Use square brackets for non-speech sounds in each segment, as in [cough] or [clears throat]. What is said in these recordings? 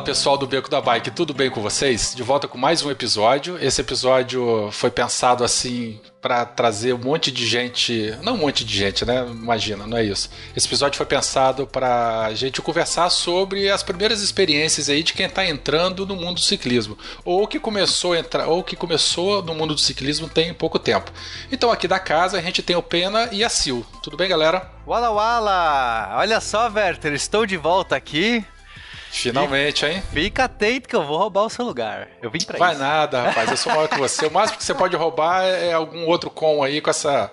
Fala pessoal do Beco da Bike, tudo bem com vocês? De volta com mais um episódio. Esse episódio foi pensado assim para trazer um monte de gente, não um monte de gente, né? Imagina, não é isso. Esse episódio foi pensado para a gente conversar sobre as primeiras experiências aí de quem está entrando no mundo do ciclismo, ou que começou a entrar, ou que começou no mundo do ciclismo tem pouco tempo. Então aqui da casa a gente tem o Pena e a Sil. Tudo bem, galera? Wala Wala! Olha só, Werther, estou de volta aqui Finalmente, hein? Fica atento que eu vou roubar o seu lugar. Eu vim pra Vai isso. nada, rapaz. Eu sou maior que você. O máximo que você pode roubar é algum outro com aí com essa.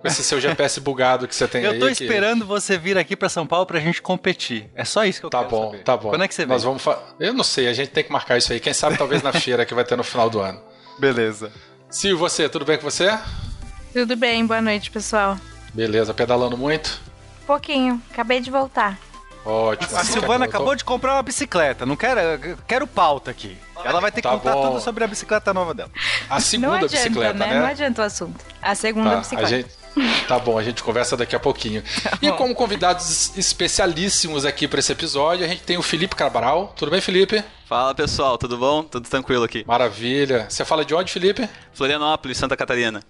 Com esse seu GPS bugado que você tem eu aí. tô que- esperando você vir aqui pra São Paulo pra gente competir. É só isso que eu Tá quero bom, saber. tá bom. Quando é que você vem? Nós vamos fa... Eu não sei, a gente tem que marcar isso aí. Quem sabe talvez na feira que vai ter no final do ano. Beleza. Sil, você, tudo bem com você? Tudo bem, boa noite, pessoal. Beleza, pedalando muito? Pouquinho, acabei de voltar. Ótimo. A Silvana acabou de comprar uma bicicleta. Não quero, quero pauta aqui. Ela vai ter que Tá contar bom. tudo sobre a bicicleta nova dela. A Não segunda adianta, bicicleta, né? né? Não adianta o assunto. A segunda Tá, a bicicleta. gente... tá bom, a gente conversa daqui a pouquinho. e bom. como convidados especialíssimos aqui para esse episódio, a gente tem o Felipe Cabral. Tudo bem, Felipe? Fala pessoal, tudo bom? Tudo tranquilo aqui. Maravilha. Você fala de onde, Felipe? Florianópolis, Santa Catarina.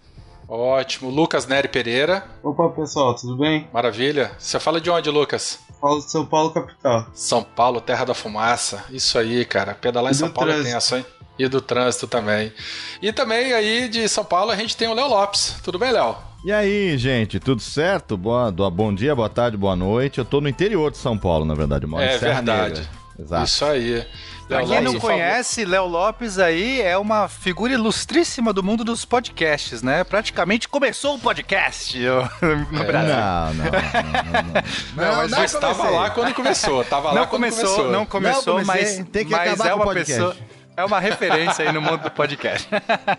Ótimo. Lucas Nery Pereira. Opa, pessoal, tudo bem? Maravilha. Você fala de onde, Lucas? De São Paulo, capital. São Paulo, terra da fumaça. Isso aí, cara. Pedalar em São Paulo é trânsito. tenso, hein? E do trânsito também. E também aí de São Paulo a gente tem o Léo Lopes. Tudo bem, Léo? E aí, gente, tudo certo? Boa, bom dia, boa tarde, boa noite. Eu tô no interior de São Paulo, na verdade. moro em É Serra verdade. Negra. Exato. Isso aí. Pra quem Lopes, não conhece, Léo Lopes aí é uma figura ilustríssima do mundo dos podcasts, né? Praticamente começou o podcast [laughs] no É. Brasil. Não, não, não, não, não. Não, mas Eu estava lá quando começou. Tava lá Não quando começou, começou. não começou, Não comecei, mas, tem que mas acabar é uma podcast. pessoa, é uma referência aí no mundo do podcast.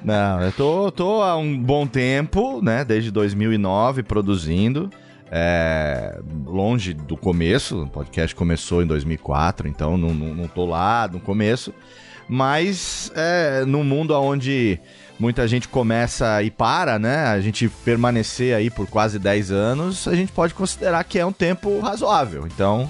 Não, eu tô, tô há um bom tempo, né? Desde 2009 produzindo. É, longe do começo, o podcast começou em 2004, então não, não, não tô lá no começo. Mas é, num mundo onde muita gente começa e para, né? A gente permanecer aí por quase 10 anos, a gente pode considerar que é um tempo razoável. Então,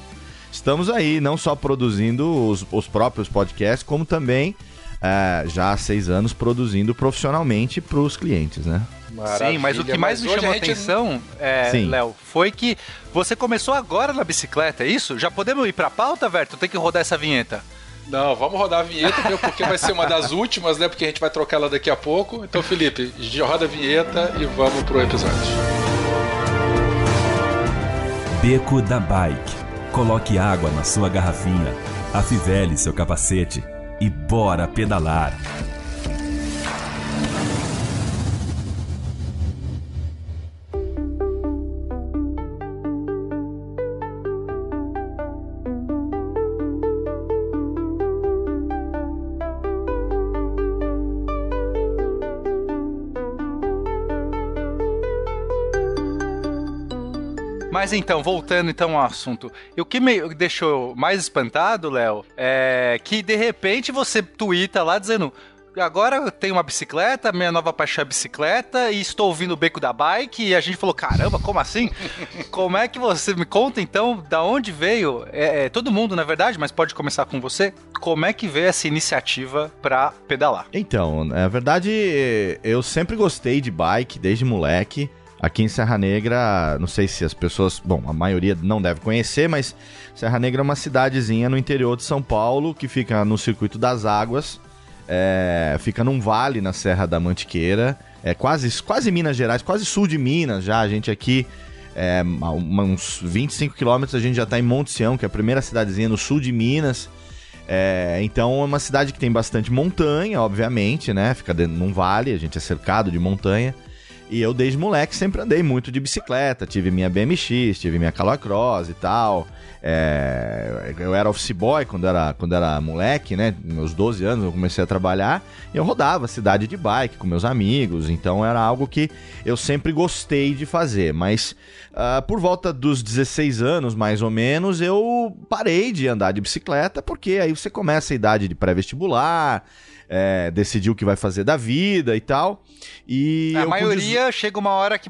estamos aí, não só produzindo os, os próprios podcasts, como também é, já há seis anos produzindo profissionalmente para os clientes, né? Maravilha. Sim, mas o que mais me chamou a a gente- atenção, é, Sim. Léo, foi que você começou agora na bicicleta, é isso? Já podemos ir pra pauta, Verto? Tem que rodar essa vinheta. Não, vamos rodar a vinheta, viu? porque vai ser uma das [laughs] últimas, né? Porque a gente vai trocar ela daqui a pouco. Então, Felipe, roda a vinheta e vamos pro episódio. Beco da Bike. Coloque água na sua garrafinha, afivele seu capacete e bora pedalar. Mas então, voltando então ao assunto, o que me deixou mais espantado, Léo, é que de repente você tuita lá dizendo. Agora eu tenho uma bicicleta, minha nova paixão é bicicleta, e estou ouvindo o Beco da Bike, e a gente falou, caramba, como assim? [laughs] como é que você me conta então, da onde veio, é, é, todo mundo na verdade, mas pode começar com você, como é que veio essa iniciativa pra pedalar? Então, na verdade, eu sempre gostei de bike desde moleque. Aqui em Serra Negra, não sei se as pessoas, bom, a maioria não deve conhecer, mas Serra Negra é uma cidadezinha no interior de São Paulo que fica no circuito das águas. É, fica num vale na Serra da Mantiqueira, é quase, quase Minas Gerais, quase sul de Minas já. A gente aqui, é, uns 25 quilômetros, a gente já tá em Monte Sião, que é a primeira cidadezinha no sul de Minas. É, então é uma cidade que tem bastante montanha, obviamente, né? Fica dentro vale, a gente é cercado de montanha. E eu, desde moleque, sempre andei muito de bicicleta. Tive minha BMX, tive minha Calacross e tal. É, eu era office boy quando era, quando era moleque, né? Meus 12 anos eu comecei a trabalhar. E eu rodava cidade de bike com meus amigos. Então era algo que eu sempre gostei de fazer. Mas uh, por volta dos 16 anos, mais ou menos, eu parei de andar de bicicleta. Porque aí você começa a idade de pré-vestibular é, decidir o que vai fazer da vida e tal. E a maioria chega uma hora que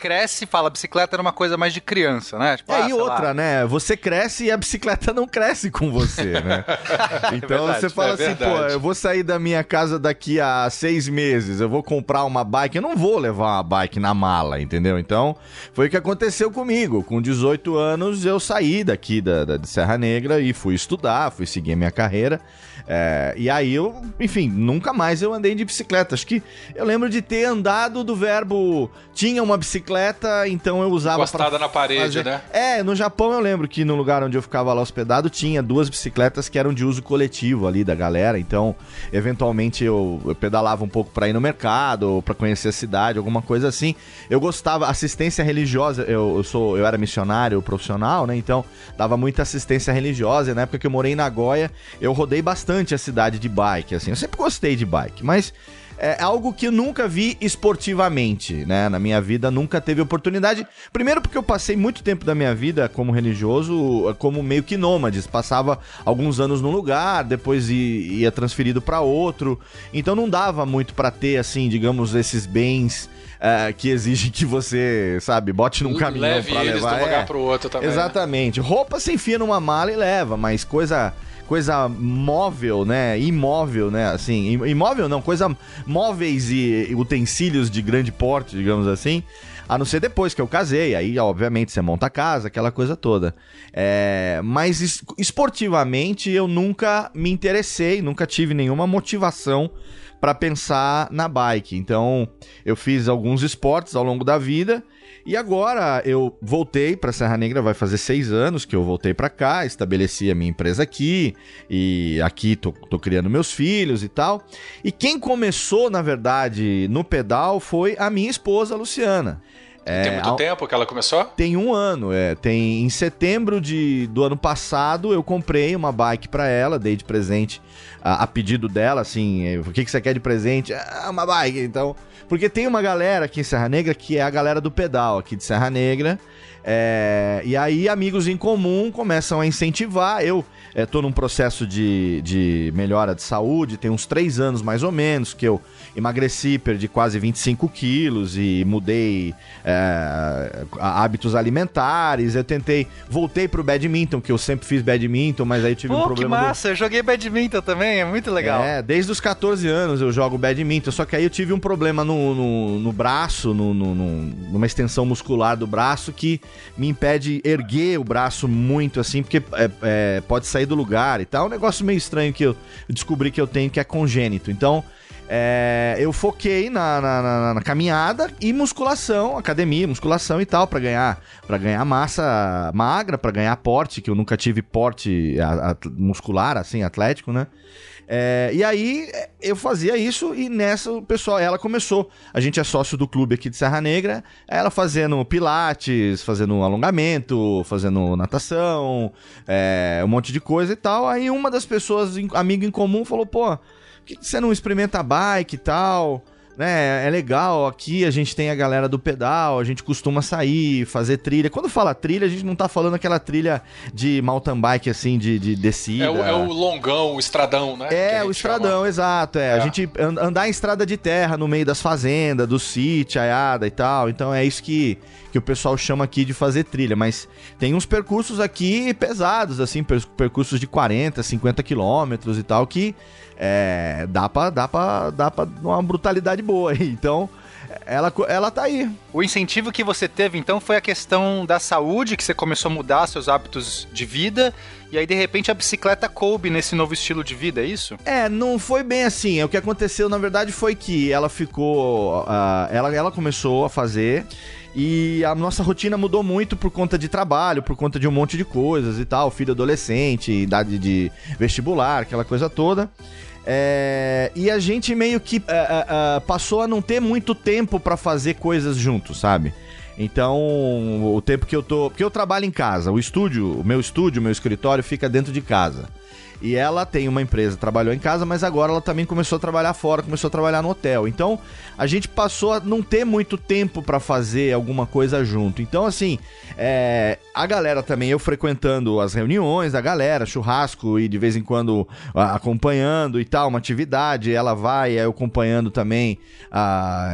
cresce e fala bicicleta era uma coisa mais de criança, né? Tipo, é, ah, e outra, lá. né? Você cresce e a bicicleta não cresce com você, né? [laughs] então é verdade, você fala é assim, pô, eu vou sair da minha casa daqui a seis meses, eu vou comprar uma bike, eu não vou levar uma bike na mala, entendeu? Então, foi o que aconteceu comigo. Com 18 anos, eu saí daqui da, da de Serra Negra e fui estudar, fui seguir a minha carreira. É, e aí eu, enfim, nunca mais eu andei de bicicleta. Acho que eu lembro de ter andado do verbo tinha uma bicicleta, então eu usava Encostada na parede, fazer... né? É, no Japão eu lembro que no lugar onde eu ficava lá hospedado tinha duas bicicletas que eram de uso coletivo ali da galera, então eventualmente eu, eu pedalava um pouco para ir no mercado, para conhecer a cidade, alguma coisa assim. Eu gostava assistência religiosa, eu, eu sou eu era missionário profissional, né? Então dava muita assistência religiosa, na época que eu morei em Nagoya, eu rodei bastante a cidade de bike, assim. Eu sempre gostei de bike, mas é algo que eu nunca vi esportivamente, né? Na minha vida nunca teve oportunidade. Primeiro porque eu passei muito tempo da minha vida como religioso, como meio que nômades, passava alguns anos num lugar, depois ia transferido para outro. Então não dava muito para ter assim, digamos, esses bens Uh, que exige que você, sabe, bote num caminhão eles levar. um lugar é, pro outro também. Né? Exatamente. Roupa você enfia numa mala e leva, mas coisa coisa móvel, né? Imóvel, né? Assim, imóvel não, coisa móveis e utensílios de grande porte, digamos assim. A não ser depois que eu casei, aí obviamente você monta a casa, aquela coisa toda. É, mas esportivamente eu nunca me interessei, nunca tive nenhuma motivação para pensar na bike. Então eu fiz alguns esportes ao longo da vida e agora eu voltei para Serra Negra, vai fazer seis anos que eu voltei para cá, estabeleci a minha empresa aqui e aqui tô, tô criando meus filhos e tal. E quem começou, na verdade, no pedal foi a minha esposa, Luciana. É, tem muito tempo que ela começou? Tem um ano, é. Tem em setembro de, do ano passado eu comprei uma bike para ela, dei de presente a, a, pedido dela, assim, é, o que, que você quer de presente? Ah, uma bike, então. Porque tem uma galera aqui em Serra Negra que é a galera do pedal aqui de Serra Negra. É, e aí amigos em comum começam a incentivar. Eu estou é, num processo de, de melhora de saúde, tem uns três anos mais ou menos que eu emagreci, perdi quase 25 quilos e mudei é, hábitos alimentares. Eu tentei, voltei pro badminton, que eu sempre fiz badminton, mas aí tive Pô, um problema. Que massa, do... eu joguei badminton também, é muito legal. É, desde os 14 anos eu jogo badminton, só que aí eu tive um problema no, no, no braço, no, no, numa extensão muscular do braço que me impede erguer o braço muito assim, porque é, é, pode sair do lugar e tal. É um negócio meio estranho que eu descobri que eu tenho que é congênito. Então, é, eu foquei na, na, na, na, caminhada e musculação, academia, musculação e tal, para ganhar para ganhar massa magra, para ganhar porte, que eu nunca tive porte a, a, muscular, assim, atlético, né? É, e aí eu fazia isso e nessa o pessoal, ela começou. A gente é sócio do clube aqui de Serra Negra, ela fazendo pilates, fazendo alongamento, fazendo natação, é, um monte de coisa e tal. Aí uma das pessoas, amigo em comum, falou: pô que você não experimenta bike e tal? Né? É legal, aqui a gente tem a galera do pedal, a gente costuma sair, fazer trilha. Quando fala trilha, a gente não tá falando aquela trilha de mountain bike, assim, de, de descida. É o, é o longão, o estradão, né? É, o estradão, chama. exato. É. é. A gente andar em estrada de terra no meio das fazendas, do sítio, aiada e tal. Então é isso que, que o pessoal chama aqui de fazer trilha. Mas tem uns percursos aqui pesados, assim, percursos de 40, 50 quilômetros e tal, que é, dá pra, dá pra, dá pra uma brutalidade boa aí. [laughs] Então, ela, ela tá aí. O incentivo que você teve, então, foi a questão da saúde, que você começou a mudar seus hábitos de vida, e aí, de repente, a bicicleta coube nesse novo estilo de vida, é isso? É, não foi bem assim. O que aconteceu, na verdade, foi que ela ficou. Uh, ela, ela começou a fazer. E a nossa rotina mudou muito por conta de trabalho, por conta de um monte de coisas e tal, filho adolescente, idade de vestibular, aquela coisa toda. É, e a gente meio que é, é, é, passou a não ter muito tempo pra fazer coisas juntos, sabe? Então, o tempo que eu tô. Porque eu trabalho em casa, o estúdio, o meu estúdio, o meu escritório fica dentro de casa. E ela tem uma empresa, trabalhou em casa, mas agora ela também começou a trabalhar fora, começou a trabalhar no hotel. Então, a gente passou a não ter muito tempo para fazer alguma coisa junto. Então, assim, é, a galera também, eu frequentando as reuniões da galera, churrasco e de vez em quando acompanhando e tal, uma atividade, ela vai, eu acompanhando também,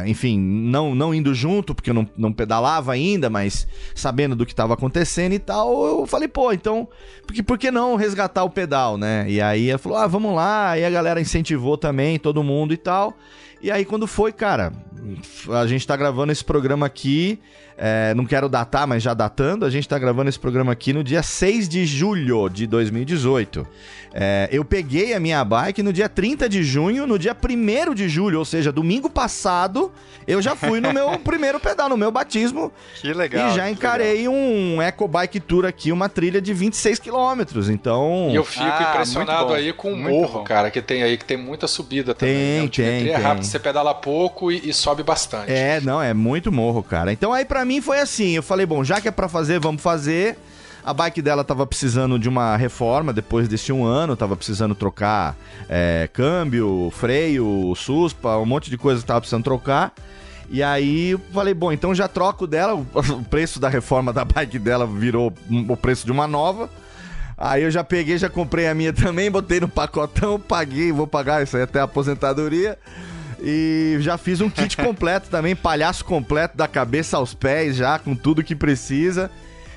enfim, não, não indo junto, porque eu não, não pedalava ainda, mas sabendo do que estava acontecendo e tal, eu falei, pô, então, porque, por que não resgatar o pedal, né? E aí ela falou, ah, vamos lá, aí a galera incentivou também, todo mundo e tal. E aí, quando foi, cara, a gente tá gravando esse programa aqui. É, não quero datar, mas já datando, a gente tá gravando esse programa aqui no dia 6 de julho de 2018. É, eu peguei a minha bike no dia 30 de junho, no dia 1 de julho, ou seja, domingo passado, eu já fui no meu [laughs] primeiro pedal, no meu batismo. Que legal. E já encarei um Eco Bike Tour aqui, uma trilha de 26 quilômetros. Então. E eu fico ah, impressionado aí com o morro, bom. cara, que tem aí, que tem muita subida também. Tem, né? tem. É rápido, você pedala pouco e, e, sobe bastante. É, não, é muito morro, cara. Então aí para mim foi assim, eu falei, bom, já que é para fazer, vamos fazer. A bike dela tava precisando de uma reforma depois desse um ano, tava precisando trocar é, câmbio, freio, suspa, um monte de coisa que tava precisando trocar. E aí eu falei, bom, então já troco dela, o preço da reforma da bike dela virou o preço de uma nova. Aí eu já peguei, já comprei a minha também, botei no pacotão, paguei, vou pagar isso aí até a aposentadoria. E já fiz um kit [laughs] completo também, palhaço completo da cabeça aos pés, já com tudo que precisa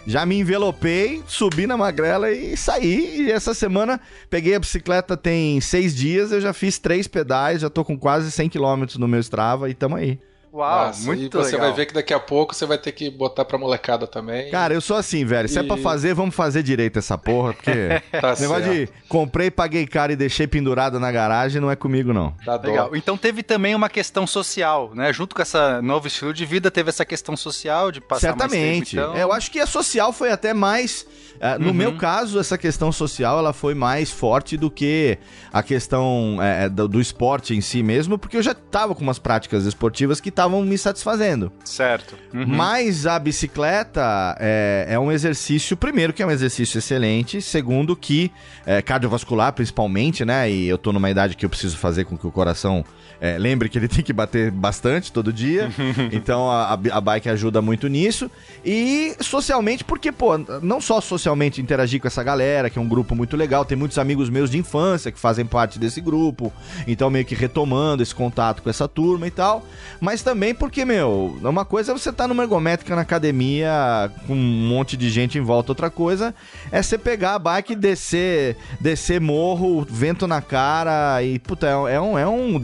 já me envelopei, subi na magrela e saí. E essa semana peguei a bicicleta tem seis dias, eu já fiz três pedais, já tô com quase 100 km no meu Strava e tamo aí. Uau, Nossa, muito e você legal. vai ver que daqui a pouco você vai ter que botar pra molecada também. Cara, eu sou assim, velho. Se é pra fazer, vamos fazer direito essa porra, porque [laughs] tá [laughs] negócio certo. de comprei, paguei caro e deixei pendurada na garagem não é comigo, não. Tá legal. Então teve também uma questão social, né? Junto com essa novo estilo de vida, teve essa questão social de passar Certamente. mais tempo, então... Eu acho que a social foi até mais Uh, no uhum. meu caso, essa questão social ela foi mais forte do que a questão é, do, do, esporte em si mesmo, porque eu já estava com umas práticas esportivas que estavam me satisfazendo. Certo. Uhum. Mas a bicicleta é, é, um exercício, primeiro, que é um exercício excelente, segundo, que é cardiovascular principalmente, né? E eu tô numa idade que eu preciso fazer com que o coração é, lembre que ele tem que bater bastante todo dia. [laughs] então a, a bike ajuda muito nisso. E socialmente, porque, pô, não só socialmente interagir com essa galera, que é um grupo muito legal, tem muitos amigos meus de infância que fazem parte desse grupo. Então, meio que retomando esse contato com essa turma e tal. Mas também porque, meu, uma coisa é você estar tá numa ergométrica na academia com um monte de gente em volta, outra coisa é você pegar a bike e descer, descer morro, vento na cara e, puta, é, é um, é um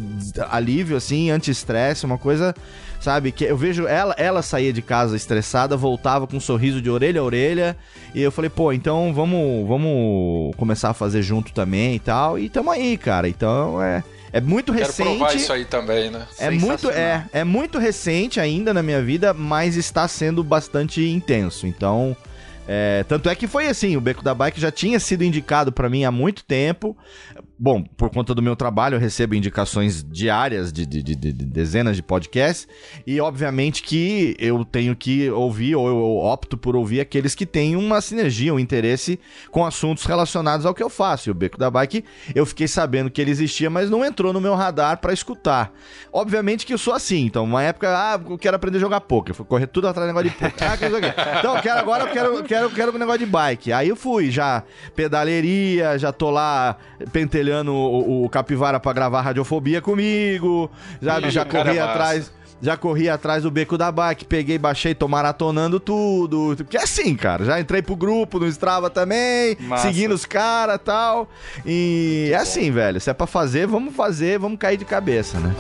alívio, assim, anti-estresse, uma coisa, sabe? Que eu vejo ela, ela saía de casa estressada, voltava com um sorriso de orelha a orelha, e eu falei, pô, então vamos, vamos começar a fazer junto também e tal, e tamo aí, cara. Então é. É muito Quero recente. provar isso aí também, né? É muito, é, é muito recente ainda na minha vida, mas está sendo bastante intenso. Então, é, tanto é que foi assim, o Beco da Bike já tinha sido indicado para mim há muito tempo. Bom, por conta do meu trabalho, eu recebo indicações diárias de, de, de, de, dezenas de podcasts. E, obviamente, que eu tenho que ouvir, ou eu opto por ouvir aqueles que têm uma sinergia, um interesse com assuntos relacionados ao que eu faço. E o Beco da Bike, eu fiquei sabendo que ele existia, mas não entrou no meu radar para escutar. Obviamente que eu sou assim. Então, uma época, ah, eu quero aprender a jogar poker. Fui correr tudo atrás do negócio de poker. Ah, quero então, quero, agora eu quero, quero, quero um negócio de bike. Aí eu fui, já pedaleria, já tô lá pentelhando aconselhando o, o Capivara para gravar Radiofobia comigo, sabe? Já [laughs] corri atrás já corri atrás do beco da bike, peguei, baixei, tô maratonando tudo. Porque é assim, cara. Já entrei pro grupo no Strava também, Massa. seguindo os caras e tal. E é assim, velho. Se é pra fazer, vamos fazer, vamos cair de cabeça, né?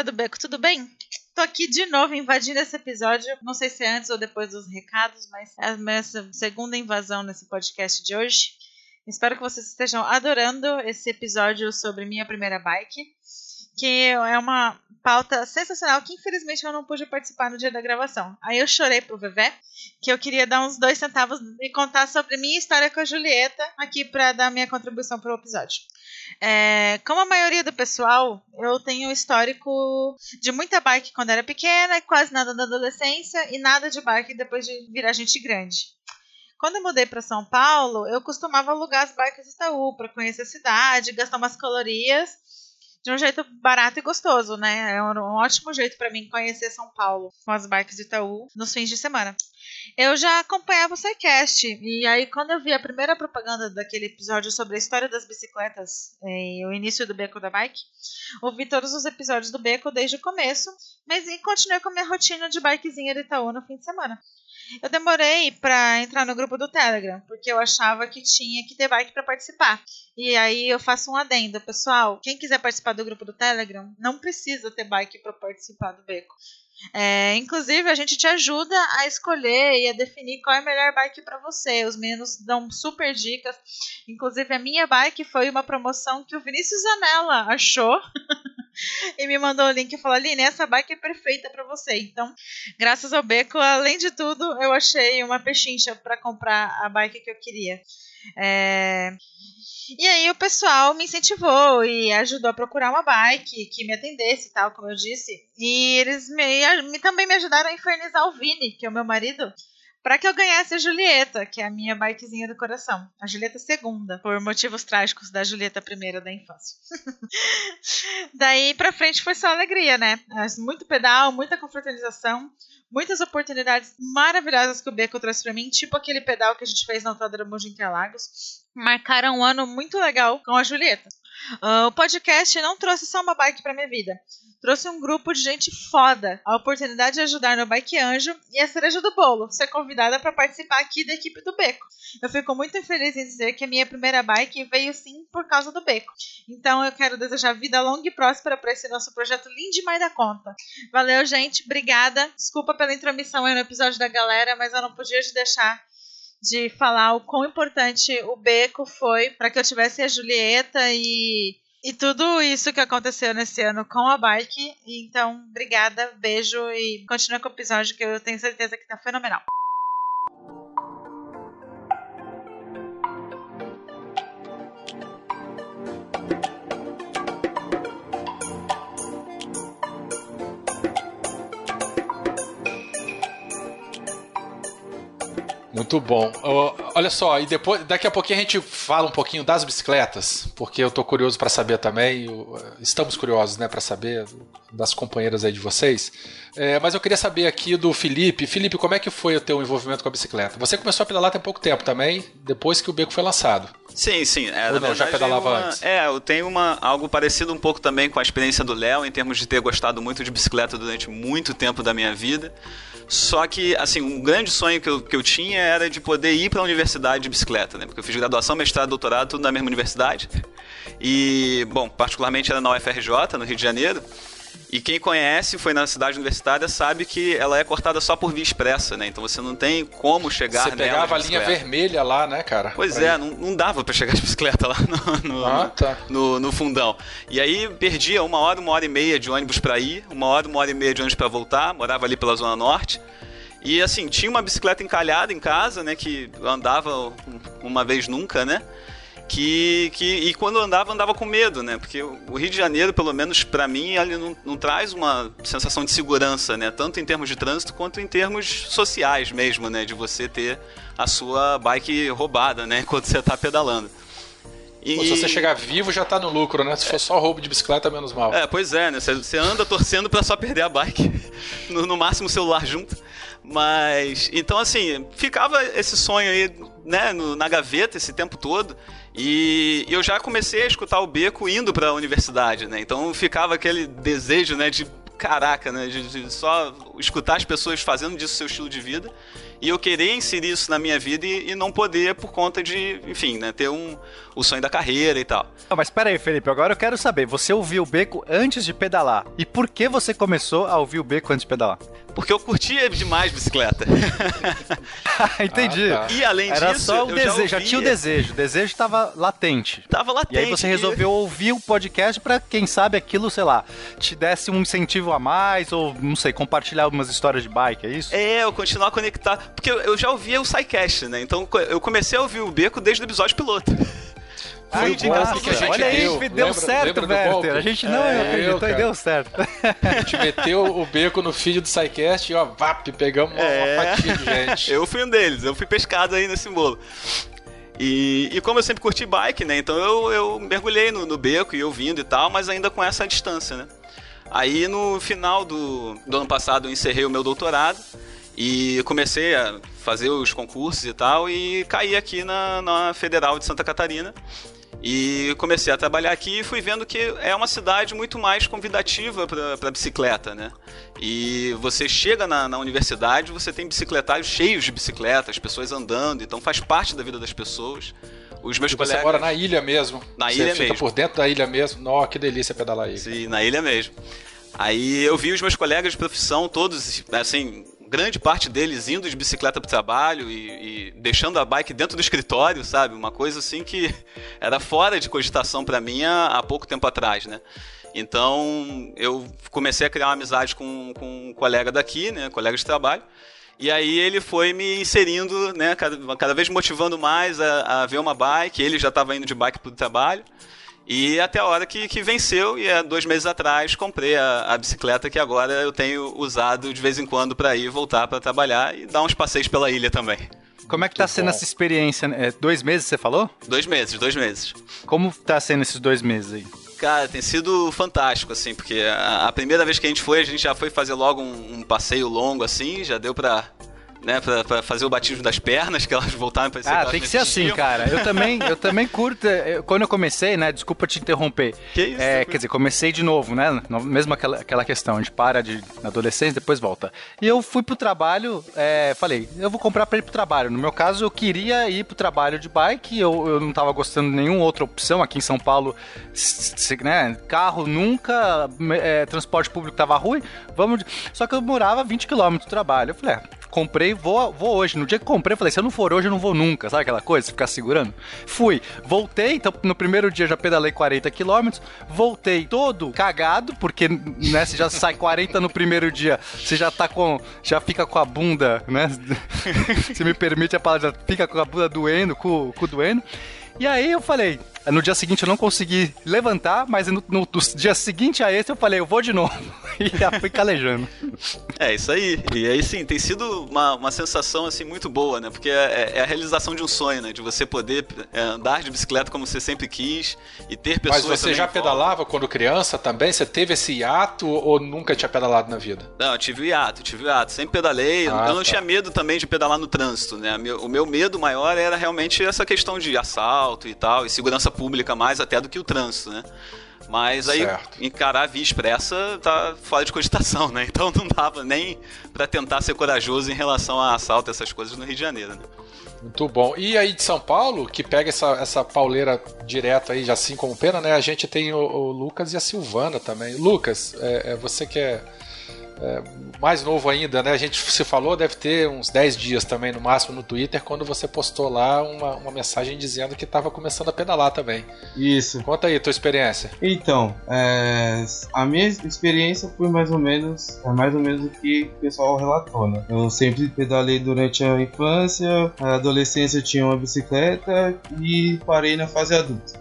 Galera do Beco, tudo bem? Tô aqui de novo invadindo esse episódio. Não sei se é antes ou depois dos recados, mas é a minha segunda invasão nesse podcast de hoje. Espero que vocês estejam adorando esse episódio sobre minha primeira bike, que é uma pauta sensacional que infelizmente eu não pude participar no dia da gravação. Aí eu chorei pro Vevé, que eu queria dar uns dois centavos e contar sobre minha história com a Julieta aqui para dar minha contribuição pro episódio. É, como a maioria do pessoal, eu tenho um histórico de muita bike quando era pequena, quase nada na adolescência e nada de bike depois de virar gente grande. Quando eu mudei para São Paulo, eu costumava alugar as bikes do Itaú para conhecer a cidade, gastar umas calorias de um jeito barato e gostoso, né? É um ótimo jeito para mim conhecer São Paulo com as bikes do Itaú nos fins de semana. Eu já acompanhava o SciCast, e aí quando eu vi a primeira propaganda daquele episódio sobre a história das bicicletas e o início do Beco da Bike, ouvi todos os episódios do Beco desde o começo, mas e continuei com a minha rotina de bikezinha de Itaú no fim de semana. Eu demorei para entrar no grupo do Telegram, porque eu achava que tinha que ter bike para participar. E aí eu faço um adendo, pessoal. Quem quiser participar do grupo do Telegram, não precisa ter bike para participar do beco. É, inclusive, a gente te ajuda a escolher e a definir qual é a melhor bike para você. Os meninos dão super dicas. Inclusive, a minha bike foi uma promoção que o Vinícius Zanella achou. [laughs] e me mandou o link e falou: Aline, essa bike é perfeita para você. Então, graças ao Beco, além de tudo, eu achei uma pechincha para comprar a bike que eu queria. É... E aí o pessoal me incentivou e ajudou a procurar uma bike que me atendesse e tal, como eu disse. E eles me, me também me ajudaram a infernizar o Vini, que é o meu marido, para que eu ganhasse a Julieta, que é a minha bikezinha do coração. A Julieta segunda, por motivos trágicos da Julieta primeira da infância. [laughs] Daí pra frente foi só alegria, né? Muito pedal, muita confraternização, muitas oportunidades maravilhosas que o Beco trouxe para mim, tipo aquele pedal que a gente fez na Autódromo de Interlagos. Marcaram um ano muito legal com a Julieta. Uh, o podcast não trouxe só uma bike para minha vida, trouxe um grupo de gente foda, a oportunidade de ajudar no Bike Anjo e a cereja do bolo, ser convidada para participar aqui da equipe do Beco. Eu fico muito feliz em dizer que a minha primeira bike veio sim por causa do Beco. Então eu quero desejar vida longa e próspera para esse nosso projeto lindo demais da conta. Valeu, gente, obrigada. Desculpa pela intromissão aí no episódio da galera, mas eu não podia te deixar de falar o quão importante o beco foi para que eu tivesse a Julieta e, e tudo isso que aconteceu nesse ano com a bike. Então, obrigada, beijo e continua com o episódio que eu tenho certeza que tá fenomenal. Muito bom. olha só, e depois, daqui a pouquinho a gente fala um pouquinho das bicicletas, porque eu tô curioso para saber também. estamos curiosos, né, para saber das companheiras aí de vocês. É, mas eu queria saber aqui do Felipe. Felipe, como é que foi o teu envolvimento com a bicicleta? Você começou a pedalar tem pouco tempo também, depois que o beco foi lançado. Sim, sim. É, Ou não, já pedalava uma, antes? É, eu tenho uma, algo parecido um pouco também com a experiência do Léo, em termos de ter gostado muito de bicicleta durante muito tempo da minha vida. Só que, assim, um grande sonho que eu, que eu tinha era de poder ir para a universidade de bicicleta, né? Porque eu fiz graduação, mestrado, doutorado, tudo na mesma universidade. E, bom, particularmente era na UFRJ, no Rio de Janeiro. E quem conhece, foi na cidade universitária, sabe que ela é cortada só por via expressa, né? Então você não tem como chegar Você pegava a linha vermelha lá, né, cara? Pois é, não, não, dava para chegar de bicicleta lá no, no, ah, tá. no, no, fundão. E aí perdia uma hora, uma hora e meia de ônibus para ir, uma hora, uma hora e meia de ônibus para voltar, morava ali pela Zona Norte. E assim, tinha uma bicicleta encalhada em casa, né? Que andava uma vez nunca, né? Que, que e quando andava andava com medo, né? Porque o Rio de Janeiro, pelo menos para mim, ele não, não, traz uma sensação de segurança, né? Tanto em termos de trânsito quanto em termos sociais mesmo, né? De você ter a sua bike roubada, né? [laughs] Quando você tá pedalando. E... se você chegar vivo, já tá no lucro, né? Se for só roubo de bicicleta, menos mal. É, pois é, né? Você anda torcendo para só perder a bike. [laughs] No, no máximo o celular junto. Mas. Então, assim, ficava esse sonho aí, né, no, na gaveta esse tempo todo. E eu já comecei a escutar o Beco indo para a universidade, né? Então ficava aquele desejo, né, de caraca, né, de, de, só escutar as pessoas fazendo disso seu estilo de vida. e eu querer inserir isso na minha vida e, e não poder por conta de, enfim, né, ter um, o sonho da carreira e tal. Não, mas pera aí, Felipe, agora eu quero saber, você ouviu o Beco antes de pedalar, e por que você começou a ouvir o Beco antes de pedalar? Porque eu curtia demais bicicleta. [laughs] Entendi. Ah, tá. E além Era disso, só o eu desejo, já, já, tinha o desejo, o desejo estava latente. Tava latente. E aí você resolveu ouvir o podcast para quem sabe aquilo, sei lá, te desse um incentivo a mais ou não sei, compartilhar algumas histórias de bike, é isso? É, eu continuar conectado, porque eu já ouvia o SciCast, né? Então eu comecei a ouvir o Beco desde o episódio piloto. Foi ah, indicação que a gente Olha aí, deu, deu lembra, certo, lembra Werther. A gente não é, acreditou eu, e deu certo. [laughs] A gente meteu o beco no feed do SciCast e ó, vap, pegamos uma, é, uma fatia de gente. [laughs] Eu fui um deles, eu fui pescado aí nesse bolo. E, e, como eu sempre curti bike, né? Então eu, eu mergulhei no, no, beco e ouvindo e tal, mas ainda com essa distância, né? Aí no final do, do ano passado eu encerrei o meu doutorado e comecei a fazer os concursos e tal e caí aqui na, na Federal de Santa Catarina. E comecei a trabalhar aqui e fui vendo que é uma cidade muito mais convidativa para bicicleta, né? E você chega na, na, universidade, você tem bicicletários cheios de bicicletas, pessoas andando, então faz parte da vida das pessoas. Os meus e colegas... Você mora na ilha mesmo. Na você ilha fica mesmo. por dentro da ilha mesmo. Nossa, que delícia pedalar aí. Sim, na ilha mesmo. Aí eu vi os meus colegas de profissão, todos, assim, grande parte deles indo de bicicleta para o trabalho e, e, deixando a bike dentro do escritório, sabe? Uma coisa assim que era fora de cogitação para mim há, há, pouco tempo atrás, né? Então eu comecei a criar uma amizade com, com um colega daqui, né? Colega de trabalho. E aí ele foi me inserindo, né? Cada, cada vez motivando mais a, a ver uma bike. Ele já estava indo de bike para o trabalho. E até a hora que, que venceu, e há dois meses atrás comprei a, a bicicleta que agora eu tenho usado de vez em quando para ir voltar para trabalhar e dar uns passeios pela ilha também. Como é que tá sendo bom. essa experiência? É, dois meses você falou? Dois meses, dois meses. Como tá sendo esses dois meses aí? Cara, tem sido fantástico, assim, porque a, a primeira vez que a gente foi, a gente já foi fazer logo um, um passeio longo, assim, já deu pra né, pra, pra, fazer o batismo das pernas, que elas voltaram pra Ah, tem que ser assim, cara. Eu também, eu também curto. Eu, quando eu comecei, né? Desculpa te interromper. Que isso? É, quer dizer, comecei de novo, né? Mesmo aquela, aquela questão, a gente para de na adolescência depois volta. E eu fui pro trabalho, é, falei, eu vou comprar pra ir pro trabalho. No meu caso, eu queria ir pro trabalho de bike, eu, eu não tava gostando de nenhuma outra opção. Aqui em São Paulo, né? Carro nunca, é, transporte público tava ruim. Vamos. Só que eu morava 20 km do trabalho. Eu falei, é, comprei, vou, vou hoje. No dia que comprei, falei, se eu não for hoje, eu não vou nunca. Sabe aquela coisa? Ficar segurando? Fui. Voltei, então no primeiro dia já pedalei 40 quilômetros. Voltei todo cagado, porque, né, você já sai 40 no primeiro dia, você já tá com. Já fica com a bunda, né? [laughs] se me permite a palavra, já fica com a bunda doendo, com, com doendo. E aí eu falei, no dia seguinte eu não consegui levantar, mas no, no, no dia seguinte a esse eu falei, eu vou de novo. [laughs] e já fui calejando. É, isso aí. E aí sim, tem sido uma, uma sensação assim muito boa, né? Porque é, é a realização de um sonho, né? De você poder é, andar de bicicleta como você sempre quis e ter pessoas. Mas você já pedalava quando criança também? Você teve esse hiato ou nunca tinha pedalado na vida? Não, eu tive o hiato, tive o hiato. Sempre pedalei. Ah, eu não tá. tinha medo também de pedalar no trânsito, né? O meu medo maior era realmente essa questão de assalto e tal, e segurança pública mais até do que o trânsito, né? Mas aí certo. encarar a via expressa tá fora de cogitação, né? Então não dava nem para tentar ser corajoso em relação a assalto, essas coisas no Rio de Janeiro, né? Muito bom. E aí de São Paulo, que pega essa, essa pauleira direto aí, já assim como pena, né? A gente tem o, o Lucas e a Silvana também. Lucas, é, é você que é é, mais novo ainda, né? A gente se falou, deve ter uns 10 dias também, no máximo, no Twitter, quando você postou lá uma, uma mensagem dizendo que estava começando a pedalar também. Isso. Conta aí a tua experiência. Então, é, a minha experiência foi mais ou menos, é mais ou menos o que o pessoal relatou, né? Eu sempre pedalei durante a infância, a adolescência tinha uma bicicleta e parei na fase adulta.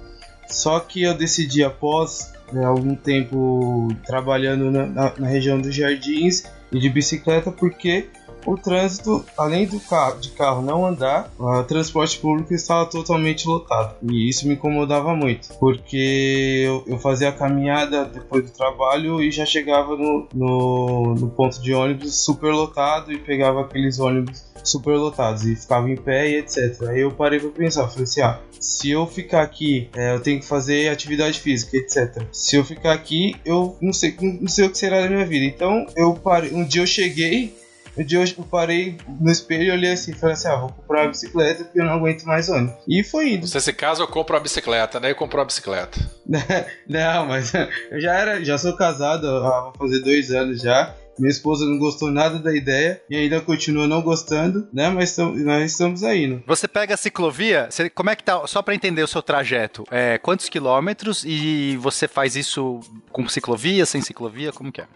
Só que eu decidi após né, algum tempo trabalhando na, na, na, região dos jardins e de bicicleta porque o trânsito, além do carro, de carro não andar, o transporte público estava totalmente lotado. E isso me incomodava muito, porque eu, eu fazia a caminhada depois do trabalho e já chegava no, no, no ponto de ônibus super lotado e pegava aqueles ônibus super lotados e ficava em pé e etc. Aí eu parei para pensar, falei assim, ah, se eu ficar aqui, é, eu tenho que fazer atividade física, etc. Se eu ficar aqui, eu não sei, não sei o que será da minha vida. Então eu parei, um dia eu cheguei Um dia eu parei no espelho e olhei assim, falei assim, ah, vou comprar uma bicicleta porque eu não aguento mais ônibus. E foi indo. Você se casa, eu compro uma bicicleta, né? E comprou a bicicleta. [laughs] não, mas [laughs] eu já era, já sou casado, vou fazer dois anos já. Minha esposa não gostou nada da ideia e ainda continua não gostando, né? Mas nós estamos aí, né? Você pega a ciclovia, você, como é que tá? Só para entender o seu trajeto, é, quantos quilômetros e você faz isso com ciclovia, sem ciclovia, como que é?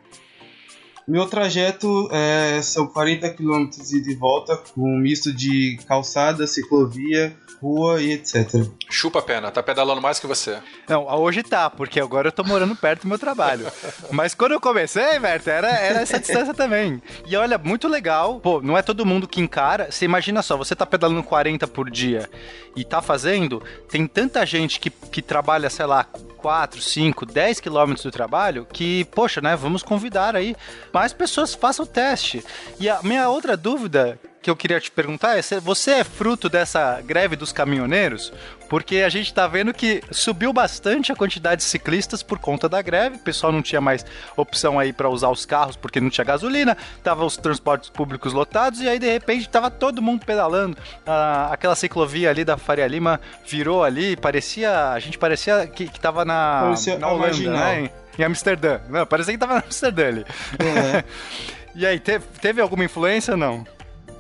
Meu trajeto é, são 40 km e de volta, com um misto de calçada, ciclovia, rua e etc. Chupa a pena, tá pedalando mais que você. Não, hoje tá, porque agora eu tô morando perto do meu trabalho. [laughs] Mas quando eu comecei, Berta, era, era essa distância também. E olha, muito legal. Pô, não é todo mundo que encara. Você imagina só, você tá pedalando 40 por dia e tá fazendo, tem tanta gente que, que trabalha, sei lá, 4, 5, 10 quilômetros do trabalho, que, poxa, né, vamos convidar aí mais pessoas façam o teste. E a minha outra dúvida que eu queria te perguntar é você é fruto dessa greve dos caminhoneiros? Porque a gente está vendo que subiu bastante a quantidade de ciclistas por conta da greve. O pessoal não tinha mais opção aí para usar os carros porque não tinha gasolina, tava os transportes públicos lotados e aí de repente tava todo mundo pedalando. Ah, aquela ciclovia ali da Faria Lima virou ali, parecia, a gente parecia que, que tava na, parecia na Holanda, né? Em Amsterdã. Não, parecia que tava na Amsterdã ali. É. [laughs] e aí, teve, teve alguma influência ou não?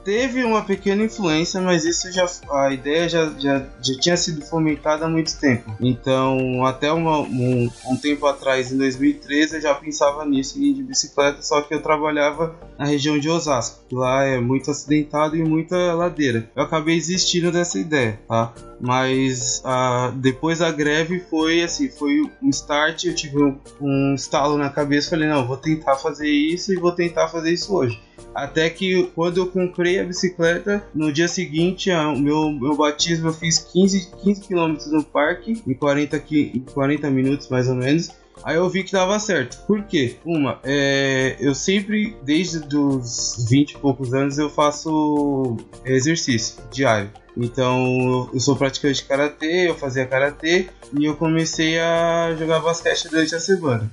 Teve uma pequena influência, mas isso já a ideia já, já, já tinha sido fomentada há muito tempo. Então, até uma, um, um tempo atrás, em 2013, eu já pensava nisso em de bicicleta, só que eu trabalhava na região de Osasco, lá é muito acidentado e muita ladeira. Eu acabei desistindo dessa ideia, tá? Mas uh, depois da greve foi assim, foi um start, eu tive um, um estalo na cabeça, falei, não, vou tentar fazer isso e vou tentar fazer isso hoje. Até que quando eu comprei a bicicleta, no dia seguinte, o meu, meu batismo eu fiz 15, 15 km no parque, em 40, em 40 minutos mais ou menos. Aí eu vi que dava certo. Por quê? Uma, é, eu sempre, desde os 20 e poucos anos, eu faço exercício diário. Então, eu sou praticante de karatê, eu fazia karatê e eu comecei a jogar basquete durante a semana.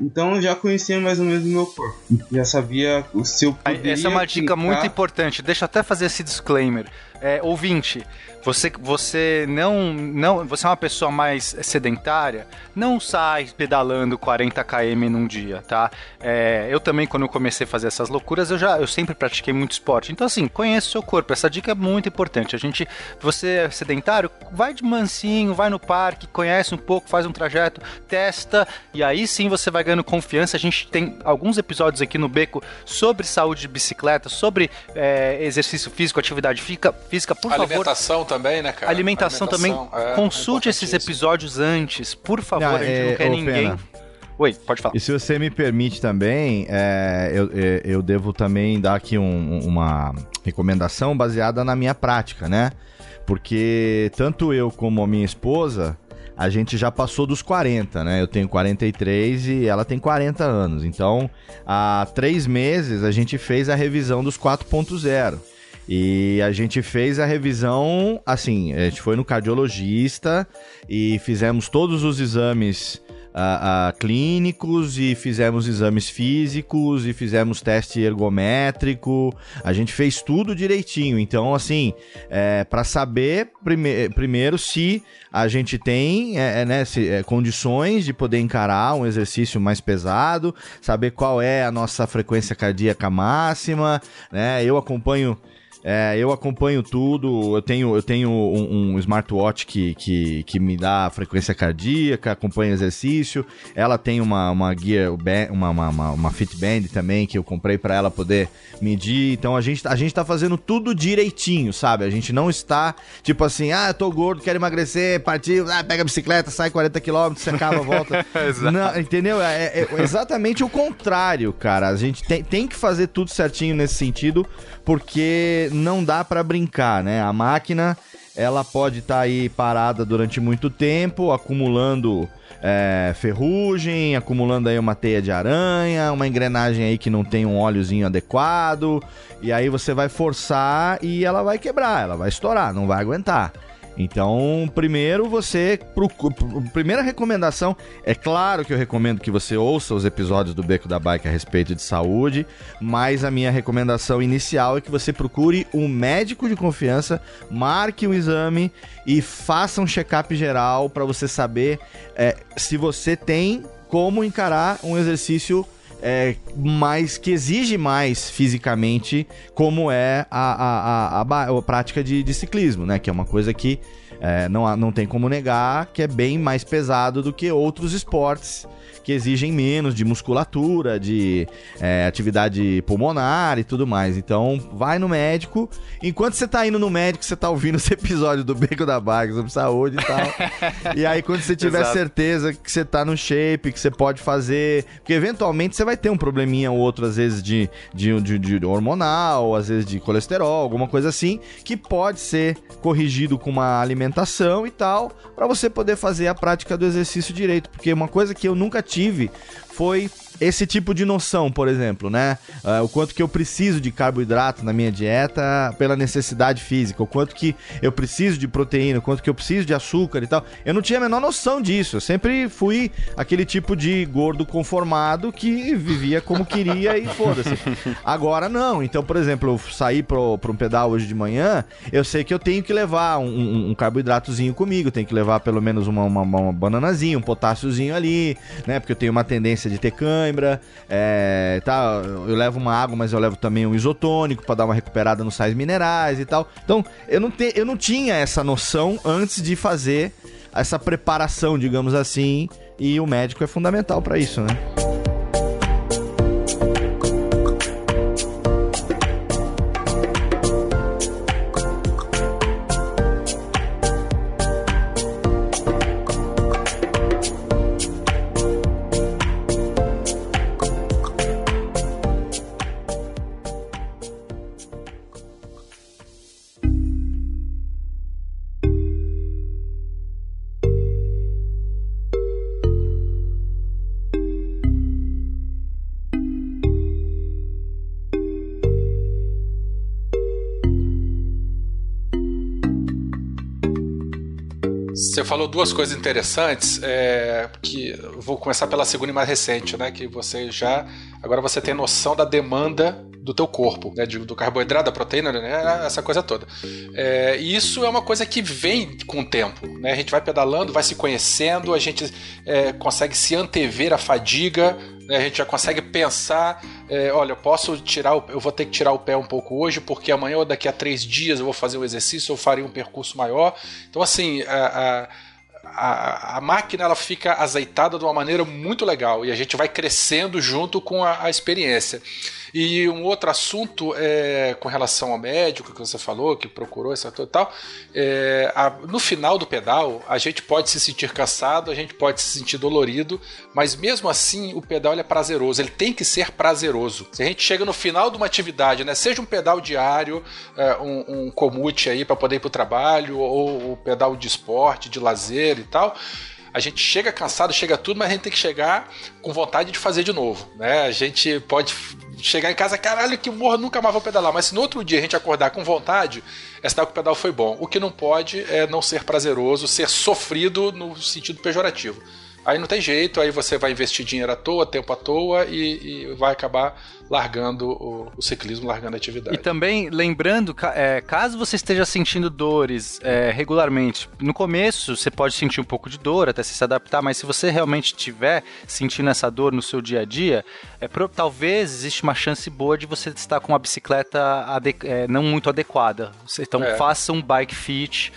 Então, eu já conhecia mais ou menos o meu corpo. Já sabia o seu poderia Essa é uma dica muito importante. Deixa eu até fazer esse disclaimer. É, ouvinte, você, você não, não. Você é uma pessoa mais sedentária, não sai pedalando 40 km num dia, tá? É, eu também, quando eu comecei a fazer essas loucuras, eu já eu sempre pratiquei muito esporte. Então, assim, conheça o seu corpo. Essa dica é muito importante. A gente, você é sedentário, vai de mansinho, vai no parque, conhece um pouco, faz um trajeto, testa, e aí sim você vai ganhando confiança. A gente tem alguns episódios aqui no Beco sobre saúde de bicicleta, sobre é, exercício físico, atividade física, física por Alimentação favor também, né, cara? Alimentação, Alimentação também. É, Consulte é esses episódios antes, por favor. Não, a gente é, não quer ninguém. Pena. Oi, pode falar. E se você me permite também, é, eu, é, eu devo também dar aqui um, uma recomendação baseada na minha prática, né? Porque tanto eu como a minha esposa, a gente já passou dos 40, né? Eu tenho 43 e ela tem 40 anos. Então, há três meses a gente fez a revisão dos 4.0. E a gente fez a revisão, assim, a gente foi no cardiologista e fizemos todos os exames clínicos e fizemos exames físicos e fizemos teste ergométrico. A gente fez tudo direitinho. Então, assim, é, para saber prime primeiro se a gente tem é, é, né, se, é, condições de poder encarar um exercício mais pesado, saber qual é a nossa frequência cardíaca máxima. Né? Eu acompanho é, eu acompanho tudo. Eu tenho, eu tenho um, um, smartwatch que, que, que me dá frequência cardíaca, acompanha exercício. Ela tem uma, uma guia, uma, uma, uma, uma Fitband também que eu comprei para ela poder medir. Então a gente, a gente tá fazendo tudo direitinho, sabe? A gente não está tipo assim, ah, eu tô gordo, quero emagrecer, partiu, ah, pega a bicicleta, sai 40 km, você acaba, volta. [laughs] não, entendeu? É, é, é exatamente o contrário, cara. A gente tem, tem que fazer tudo certinho nesse sentido porque não dá para brincar, né? A máquina ela pode estar tá aí parada durante muito tempo, acumulando é, ferrugem, acumulando aí uma teia de aranha, uma engrenagem aí que não tem um óleozinho adequado, e aí você vai forçar e ela vai quebrar, ela vai estourar, não vai aguentar. Então, primeiro você. Primeira recomendação, é claro que eu recomendo que você ouça os episódios do Beco da Bike a respeito de saúde, mas a minha recomendação inicial é que você procure um médico de confiança, marque um exame e faça um check-up geral para você saber é, se você tem como encarar um exercício é, mais que exige mais fisicamente, como é a, a, a, a prática de, de, ciclismo, né? Que é uma coisa que é, não, não tem como negar que é bem mais pesado do que outros esportes que exigem menos de musculatura, de é, atividade pulmonar e tudo mais. Então, vai no médico. Enquanto você tá indo no médico, você tá ouvindo esse [laughs] episódio do Beco da Baga sobre saúde e tal. e aí, quando você tiver certeza que você tá no shape, que você pode fazer. Porque eventualmente você vai ter um probleminha ou outro, às vezes, de, de, de, de hormonal, às vezes de colesterol, alguma coisa assim, que pode ser corrigido com uma alimentação e tal, para você poder fazer a prática do exercício direito. Porque uma coisa que eu nunca tive foi esse tipo de noção, por exemplo, né? Uh, o quanto que eu preciso de carboidrato na minha dieta pela necessidade física, o quanto que eu preciso de proteína, o quanto que eu preciso de açúcar e tal. Eu não tinha a menor noção disso. Eu sempre fui aquele tipo de gordo conformado que vivia como queria e foda-se. Agora não. Então, por exemplo, eu saí pro um pedal hoje de manhã, eu sei que eu tenho que levar um, um, carboidratozinho comigo, tenho que levar pelo menos uma, uma, uma bananazinha, um potássiozinho ali, né? Porque eu tenho uma tendência de ter cãibra, é, tá, eu levo uma água, mas eu levo também um isotônico para dar uma recuperada nos sais minerais e tal. Então, eu não, te, eu não tinha essa noção antes de fazer essa preparação, digamos assim, e o médico é fundamental para isso, né? Duas coisas interessantes, é, que vou começar pela segunda e mais recente, né? Que você já agora você tem noção da demanda do teu corpo, né? Do carboidrato, da proteína, né? Essa coisa toda. É, e isso é uma coisa que vem com o tempo, né? A gente vai pedalando, vai se conhecendo, a gente é, consegue se antever a fadiga, né? A gente já consegue pensar, é, olha, eu posso tirar, o, eu vou ter que tirar o pé um pouco hoje, porque amanhã ou daqui a três dias eu vou fazer um exercício, eu farei um percurso maior. Então, assim, a, a a, a, máquina ela fica azeitada de uma maneira muito legal e a gente vai crescendo junto com a, a experiência. E um outro assunto é com relação ao médico que você falou, que procurou essa coisa e tal. É, no final do pedal, a gente pode se sentir cansado, a gente pode se sentir dolorido, mas mesmo assim o pedal é prazeroso, ele tem que ser prazeroso. Se a gente chega no final de uma atividade, né, seja um pedal diário, é, um, um comute aí para poder ir para o trabalho, ou o pedal de esporte, de lazer e tal a gente chega cansado, chega tudo, mas a gente tem que chegar com vontade de fazer de novo, né? A gente pode chegar em casa, caralho, que morro, nunca mais vou pedalar. Mas se no outro dia a gente acordar com vontade, é sinal que o pedal foi bom. O que não pode é não ser prazeroso, ser sofrido no sentido pejorativo. Aí não tem jeito, aí você vai investir dinheiro à toa, tempo à toa e, e vai acabar largando o, o, ciclismo, largando a atividade. E também, lembrando, é, caso você esteja sentindo dores é, regularmente, no começo você pode sentir um pouco de dor até se adaptar, mas se você realmente estiver sentindo essa dor no seu dia a dia, é, pro, talvez existe uma chance boa de você estar com uma bicicleta é, não muito adequada. Então é. faça um bike fit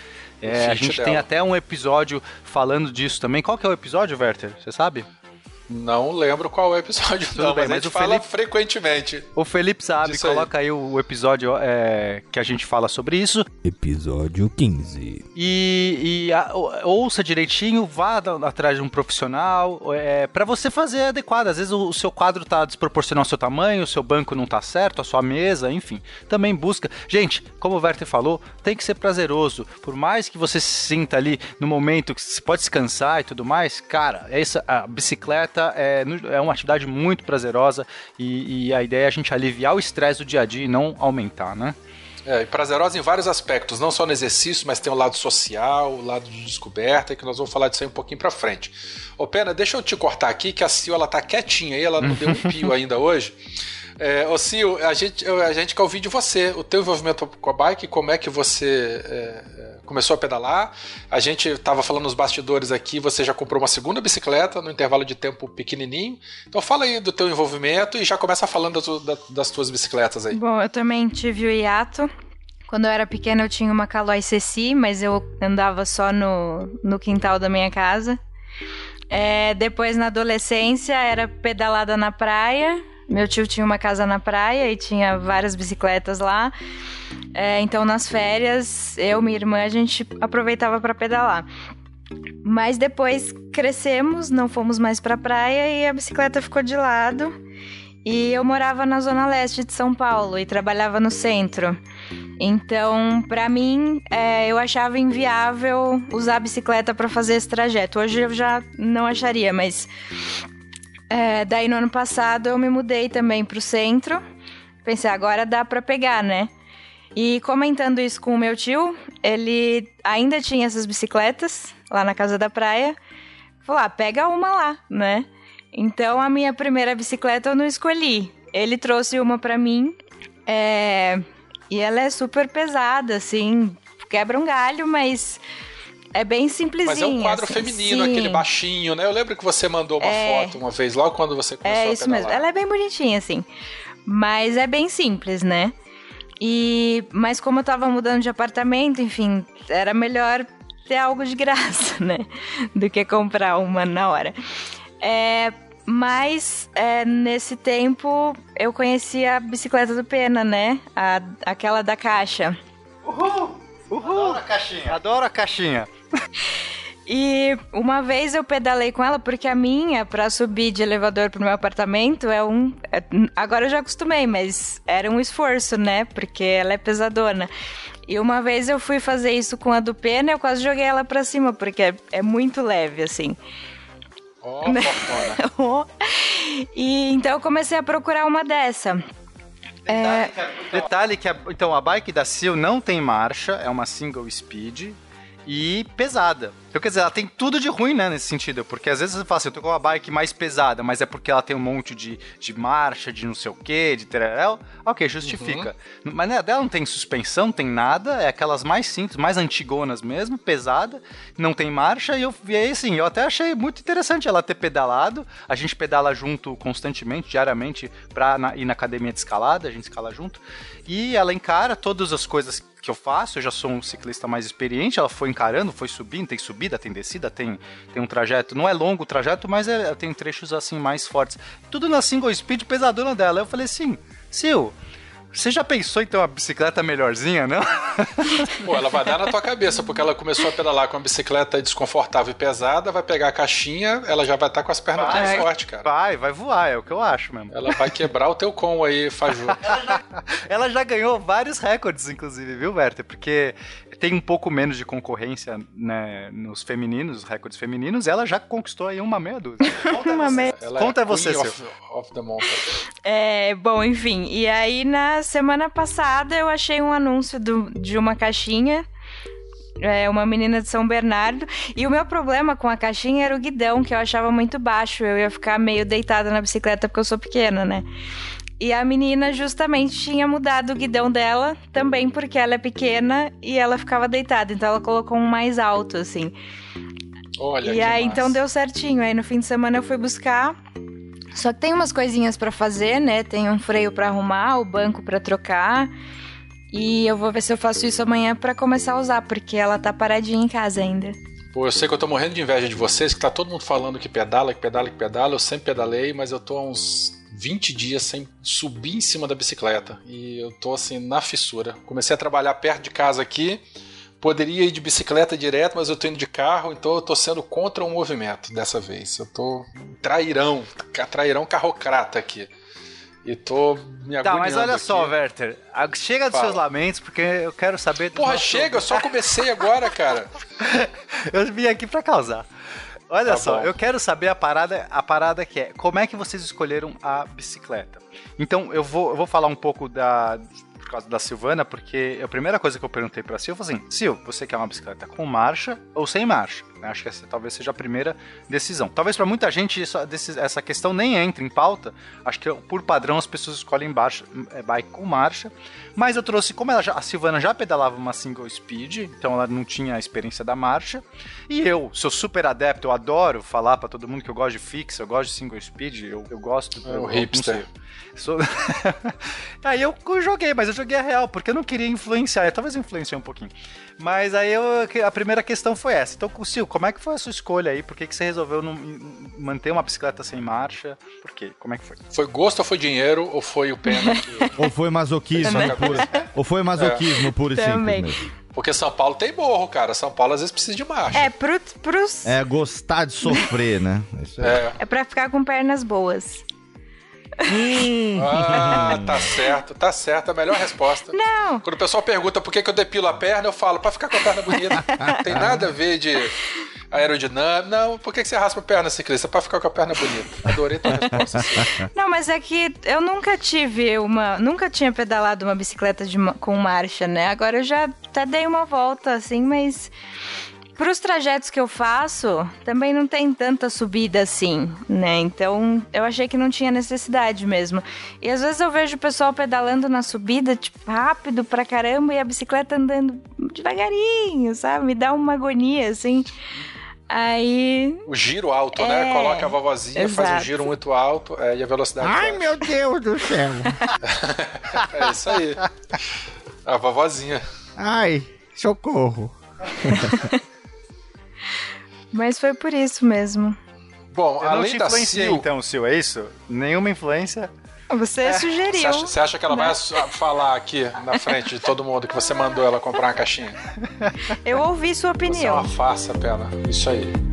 é, a gente dela. tem até um episódio falando disso também. Qual que é o episódio, Werther? Você sabe? Não lembro qual é o episódio, Tudo não, bem, mas, mas a gente fala Felipe, frequentemente. O Felipe sabe, coloca aí, aí o episódio é, que a gente fala sobre isso. Episódio 15. E, e a, ouça direitinho, vá atrás de um profissional, é, para você fazer adequado. Às vezes o, o, seu quadro tá desproporcional ao seu tamanho, o seu banco não tá certo, a sua mesa, enfim. Também busca. Gente, como o Werther falou, tem que ser prazeroso. Por mais que você se sinta ali no momento que você pode descansar e tudo mais, cara, essa, a bicicleta é, é uma atividade muito prazerosa e, e a ideia é a gente aliviar o estresse do dia a dia e não aumentar, né? É, e prazerosa em vários aspectos, não só no exercício, mas tem o lado social, o lado de descoberta, que nós vamos falar disso aí um pouquinho pra frente. Ô, Pena, deixa eu te cortar aqui, que a Sil, ela tá quietinha aí, ela não deu um [laughs] pio ainda hoje. É, ô a gente, a gente quer ouvir de você, o teu envolvimento com a bike, como é que você é, é começou a pedalar. A gente estava falando nos bastidores aqui, você já comprou uma segunda bicicleta no intervalo de tempo pequenininho. Então fala aí do teu envolvimento e já começa falando das, das tuas bicicletas aí. Bom, eu também tive o hiato. Quando eu era pequena eu tinha uma Caloi CC, mas eu andava só no, no quintal da minha casa. É, depois, na adolescência, era pedalada na praia. Meu tio tinha uma casa na praia e tinha várias bicicletas lá. É, então, nas férias, eu e minha irmã, a gente aproveitava para pedalar. Mas depois crescemos, não fomos mais para praia e a bicicleta ficou de lado. E eu morava na zona leste de São Paulo e trabalhava no centro. Então, para mim, é, eu achava inviável usar a bicicleta para fazer esse trajeto. Hoje eu já não acharia, mas é, daí no ano passado eu me mudei também para o centro. Pensei, agora dá para pegar, né? E comentando isso com o meu tio, ele ainda tinha essas bicicletas lá na casa da praia. Falou: ah, pega uma lá, né? Então a minha primeira bicicleta eu não escolhi. Ele trouxe uma para mim. É... E ela é super pesada, assim. Quebra um galho, mas é bem simplesinho. Mas é um quadro assim, feminino, sim. aquele baixinho, né? Eu lembro que você mandou uma é... foto uma vez, logo quando você começou é, a isso mesmo. Ela é bem bonitinha, assim. Mas é bem simples, né? E, mas como eu tava mudando de apartamento, enfim, era melhor ter algo de graça, [laughs] né? Do que comprar uma na hora. É, mas é, nesse tempo eu conheci a bicicleta do Pena, né? A, aquela da caixa. Uhul! Uhul! Adoro a caixinha. Adoro a caixinha. E uma vez eu pedalei com ela, porque a minha, para subir de elevador pro meu apartamento, é um. É, agora eu já acostumei, mas era um esforço, né? Porque ela é pesadona. E uma vez eu fui fazer isso com a do Pena, eu quase joguei ela pra cima, porque é, é muito leve, assim. Oh, [laughs] e então eu comecei a procurar uma dessa. Detalhe, é... que a, detalhe que a, então a bike da Sil não tem marcha, é uma single speed e pesada. Então, quer dizer, ela tem tudo de ruim, né, nesse sentido. Porque às vezes você fala assim, eu tô com uma bike mais pesada, mas é porque ela tem um monte de, de marcha, de não sei o que, de tererel. Ok, justifica. Uhum. Mas né, dela não tem suspensão, tem nada, é aquelas mais simples, mais antigonas mesmo, pesada, não tem marcha. E eu vi aí, assim, eu até achei muito interessante ela ter pedalado. A gente pedala junto constantemente, diariamente, pra na, ir na academia de escalada, a gente escala junto. E ela encara todas as coisas que eu faço, eu já sou um ciclista mais experiente, ela foi encarando, foi subindo, tem subida, tem descida, tem, tem um trajeto, não é longo o trajeto, mas é, tem trechos assim mais fortes. Tudo na single speed pesadona dela. Eu falei assim, Sil, você já pensou em ter uma bicicleta melhorzinha, não? Pô, ela vai dar na tua cabeça, porque ela começou a pedalar com uma bicicleta desconfortável e pesada, vai pegar a caixinha, ela já vai estar tá com as pernas vai, tão fortes, cara. Vai, vai voar, é o que eu acho mesmo. Ela vai quebrar o teu com aí, Faju. [laughs] ela, já, ela já ganhou vários recordes, inclusive, viu, Werther? Porque tem um pouco menos de concorrência né, nos femininos, os recordes femininos, ela já conquistou aí uma meia dúzia. Conta [laughs] uma meia. Conta é você, of, of the É, bom, enfim, e aí na semana passada eu achei um anúncio do, de uma caixinha é, uma menina de São Bernardo. E o meu problema com a caixinha era o guidão, que eu achava muito baixo. Eu ia ficar meio deitada na bicicleta porque eu sou pequena, né? E a menina justamente tinha mudado o guidão dela, também porque ela é pequena e ela ficava deitada. Então ela colocou um mais alto, assim. Olha, e aí massa. então deu certinho. Aí no fim de semana eu fui buscar. Só que tem umas coisinhas para fazer, né? Tem um freio para arrumar, o banco para trocar. E eu vou ver se eu faço isso amanhã para começar a usar, porque ela tá paradinha em casa ainda. Pô, eu sei que eu tô morrendo de inveja de vocês, que tá todo mundo falando que pedala, que pedala, que pedala. Eu sempre pedalei, mas eu tô há uns 20 dias sem subir em cima da bicicleta. E eu tô assim na fissura. Comecei a trabalhar perto de casa aqui. Poderia ir de bicicleta direto, mas eu tô indo de carro, então eu tô sendo contra o movimento dessa vez. Eu tô trairão, trairão carrocrata aqui. E tô me agoniando Tá, mas olha aqui. só, Werther. Chega dos Fala. seus lamentos, porque eu quero saber... Porra, chega, eu só [laughs] comecei agora, cara. [laughs] eu vim aqui pra causar. Olha tá só, bom. eu quero saber a parada, a parada que é, como é que vocês escolheram a bicicleta? Então, eu vou, eu vou falar um pouco da causa da Silvana, porque a primeira coisa que eu perguntei pra Sil foi assim: Sil, você quer uma bicicleta com marcha ou sem marcha? Acho que essa talvez seja a primeira decisão. Talvez para muita gente isso, essa questão nem entre em pauta. Acho que por padrão as pessoas escolhem baixo, é, bike com marcha. Mas eu trouxe, como ela já, a Silvana já pedalava uma single speed, então ela não tinha a experiência da marcha. E eu sou super adepto, eu adoro falar para todo mundo que eu gosto de fix, eu gosto de single speed, eu, eu gosto. É o eu, hipster. Sou... [laughs] aí eu joguei, mas eu joguei a real, porque eu não queria influenciar. Talvez influenciei um pouquinho. Mas aí eu, a primeira questão foi essa. Então, Sil, como é que foi a sua escolha aí? Por que, que você resolveu não, manter uma bicicleta sem marcha? Por quê? Como é que foi? Foi gosto ou foi dinheiro? Ou foi o pena? Que... [laughs] ou foi masoquismo puro? Ou foi masoquismo é. puro e Também. simples mesmo? Porque São Paulo tem morro, cara. São Paulo às vezes precisa de marcha. É, pro, pros... É gostar de sofrer, né? É. é pra ficar com pernas boas. Hum. ah, tá certo, tá certo. A melhor resposta. Não. Quando o pessoal pergunta por que, que eu depilo a perna, eu falo, pra ficar com a perna bonita. Não [laughs] tem nada a ver de aerodinâmica. Não, por que, que você raspa a perna ciclista? Pra ficar com a perna bonita. Adorei tua resposta. Não, mas é que eu nunca tive uma. Nunca tinha pedalado uma bicicleta de, com marcha, né? Agora eu já até dei uma volta, assim, mas para os trajetos que eu faço, também não tem tanta subida assim, né? Então eu achei que não tinha necessidade mesmo. E às vezes eu vejo o pessoal pedalando na subida, tipo, rápido pra caramba, e a bicicleta andando devagarinho, sabe? Me dá uma agonia, assim. Aí. O giro alto, né? é, né? Coloca a vovozinha, exato. faz um giro muito alto é, e a velocidade. Ai, baixa. meu Deus do céu! [laughs] é isso aí. A vovozinha. Ai, socorro. [laughs] Mas foi por isso mesmo. Bom, eu além não te da Sil... então, Sil, é isso? Nenhuma influência? Você é, sugeriu. Você acha, você acha, que ela né? vai falar aqui na frente de todo mundo que você mandou ela comprar uma caixinha? Eu ouvi sua opinião. Você é uma farsa, Pena. Isso aí.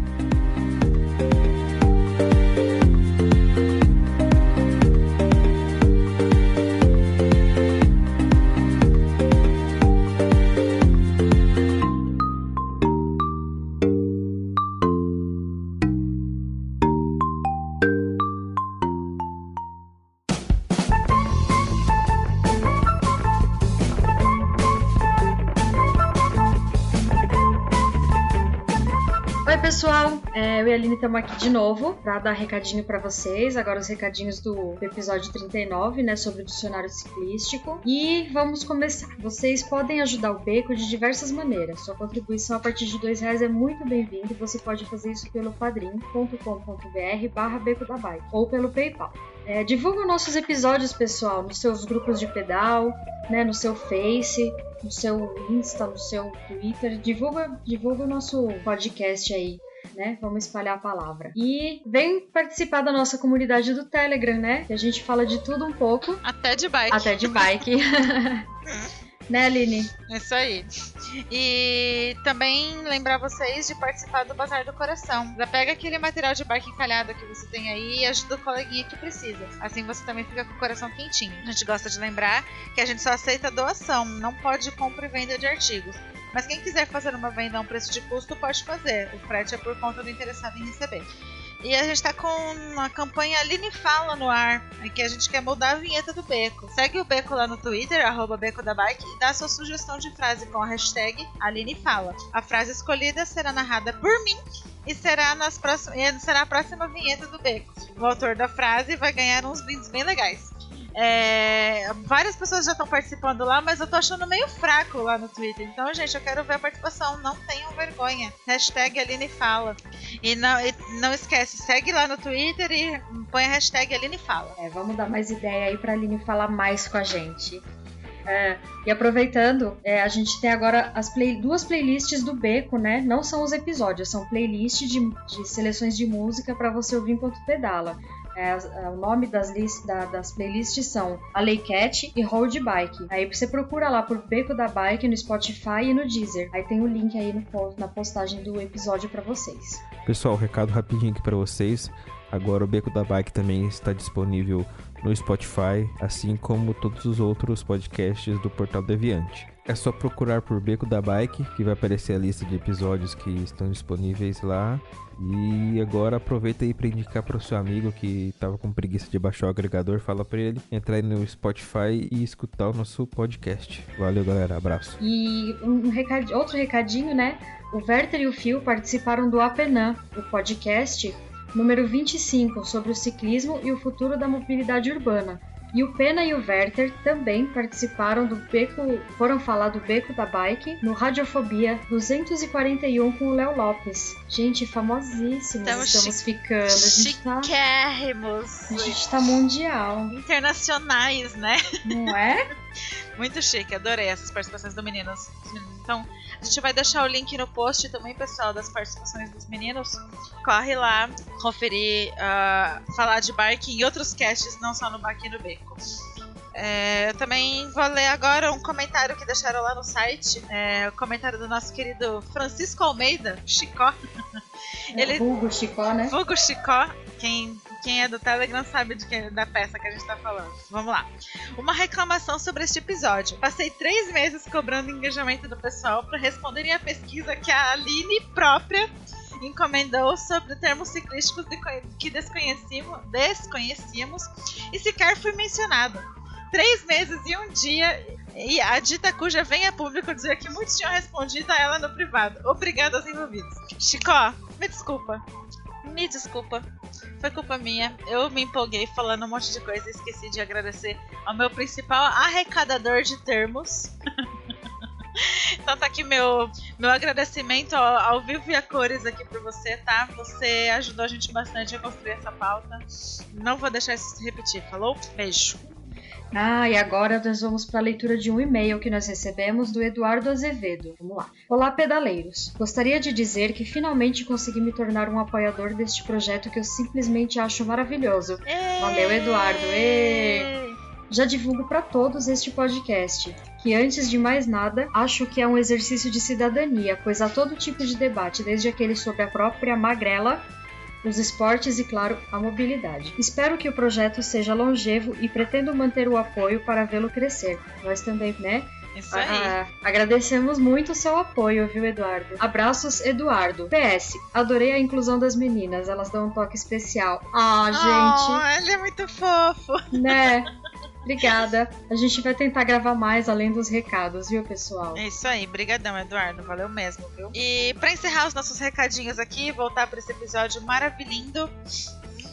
Estamos aqui de novo para dar recadinho para vocês. Agora os recadinhos do episódio 39, né, sobre o dicionário ciclístico. E vamos começar. Vocês podem ajudar o Beco de diversas maneiras. Sua contribuição a partir de dois reais é muito bem-vinda e você pode fazer isso pelo padrim.com.br barra Beco da Bike ou pelo PayPal. É, divulga nossos episódios, pessoal, nos seus grupos de pedal, né, no seu Face, no seu Insta, no seu Twitter. Divulga, divulga o nosso podcast aí né? Vamos espalhar a palavra. E vem participar da nossa comunidade do Telegram, né? Que a gente fala de tudo um pouco. Até de bike. Até de bike. [laughs] né, Aline? Isso aí. E também lembrar vocês de participar do Bazar do Coração. Já pega aquele material de bike encalhado que você tem aí e ajuda o coleguinha que precisa. Assim você também fica com o coração quentinho. A gente gosta de lembrar que a gente só aceita doação, não pode compra e venda de artigos. Mas quem quiser fazer uma venda a um preço de custo pode fazer. O frete é por conta do interessado em receber. E a gente está com uma campanha Aline Fala no ar, em que a gente quer mudar a vinheta do Beco. Segue o Beco lá no Twitter, arroba Beco da Bike, e dá sua sugestão de frase com a hashtag Aline Fala. A frase escolhida será narrada por mim e será, nas próximas, será a próxima vinheta do Beco. O autor da frase vai ganhar uns brindes bem legais. É, várias pessoas já estão participando lá, mas eu tô achando meio fraco lá no Twitter. Então, gente, eu quero ver a participação. Não tenham vergonha. Hashtag Aline Fala. E não, e não esquece, segue lá no Twitter e põe a hashtag Aline Fala. É, vamos dar mais ideia aí pra Aline falar mais com a gente. É, e aproveitando, é, a gente tem agora as play, duas playlists do Beco, né? Não são os episódios, são playlists de, de seleções de música para você ouvir enquanto pedala. É, é, o nome das, list, da, das playlists são Cat e Road Bike. Aí você procura lá por Beco da Bike no Spotify e no Deezer. Aí tem o link aí no, na postagem do episódio para vocês. Pessoal, recado rapidinho aqui para vocês. Agora o Beco da Bike também está disponível no Spotify, assim como todos os outros podcasts do Portal Deviante. É só procurar por Beco da Bike, que vai aparecer a lista de episódios que estão disponíveis lá. E agora aproveita aí para indicar para o seu amigo que tava com preguiça de baixar o agregador, fala para ele entrar aí no Spotify e escutar o nosso podcast. Valeu, galera, abraço. E um recad... outro recadinho, né? O Werther e o Fio participaram do Apenan, o podcast número 25 sobre o ciclismo e o futuro da mobilidade urbana. E o Pena e o Werther também participaram do Beco, foram falar do Beco da Bike no Radiofobia 241 com o Léo Lopes. Gente, famosíssimos Estamos estamos ficando. A gente tá, Chiquérrimos. a gente tá mundial, Internacionais, né? não é? [laughs] Muito chique, adorei essas participações do meninos. dos meninos. Então, a gente vai deixar o link no post também, pessoal, das participações dos meninos. Corre lá, conferir, ah, falar de bike em outros casts, não só no Bike e no Beco. É, eu também vou ler agora um comentário que deixaram lá no site. É, o comentário do nosso querido Francisco Almeida, Chicó. Ele- Hugo Chicó, né? Fogo Chicó. Quem, quem é do Telegram sabe de que, da peça que a gente tá falando. Vamos lá. Uma reclamação sobre este episódio. Passei três meses cobrando engajamento do pessoal para responderem a pesquisa que a Aline própria encomendou sobre termos ciclísticos de que desconhecíamos, desconhecíamos e sequer foi mencionado. Três meses e um dia e a dita cuja vem a público dizer que muitos tinham respondido a ela no privado. Obrigado aos envolvidos. Chicó, me desculpa. Me desculpa. Foi culpa minha. Eu me empolguei falando um monte de coisa e esqueci de agradecer ao meu principal arrecadador de termos. [laughs] então tá aqui meu, meu agradecimento ao, ao vivo e a cores aqui pra você, tá? Você ajudou a gente bastante a construir essa pauta. Não vou deixar isso se repetir, falou? Beijo. Ah, e agora nós vamos para a leitura de um e-mail que nós recebemos do Eduardo Azevedo. Vamos lá. Olá, pedaleiros. Gostaria de dizer que finalmente consegui me tornar um apoiador deste projeto que eu simplesmente acho maravilhoso. Valeu, Eduardo. Ê! Já divulgo para todos este podcast, que antes de mais nada, acho que é um exercício de cidadania, pois há todo tipo de debate, desde aquele sobre a própria magrela os esportes e, claro, a mobilidade. Espero que o projeto seja longevo e pretendo manter o apoio para vê-lo crescer. Nós também, né? Isso aí. Ah, agradecemos muito o seu apoio, viu, Eduardo? Abraços, Eduardo. PS, adorei a inclusão das meninas, elas dão um toque especial. Ah, gente, Oh, ele é muito fofo. né? [laughs] Obrigada. A gente vai tentar gravar mais além dos recados, viu, pessoal? É isso aí, brigadão, Eduardo, valeu mesmo, viu? E pra encerrar os nossos recadinhos aqui, voltar para esse episódio maravilhoso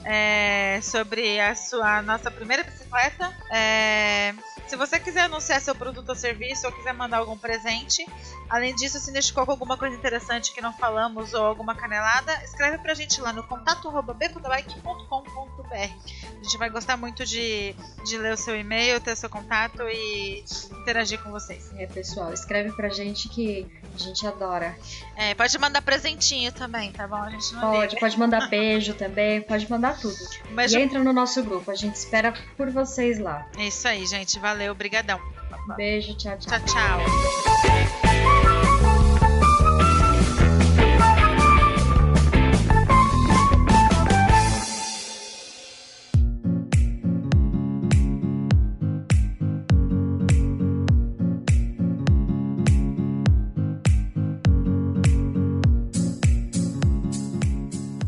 é, sobre a sua a nossa primeira. É, se você quiser anunciar seu produto ou serviço ou quiser mandar algum presente, além disso, se identificou com alguma coisa interessante que não falamos ou alguma canelada, escreve pra gente lá no contato arroba becodabike.com.br. A gente vai gostar muito de, de ler o seu e-mail, ter seu contato e interagir com vocês. É, pessoal, escreve pra gente que a gente adora. É, pode mandar presentinho também, tá bom? A gente não Pode, liga. pode mandar beijo também, pode mandar tudo. Mas E entra no nosso grupo, a gente espera por vocês lá. É isso aí, gente. Valeu, brigadão. Beijo, tchau, tchau. Tchau, tchau.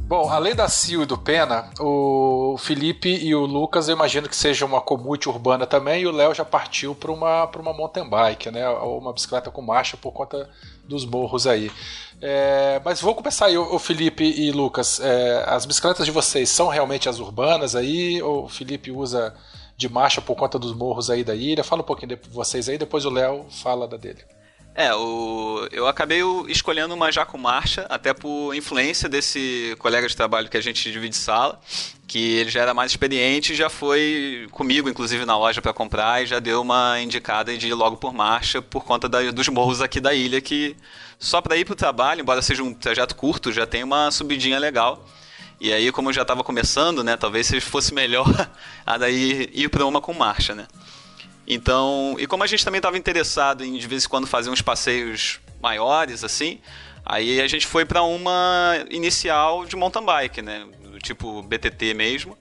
Bom, além da Sil e do Pena, o Felipe e o Lucas eu imagino que seja uma comute urbana também, e o Léo já partiu para uma, uma mountain bike, né? Ou uma bicicleta com marcha por conta dos morros aí. É, mas vou começar aí, o Felipe e Lucas. É, as bicicletas de vocês são realmente as urbanas aí? Ou o Felipe usa de marcha por conta dos morros aí da ilha? Fala um pouquinho de vocês aí, depois o Léo fala da dele. É, o, eu acabei escolhendo uma Jaco Marcha, até por influência desse colega de trabalho que a gente divide sala, que ele já era mais experiente, já foi comigo, inclusive, na loja para comprar e já deu uma indicada de ir logo por marcha por conta da- dos morros aqui da ilha, que só para ir para o trabalho, embora seja um trajeto curto, já tem uma subidinha legal. E aí, como eu já estava começando, né, talvez fosse melhor [laughs] a daí ir para uma com marcha, né? Então, e como a gente também estava interessado em de vez em quando fazer uns passeios maiores assim, aí a gente foi para uma inicial de mountain bike, né, do tipo BTT mesmo,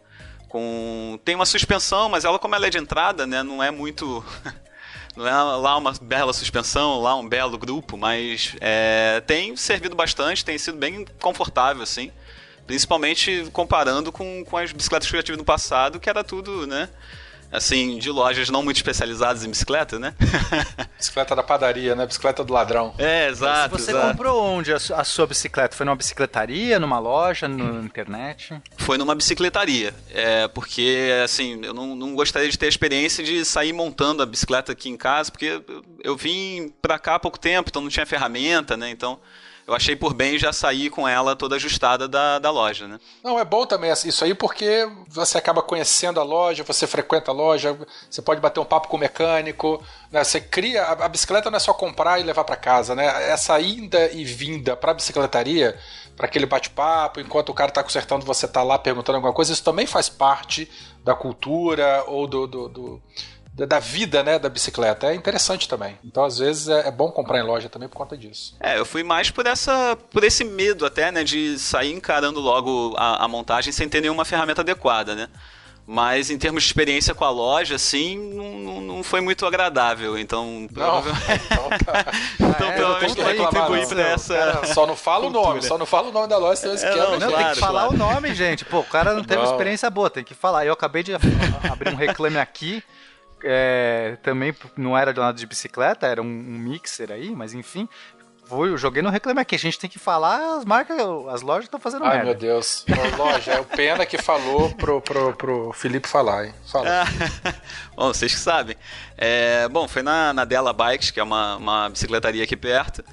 com tem uma suspensão, mas ela como ela é de entrada, né, não é muito [laughs] Não é lá uma bela suspensão, lá um belo grupo, mas é, tem servido bastante, tem sido bem confortável, assim. Principalmente comparando com, com as bicicletas que eu tive no passado, que era tudo, né? Assim, de lojas não muito especializadas em bicicleta, né? [laughs] bicicleta da padaria, né? Bicicleta do ladrão. É, exato. Você exato. comprou onde a sua bicicleta? Foi numa bicicletaria, numa loja, na internet? Foi numa bicicletaria. É, porque, assim, eu não, não gostaria de ter a experiência de sair montando a bicicleta aqui em casa, porque eu, eu vim pra cá há pouco tempo, então não tinha ferramenta, né? Então eu achei por bem já sair com ela toda ajustada da, da loja, né? Não, é bom também isso aí porque você acaba conhecendo a loja, você frequenta a loja, você pode bater um papo com o mecânico, né? Você cria. A, a bicicleta não é só comprar e levar para casa, né? Essa ida e vinda para a bicicletaria, para aquele bate-papo, enquanto o cara está consertando, você está lá perguntando alguma coisa, isso também faz parte da cultura ou do, do, do da vida, né, da bicicleta. É interessante também. Então, às vezes, é, é, bom comprar em loja também por conta disso. É, eu fui mais por essa, por esse medo até, né, de sair encarando logo a, a montagem sem ter nenhuma ferramenta adequada, né. Mas em termos de experiência com a loja, assim, não, não foi muito agradável. Então, provavelmente. [laughs] Então, tá. [laughs] então, é, provavelmente contribuir pra essa. Cara, só não fala o nome, só não fala o nome da loja, senão eles é, quebram. Não, não claro, tem que falar claro. o nome, gente. Pô, o cara não teve não. experiência boa, tem que falar. Eu acabei de [laughs] abrir um reclame aqui é, também não era de lado de bicicleta, era um, um mixer aí, mas enfim. Vou, eu joguei no Reclame Aqui. A gente tem que falar, as marcas, as lojas estão fazendo Ai, merda. meu Deus. Ô, loja, é o Pena que falou pro, pro, pro Felipe falar, hein? Fala. [laughs] bom, vocês que sabem. É, bom, foi na, na Della Bikes, que é uma, uma bicicletaria aqui perto.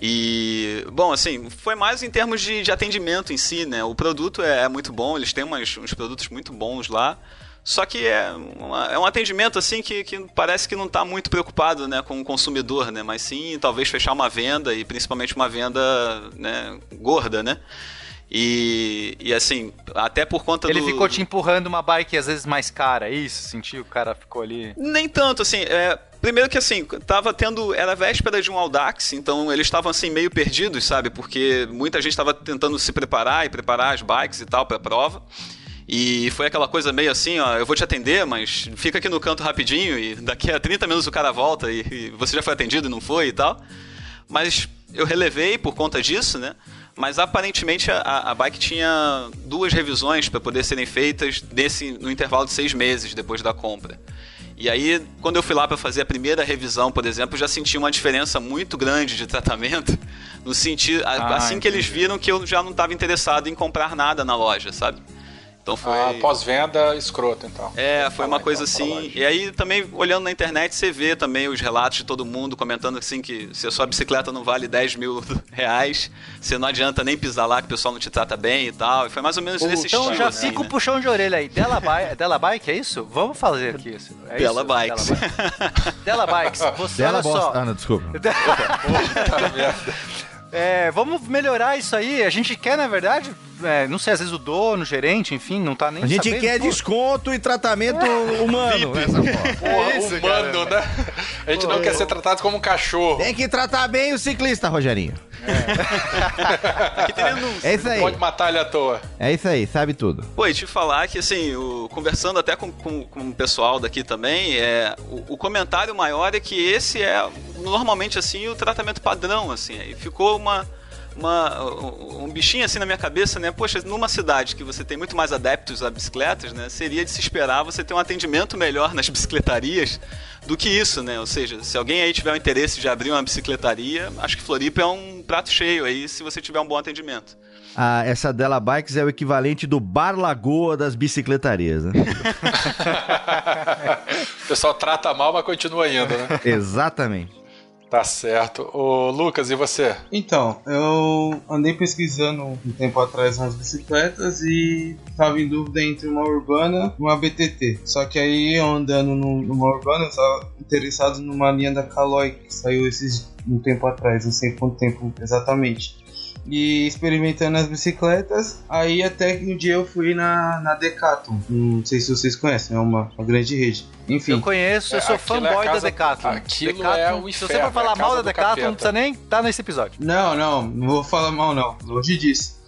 E, bom, assim, foi mais em termos de, de atendimento em si, né? O produto é, é muito bom, eles têm umas, uns produtos muito bons lá. Só que é, uma, é um atendimento assim que, que parece que não está muito preocupado né, com o consumidor, né? Mas sim, talvez fechar uma venda e principalmente uma venda né, gorda, né? E, e assim, até por conta Ele do... ficou te empurrando uma bike às vezes mais cara, é isso? Sentiu? O cara ficou ali... Nem tanto, assim, é... Primeiro que assim, tava tendo. Era véspera de um Audax, então eles estavam assim meio perdidos, sabe? Porque muita gente estava tentando se preparar e preparar as bikes e tal para a prova. E foi aquela coisa meio assim, ó, eu vou te atender, mas fica aqui no canto rapidinho e daqui a 30 minutos o cara volta e, e você já foi atendido e não foi e tal. Mas eu relevei por conta disso, né? Mas aparentemente a, a bike tinha duas revisões para poder serem feitas nesse, no intervalo de seis meses depois da compra. E aí, quando eu fui lá para fazer a primeira revisão, por exemplo, já senti uma diferença muito grande de tratamento, no sentido ah, assim entendi. que eles viram que eu já não estava interessado em comprar nada na loja, sabe? Então foi. Ah, pós-venda escroto, então. É, foi uma coisa então, assim. E aí também, olhando na internet, você vê também os relatos de todo mundo comentando assim que se a sua bicicleta não vale 10 mil [laughs] reais, você não adianta nem pisar lá que o pessoal não te trata bem e tal. E foi mais ou menos nesse então estilo. Então já assim, fica o né? puxão de orelha aí. Della, Bi Della Bike, é isso? Vamos fazer aqui isso. É Della isso? Bikes. Della Bikes. [laughs] Você Della olha só. Ah, não, desculpa. [laughs] É, vamos melhorar isso aí. A gente quer, na verdade, é, não sei, às vezes o dono, o gerente, enfim, não tá nem A gente sabendo, quer pô. desconto e tratamento humano. Essa porra. [laughs] isso, humano, cara. né? A gente pô, não quer ser tratado como um cachorro. Tem que tratar bem o ciclista, Rogerinho. É, é isso aí. Pode matar ele à toa. É isso aí, sabe tudo. Pô, e te falar que, assim, o, conversando até com, com, com, o pessoal daqui também, é, o, o, comentário maior é que esse é, normalmente, assim, o tratamento padrão, assim. Aí ficou uma... Uma, um bichinho assim na minha cabeça, né? Poxa, numa cidade que você tem muito mais adeptos a bicicletas, né? Seria de se esperar você ter um atendimento melhor nas bicicletarias do que isso, né? Ou seja, se alguém aí tiver o interesse de abrir uma bicicletaria, acho que Floripa é um prato cheio aí se você tiver um bom atendimento. Ah, essa Della Bikes é o equivalente do Bar Lagoa das bicicletarias, né? [laughs] o pessoal trata mal, mas continua indo, né? Exatamente. Tá certo. Ô, Lucas, e você? Então, eu andei pesquisando um tempo atrás umas bicicletas e estava em dúvida entre uma urbana e uma BTT. Só que aí, andando numa urbana, eu estava interessado numa linha da Caloi que saiu esses um tempo atrás, não sei quanto tempo exatamente e experimentando as bicicletas. Aí até que um dia eu fui na, na Decathlon. Não sei se vocês conhecem, é uma, uma grande rede. Enfim. Eu conheço, eu sou é, fanboy é da Decathlon. Aquilo Decathlon, é o inferno, Se você for falar é mal da Decathlon, não precisa nem estar tá nesse episódio. Não, não, não vou falar mal não. Longe disso.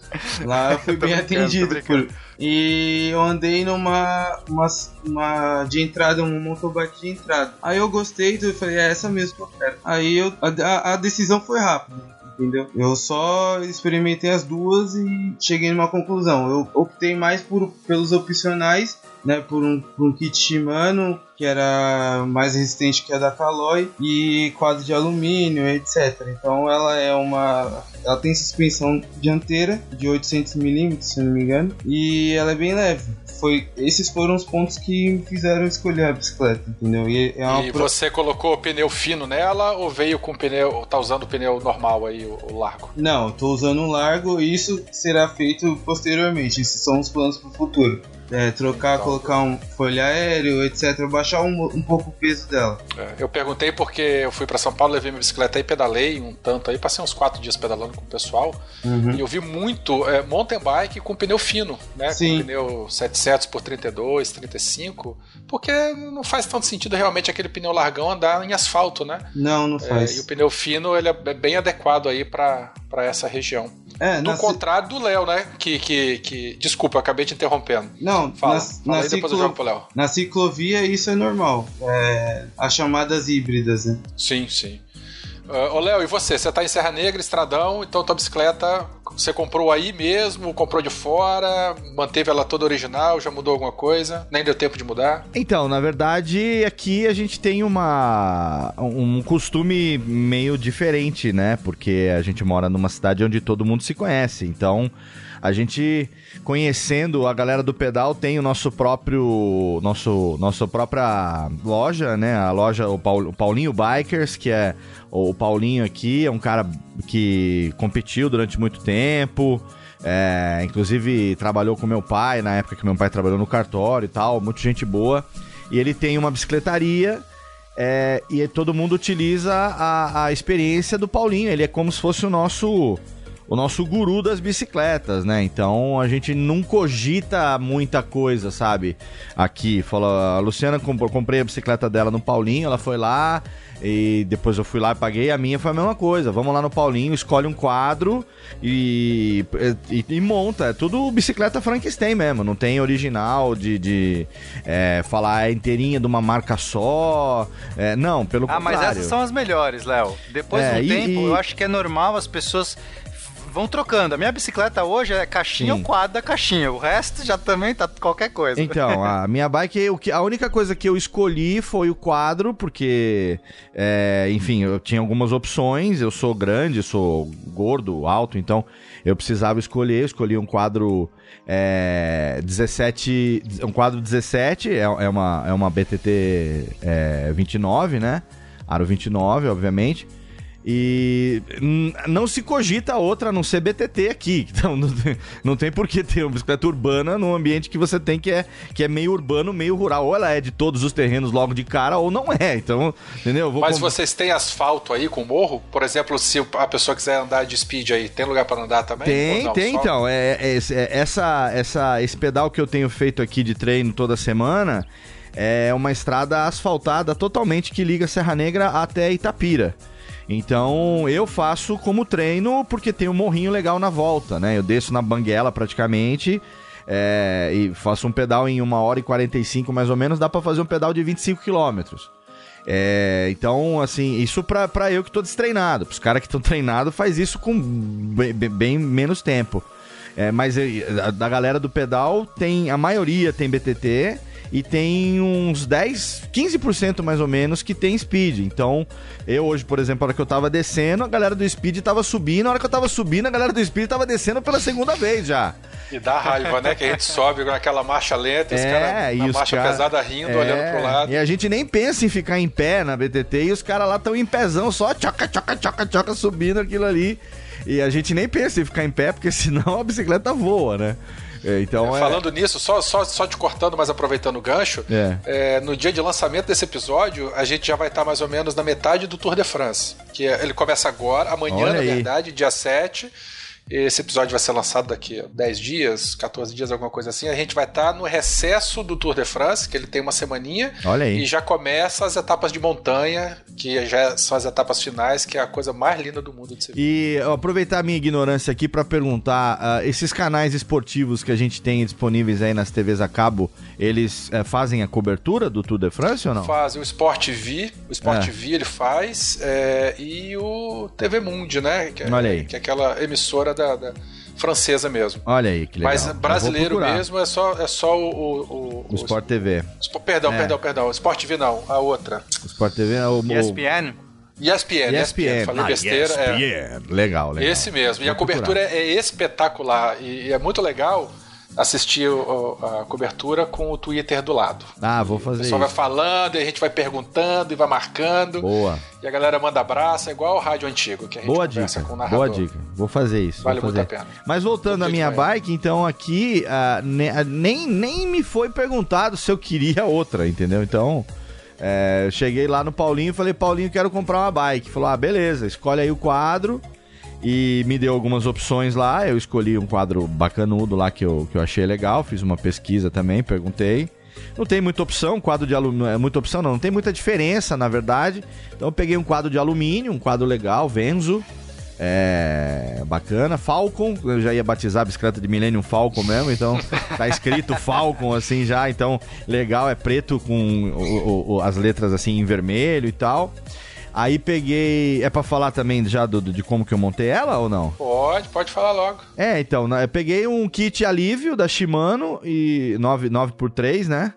Lá eu fui [laughs] bem atendido por, E eu andei numa uma, uma de entrada, um motobike de entrada. Aí eu gostei, então eu falei, é essa mesmo que eu quero. Aí eu, a, a decisão foi rápida entendeu? Eu só experimentei as duas e cheguei numa conclusão. Eu optei mais por, pelos opcionais né, por um, por um kit Shimano que era mais resistente que a da Caloi e quadro de alumínio, etc. Então ela é uma, ela tem suspensão dianteira de 800 mm, se não me engano, e ela é bem leve. Foi, esses foram os pontos que me fizeram escolher a bicicleta, entendeu? E, é e pro... você colocou pneu fino nela ou veio com pneu, tá usando o pneu normal aí, o, o largo? Não, tô usando um largo e isso será feito posteriormente. Esses são os planos para o futuro. É, trocar, colocar um folha aéreo, etc. Baixar um, um pouco o peso dela. É, eu perguntei porque eu fui para São Paulo, levei minha bicicleta e pedalei um tanto aí, passei uns quatro dias pedalando com o pessoal. Uhum. E eu vi muito é, mountain bike com pneu fino, né? Sim. Com pneu 700 por 32, 35. Porque não faz tanto sentido realmente aquele pneu largão andar em asfalto, né? Não, não é, faz. e o pneu fino ele é bem adequado aí para essa região. É, do contrário do Léo, né? Que, que, que. Desculpa, acabei te interrompendo. Não, fala, na, fala na, ciclo... na ciclovia isso é normal. É, as chamadas híbridas, né? Sim, sim. Uh, ô, Léo, e você? Você tá em Serra Negra, Estradão, então tua bicicleta você comprou aí mesmo, comprou de fora, manteve ela toda original, já mudou alguma coisa? Nem deu tempo de mudar? Então, na verdade, aqui a gente tem uma um costume meio diferente, né? Porque a gente mora numa cidade onde todo mundo se conhece. Então, a gente conhecendo a galera do pedal tem o nosso próprio nosso nossa própria loja, né? A loja o, Paul, o Paulinho Bikers, que é o Paulinho aqui, é um cara que competiu durante muito tempo. É, inclusive trabalhou com meu pai na época que meu pai trabalhou no cartório e tal, muita gente boa. E ele tem uma bicicletaria é, e todo mundo utiliza a, a experiência do Paulinho. Ele é como se fosse o nosso o nosso guru das bicicletas, né? Então a gente não cogita muita coisa, sabe? Aqui, falou, a Luciana comprou, comprei a bicicleta dela no Paulinho, ela foi lá e depois eu fui lá e paguei, a minha foi a mesma coisa. Vamos lá no Paulinho, escolhe um quadro e, e, e monta. É tudo bicicleta Frankenstein mesmo, não tem original de, de é, falar inteirinha de uma marca só. É, não, pelo ah, contrário. Ah, mas essas são as melhores, Léo. Depois é, de um e, tempo, eu acho que é normal as pessoas vão trocando. A minha bicicleta hoje é caixinha ou quadro da caixinha. O resto já também tá qualquer coisa. Então, a minha bike, o que, a única coisa que eu escolhi foi o quadro, porque, é, enfim, eu tinha algumas opções. Eu sou grande, sou gordo, alto, então eu precisava escolher. Eu escolhi um quadro é, 17. Um quadro 17, é, é, uma, é uma BTT é, 29, né? Aro 29, obviamente. E não se cogita outra não ser BTT aqui. [laughs] Então não tem, não tem por que ter uma bicicleta urbana num ambiente que você tem que é, que é meio urbano, meio rural. Ou ela é de todos os terrenos logo de cara, ou não é. Então, entendeu? Mas vocês têm asfalto aí com morro? Por exemplo, se a pessoa quiser andar de speed aí, tem lugar para andar também? Tem, tem então. É, é, é, essa, essa, esse pedal que eu tenho feito aqui de treino toda semana é uma estrada asfaltada totalmente que liga Serra Negra até Itapira. Então eu faço como treino porque tem um morrinho legal na volta, né? Eu desço na banguela praticamente. É, e faço um pedal em 1 hora e 45 mais ou menos, dá para fazer um pedal de 25 quilômetros. É, então, assim, isso pra, pra eu que tô destreinado. Os caras que estão [laughs] treinados faz isso com bem, bem menos tempo. É, mas da galera do pedal, tem a maioria tem BTT e tem uns 10, 15% mais ou menos que tem speed. Então, eu hoje, por exemplo, a hora que eu tava descendo, a galera do speed tava subindo, a hora que eu tava subindo, a galera do speed tava descendo pela segunda vez já. E dá raiva, né? Que a gente sobe naquela marcha lenta, e os é, caras na marcha cara, pesada rindo, é, olhando pro lado. E a gente nem pensa em ficar em pé na BTT e os caras lá estão em pezão, só tchoca, tchoca, tchoca, tchoca, subindo aquilo ali. E a gente nem pensa em ficar em pé, porque [laughs] senão a bicicleta voa, né? É, então, é, Falando nisso, só, só, só te cortando, mas aproveitando o gancho, é. no dia de lançamento desse episódio, a gente já vai estar mais ou menos na metade do Tour de France. Que ele começa agora, amanhã, na verdade, dia 7. Esse episódio vai ser lançado daqui a 10 dias, 14 dias, alguma coisa assim. A gente vai estar no recesso do Tour de France, que ele tem uma semaninha. Olha aí. E já começa as etapas de montanha, que já são as etapas finais, que é a coisa mais linda do mundo de se ver. E aproveitar a minha ignorância aqui para perguntar: uh, esses canais esportivos que a gente tem disponíveis aí nas TVs a cabo, eles uh, fazem a cobertura do Tour de France ou não? Fazem o Sport V, o Sport é. V ele faz, é, e o TV Mundi, né? Que é, Olha aí. Que é aquela emissora da, da francesa mesmo. Olha aí, que legal. Mas brasileiro mesmo é só, é só o. O, o, o Sport TV. Perdão, é. perdão, perdão. Sport TV não, a outra. O Sport TV é o. ESPN? ESPN, ESPN. Falei ah, besteira. ESPN. É. Legal, legal. Esse mesmo. Vou e a cobertura é, é espetacular. E, e é muito legal assistir a cobertura com o Twitter do lado. Ah, vou fazer. O pessoal isso. vai falando, e a gente vai perguntando e vai marcando. Boa. E a galera manda abraço, é igual o rádio antigo, que a gente Boa dica. com o narrador. Boa dica. Vou fazer isso. Vale fazer. muito a pena. Mas voltando à minha bike, então aqui uh, nem, nem me foi perguntado se eu queria outra, entendeu? Então. É, eu cheguei lá no Paulinho e falei, Paulinho, quero comprar uma bike. Falou, ah, beleza, escolhe aí o quadro e me deu algumas opções lá. Eu escolhi um quadro bacanudo lá que eu, que eu achei legal, fiz uma pesquisa também, perguntei. Não tem muita opção, quadro de alumínio, é muita opção não, não tem muita diferença, na verdade. Então eu peguei um quadro de alumínio, um quadro legal, Venzo, é bacana. Falcon, eu já ia batizar a bicicleta de Millennium Falcon mesmo, então tá escrito Falcon assim já, então legal, é preto com o, o, as letras assim em vermelho e tal. Aí peguei. É para falar também já do, de como que eu montei ela ou não? Pode, pode falar logo. É, então, eu peguei um kit alívio da Shimano e 9, 9 por 3 né?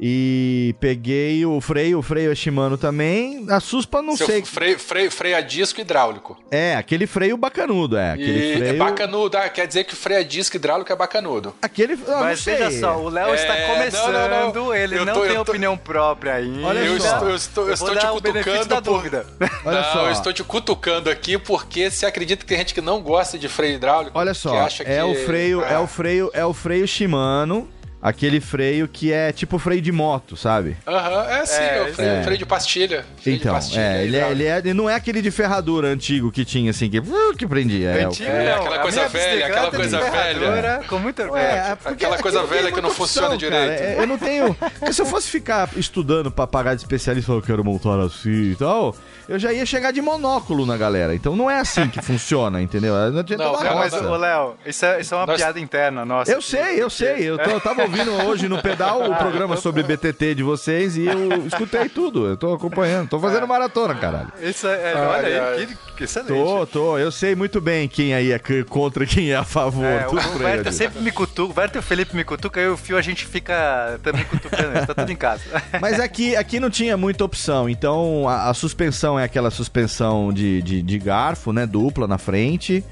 E peguei o freio, o freio é Shimano também. A Suspa não Seu sei. Freio, freio, freio a disco hidráulico. É, aquele freio bacanudo, é. Aquele e freio... É bacanudo, ah, quer dizer que o freio a disco hidráulico é bacanudo. Aquele. Ah, Mas veja só, o Léo é... está começando, não, não, não. ele eu não tô, tem tô... opinião própria ainda. Olha eu só. Estou, eu estou, eu, estou te cutucando. Da por... dúvida. Olha não, só. eu estou te cutucando aqui porque você acredita que tem gente que não gosta de freio hidráulico. Olha só, é que... o freio, ah. é o freio, é o freio Shimano aquele freio que é tipo freio de moto, sabe? Aham, uhum, é sim, é, é, o freio, é. freio, de pastilha. Freio então, de pastilha, é, ele, é, ele, é, ele não é aquele de ferradura antigo que tinha assim, que, uh, que prendia. É, Antigo, é, não, aquela coisa velha, aquela coisa velha. Com muita é, Aquela coisa velha que não funciona opção, direito. Cara, eu não tenho. se eu fosse ficar estudando pra pagar de especialista, eu quero montar assim e tal eu já ia chegar de monóculo na galera. Então não é assim que [laughs] funciona, entendeu? Não adianta não, mas, ô, Léo, isso é, isso é uma Nós... piada interna nossa. Eu sei, eu sei. Eu, tô, eu tava ouvindo hoje no pedal o programa sobre BTT de vocês e eu escutei tudo. Eu tô acompanhando. Tô fazendo maratona, caralho. Isso é, é olha aí, que, que excelente. Tô, tô. Eu sei muito bem quem aí é contra quem é a favor. É, o, o Werther sempre me cutuca. O Werther e o Felipe me cutuca e o Fio a gente fica também cutucando. tá tudo em casa. Mas aqui, aqui não tinha muita opção. Então a, a suspensão é aquela suspensão de, de, de garfo, né? Dupla na frente.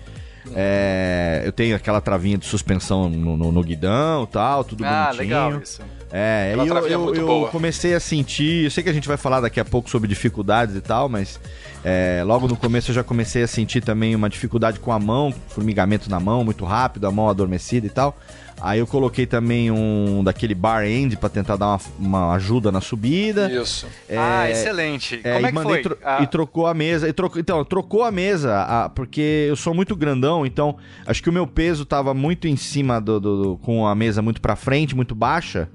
É, eu tenho aquela travinha de suspensão no, no, no guidão tal, tudo ah, bonitinho. legal isso. É, aí eu, eu, eu comecei a sentir. Eu sei que a gente vai falar daqui a pouco sobre dificuldades e tal, mas é, logo no começo eu já comecei a sentir também uma dificuldade com a mão, formigamento na mão, muito rápido, a mão adormecida e tal. Aí eu coloquei também um daquele bar end para tentar dar uma, uma, ajuda na subida. Isso. É, ah, excelente. É, Como é que foi? Tro ah. E trocou a mesa. E trocou, então, trocou a mesa, a, porque eu sou muito grandão, então acho que o meu peso tava muito em cima do, do, do com a mesa muito para frente, muito baixa.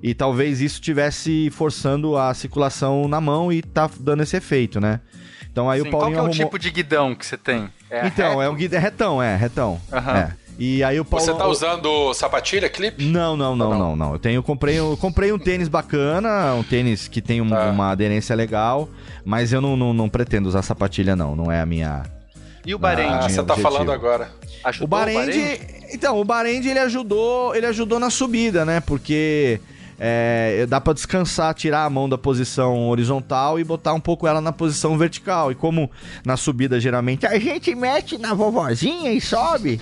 E talvez isso tivesse forçando a circulação na mão e tá dando esse efeito, né? Então aí Sim, o Paulinho qual é o arrumou... tipo de guidão que você tem? É então, reto? é um guidão, é retão, é, retão. Uhum. É. E aí o Paulo... Você tá usando sapatilha, clipe? Não, não, não, não, não, não. Eu tenho, comprei, eu comprei um tênis bacana, um tênis que tem um, tá. uma aderência legal, mas eu não, não, não, pretendo usar sapatilha, não. Não é a minha. E o Bahrein? Ah, você tá falando agora. Ajudou o Bahrein, então, o Bahrein ele ajudou, ele ajudou na subida, né? Porque é, dá para descansar, tirar a mão da posição horizontal e botar um pouco ela na posição vertical. E como na subida geralmente a gente mete na vovozinha e sobe,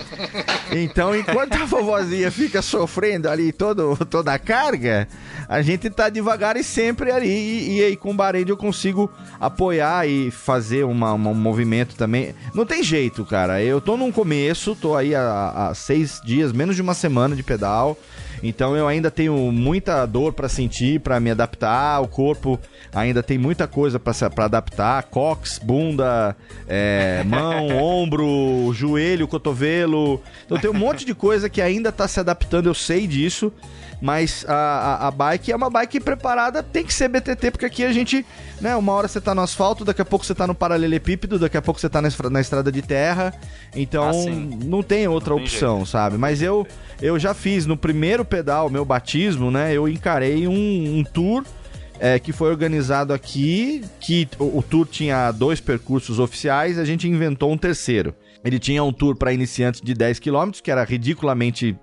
então enquanto a vovozinha fica sofrendo ali todo, toda a carga, a gente tá devagar e sempre ali. E, e aí com o Bahrein eu consigo apoiar e fazer uma, uma, um movimento também. Não tem jeito, cara. Eu tô num começo, tô aí há, há seis dias, menos de uma semana de pedal. Então eu ainda tenho muita dor para sentir, para me adaptar. O corpo ainda tem muita coisa para adaptar: cox, bunda, é, mão, [laughs] ombro, joelho, cotovelo. Então tem um monte de coisa que ainda tá se adaptando. Eu sei disso. Mas a, a, a, bike é uma bike preparada, tem que ser BTT, porque aqui a gente, né, uma hora você tá no asfalto, daqui a pouco você tá no paralelepípedo, daqui a pouco você tá na, na estrada de terra. Então, ah, não tem outra não opção, tem sabe? Mas eu, eu já fiz no primeiro pedal, meu batismo, né, eu encarei um, um tour. É, que foi organizado aqui, que o, o tour tinha dois percursos oficiais, a gente inventou um terceiro. Ele tinha um tour para iniciantes de 10 km, que era ridiculamente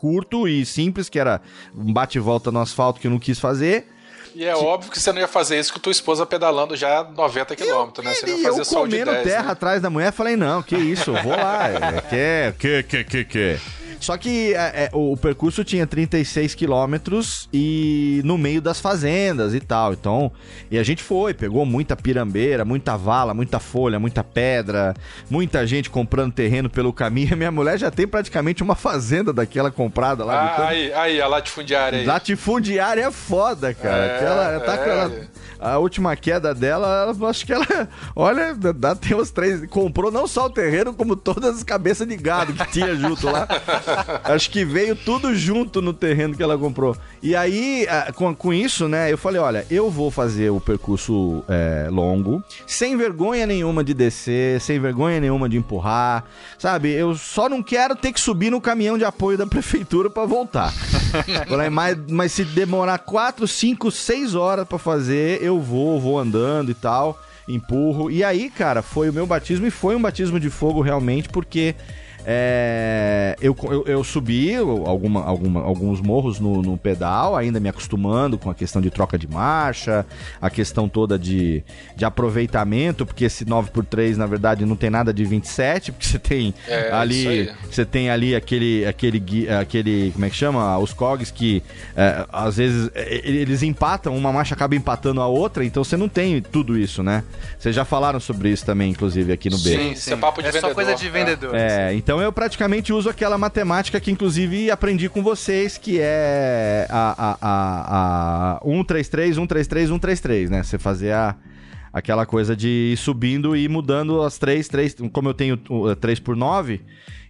curto e simples, que era um bate-volta no asfalto que eu não quis fazer. E é que... óbvio que você não ia fazer isso com tua esposa pedalando já 90 km, né? Você não ia fazer eu só de 10, terra né? atrás da mulher, falei, não, que isso, vou lá. É, que, que, que, que. Só que é, é, o, percurso tinha 36 quilômetros e no meio das fazendas e tal. Então, e a gente foi, pegou muita pirambeira, muita vala, muita folha, muita pedra, muita gente comprando terreno pelo caminho. [laughs] Minha mulher já tem praticamente uma fazenda daquela comprada lá. Ah, aí, aí, a latifundiária aí. Latifundiária é foda, cara. É, ela tá é. com ela a última queda dela, acho que ela, [laughs] olha, dá, tem uns três. Comprou não só o terreno, como todas as cabeças de gado que tinha junto lá. [laughs] acho que veio tudo junto no terreno que ela comprou. E aí, com, com isso, né, eu falei: olha, eu vou fazer o percurso é, longo, sem vergonha nenhuma de descer, sem vergonha nenhuma de empurrar, sabe? Eu só não quero ter que subir no caminhão de apoio da [laughs] prefeitura para voltar. mas, mas se demorar 4, 5, 6 horas para fazer, eu vou, vou andando e tal, empurro. E aí, cara, foi o meu batismo e foi um batismo de fogo realmente, porque é, eu, eu, eu, subi alguma, alguma, alguns morros no, no, pedal, ainda me acostumando com a questão de troca de marcha, a questão toda de, de aproveitamento, porque esse 9x3 na verdade não tem nada de 27, porque você tem é, ali você tem ali aquele, aquele, aquele, como é que chama? Os cogs que é, às vezes é, eles empatam, uma marcha acaba empatando a outra, então você não tem tudo isso, né? Vocês já falaram sobre isso também, inclusive, aqui no B. Sim, sim. é papo de é vendedor. só coisa de vendedor. É, então então eu praticamente uso aquela matemática que inclusive aprendi com vocês, que é a, a, a, a 133, 133, 133, né? Você fazer a, aquela coisa de ir subindo e mudando as três, três, como eu tenho 3 por 9,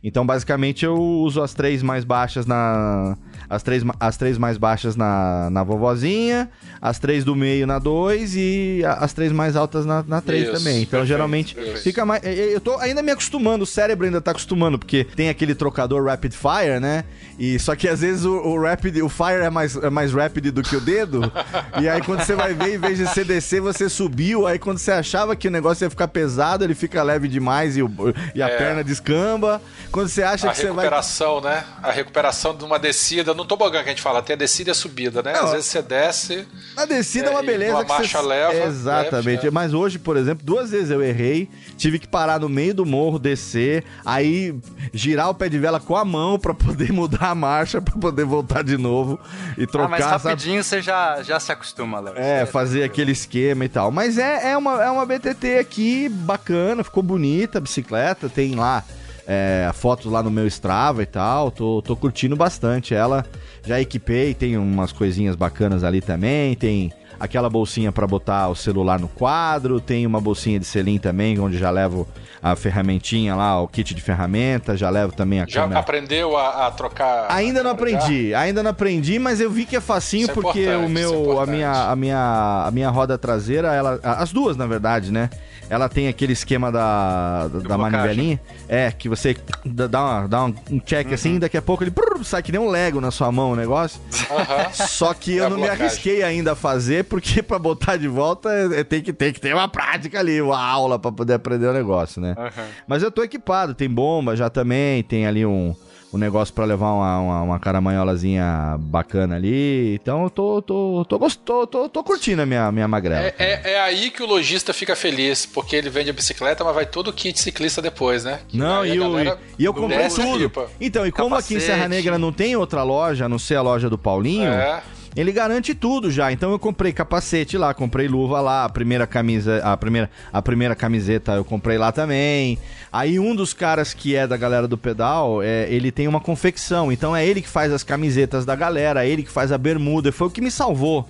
então basicamente eu uso as três mais baixas na as três, as três mais baixas na, na vovozinha, as três do meio na 2 e as três mais altas na 3 também. Então, perfeito, geralmente, perfeito. fica mais. Eu tô ainda me acostumando, o cérebro ainda tá acostumando, porque tem aquele trocador rapid fire, né? E só que às vezes o, o rapid, o fire é mais, é mais rapid do que o dedo. e aí quando você vai ver, em vez de você descer, você subiu. Aí quando você achava que o negócio ia ficar pesado, ele fica leve demais e, o, e a é. perna descamba. Quando você acha a que você vai. A recuperação, né? A recuperação de uma descida no tobogã que a gente fala, tem a descida e a subida, né? Não, Às vezes você desce. A descida é, é uma beleza. Uma marcha você... leva. Exatamente. Leve, Mas hoje, por exemplo, duas vezes eu errei, tive que parar no meio do morro, descer, aí girar o pé de vela com a mão para poder [laughs] mudar a marcha, para poder voltar de novo e trocar. Ah, mas rapidinho sabe? você já, já se acostuma, Léo. É, fazer aquele esquema e tal. Mas é, é, uma, é uma BTT aqui bacana, ficou bonita a bicicleta, tem lá é, fotos lá no meu Strava e tal. Tô, tô curtindo bastante ela. Já equipei, tem umas coisinhas bacanas ali também. Tem aquela bolsinha para botar o celular no quadro, tem uma bolsinha de selim também, onde já levo a ferramentinha lá, o kit de ferramenta, já levo também a já câmera. Já aprendeu a, a, trocar? Ainda não aprendi, já? ainda não aprendi, mas eu vi que é facinho isso é porque é o meu, é a minha, a minha, a minha roda traseira, ela, as duas na verdade, né? ela tem aquele esquema da, da, da manivelinha. É, que você dá, uma, dá um check uhum. assim, daqui a pouco ele brrr, sai que nem um Lego na sua mão o negócio. Uhum. Só que eu é não me arrisquei ainda a fazer, porque para botar de volta é, é, tem, que, tem que ter uma prática ali, uma aula para poder aprender o negócio, né? Uhum. Mas eu tô equipado, tem bomba já também, tem ali um um negócio para levar uma, uma, uma, caramanholazinha bacana ali. Então eu tô, tô, tô, tô, tô, tô curtindo a minha, minha magrela. É, é, é, aí que o lojista fica feliz, porque ele vende a bicicleta, mas vai todo o kit ciclista depois, né? Não, e, o, e eu comprei tudo. Então, e como Capacete. aqui em Serra Negra não tem outra loja, a não ser a loja do Paulinho. É ele garante tudo já. Então eu comprei capacete lá, comprei luva lá, a primeira camisa, a primeira, a primeira camiseta eu comprei lá também. Aí um dos caras que é da galera do pedal, é, ele tem uma confecção, então é ele que faz as camisetas da galera, é ele que faz a bermuda, foi o que me salvou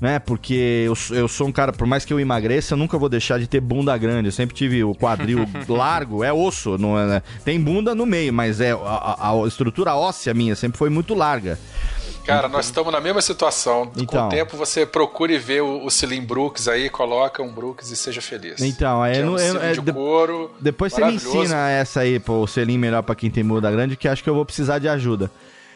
né? Porque eu, eu sou um cara, por mais que eu emagreça, eu nunca vou deixar de ter bunda grande. Eu sempre tive o quadril [laughs] largo, é osso, não é, né? tem bunda no meio, mas é a, a, a estrutura óssea minha sempre foi muito larga. Cara, nós estamos na mesma situação. Então, Com o então. tempo, você procure ver o, o Selim Brooks aí, coloca um Brooks e seja feliz. Então, aí é, um é, de couro, depois você me ensina essa aí, pô, o Selim melhor para quem tem bunda grande, que acho que eu vou precisar de ajuda.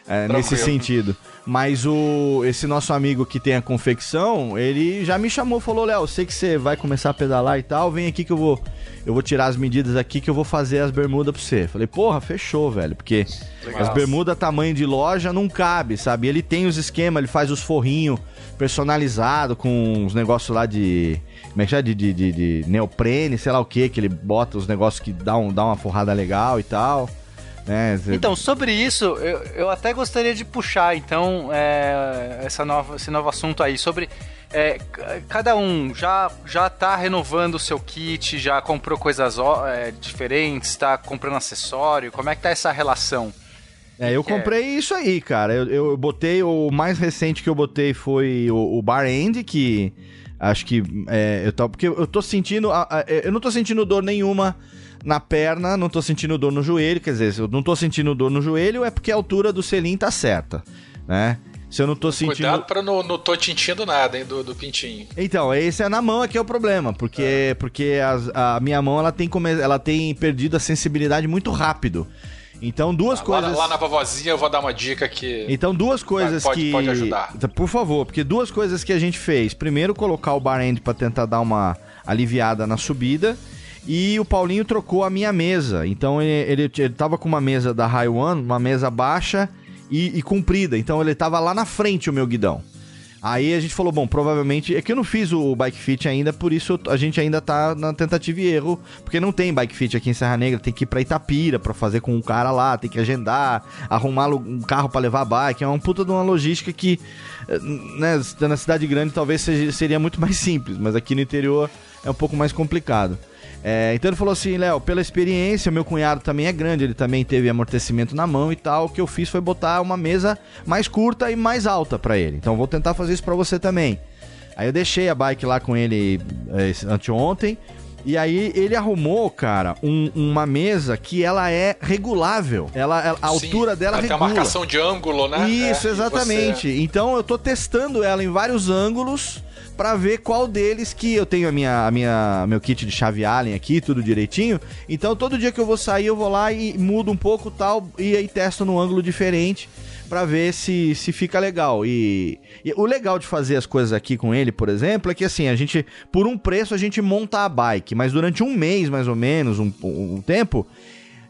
É, nesse sentido. Mas o esse nosso amigo que tem a confecção, ele já me chamou, falou: "Léo, sei que você vai começar a pedalar e tal, vem aqui que eu vou eu vou tirar as medidas aqui que eu vou fazer as bermudas pra você". Falei: "Porra, fechou, velho, porque Legal. as bermudas tamanho de loja não cabe, sabe? Ele tem os esquemas, ele faz os forrinhos personalizado com uns negócios lá de como é que chama? De, de, de, de neoprene, sei lá o que, que ele bota os negócios que dá, um, dá uma forrada legal e tal. É, Então, sobre isso, eu, eu até gostaria de puxar, então, é, essa nova, esse novo assunto aí, sobre é, cada um já já tá renovando o seu kit, já comprou coisas é, diferentes, está comprando acessório, como é que tá essa relação? É, eu comprei é... isso aí, cara. Eu, eu botei, o mais recente que eu botei foi o, o Bar End, que acho que é, eu tô, porque eu tô sentindo, eu não tô sentindo dor nenhuma na perna, não tô sentindo dor no joelho, quer dizer, se eu não tô sentindo dor no joelho é porque a altura do selim tá certa, né? Se eu não tô sentindo. Cuidado pra não, não tô tintindo nada, hein, do, do pintinho. Então, esse é na mão aqui é o problema, porque, é. porque a, a minha mão ela tem, come... ela tem perdido a sensibilidade muito rápido. Então, duas lá, coisas. Lá, lá, na vovozinha eu vou dar uma dica que. Então, duas coisas pode, que. Pode ajudar. Por favor, porque duas coisas que a gente fez. Primeiro, colocar o bar end pra tentar dar uma aliviada na subida. E o Paulinho trocou a minha mesa. Então ele, ele, ele tava com uma mesa da High One, uma mesa baixa e, e comprida. Então ele tava lá na frente o meu guidão. Aí a gente falou, bom, provavelmente. É que eu não fiz o bike fit ainda, por isso a gente ainda tá na tentativa e erro. Porque não tem bike fit aqui em Serra Negra, tem que ir pra Itapira pra fazer com um cara lá, tem que agendar, arrumar um carro para levar a bike. É uma puta de uma logística que, eh, né, na cidade grande talvez seja, seria muito mais [laughs] simples, mas aqui no interior é um pouco mais complicado. É, então ele falou assim, Léo, pela experiência, meu cunhado também é grande, ele também teve amortecimento na mão e tal. O que eu fiz foi botar uma mesa mais curta e mais alta para ele. Então vou tentar fazer isso para você também. Aí eu deixei a bike lá com ele é, anteontem. E aí ele arrumou, cara, um, uma mesa que ela é regulável. Ela, ela a Sim, altura dela ela regula. Tem a marcação de ângulo, né? Isso, é, exatamente. Você... Então eu tô testando ela em vários ângulos para ver qual deles que eu tenho a minha, a minha meu kit de chave Allen aqui, tudo direitinho. Então todo dia que eu vou sair eu vou lá e mudo um pouco tal e aí testo num ângulo diferente para ver se, se fica legal. E, e, o legal de fazer as coisas aqui com ele, por exemplo, é que assim, a gente, por um preço, a gente monta a bike, mas durante um mês, mais ou menos, um, um tempo,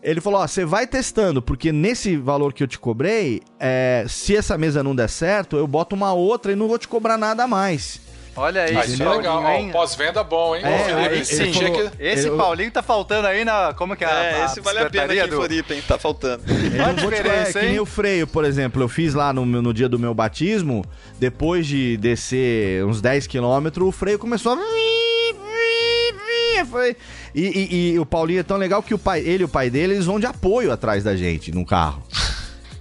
ele falou: Ó, você vai testando, porque nesse valor que eu te cobrei, é, se essa mesa não der certo, eu boto uma outra e não vou te cobrar nada mais. Olha aí, ah, isso é legal. Pós-venda bom, hein? É, Felipe, aí, sim. Que... Esse ele... Paulinho tá faltando aí na. Como que é? É, a, esse vale a pena aqui do... em Floripa, hein? Tá faltando. Olha a diferença, é, que nem o freio, por exemplo. Eu fiz lá no, no dia do meu batismo, depois de descer uns 10 quilômetros, o freio começou a. Foi... E, e, e, o Paulinho é tão legal que o pai, ele e o pai dele, eles vão de apoio atrás da gente no carro.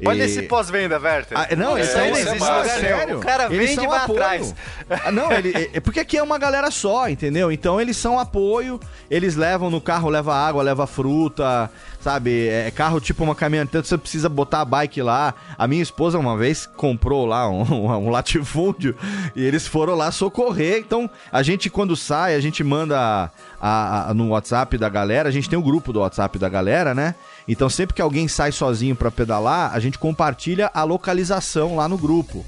Olha e... esse pós-venda, Werther. Ah, não, isso aí não existe lugar sério. O cara vende e vai apoio. atrás. Ah, não, ele, [laughs] é, é porque aqui é uma galera só, entendeu? Então eles são apoio, eles levam no carro, leva água, leva fruta, sabe? É carro tipo uma caminhonete, você precisa botar a bike lá. A minha esposa uma vez comprou lá um, [laughs] um, latifúndio e eles foram lá socorrer. Então a gente quando sai, a gente manda a, a, no WhatsApp da galera, a gente tem o um grupo do WhatsApp da galera, né? Então sempre que alguém sai sozinho para pedalar, a gente compartilha a localização lá no grupo.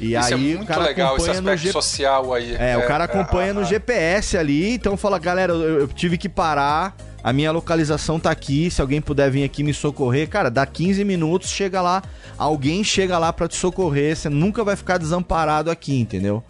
E Isso é aí é muito o cara legal, acompanha esse aspecto no G... social aí. É, é o cara acompanha é, no GPS ali, então fala, galera, eu, eu, tive que parar, a minha localização tá aqui, se alguém puder vir aqui me socorrer, cara, dá 15 minutos, chega lá, alguém chega lá para te socorrer, você nunca vai ficar desamparado aqui, entendeu?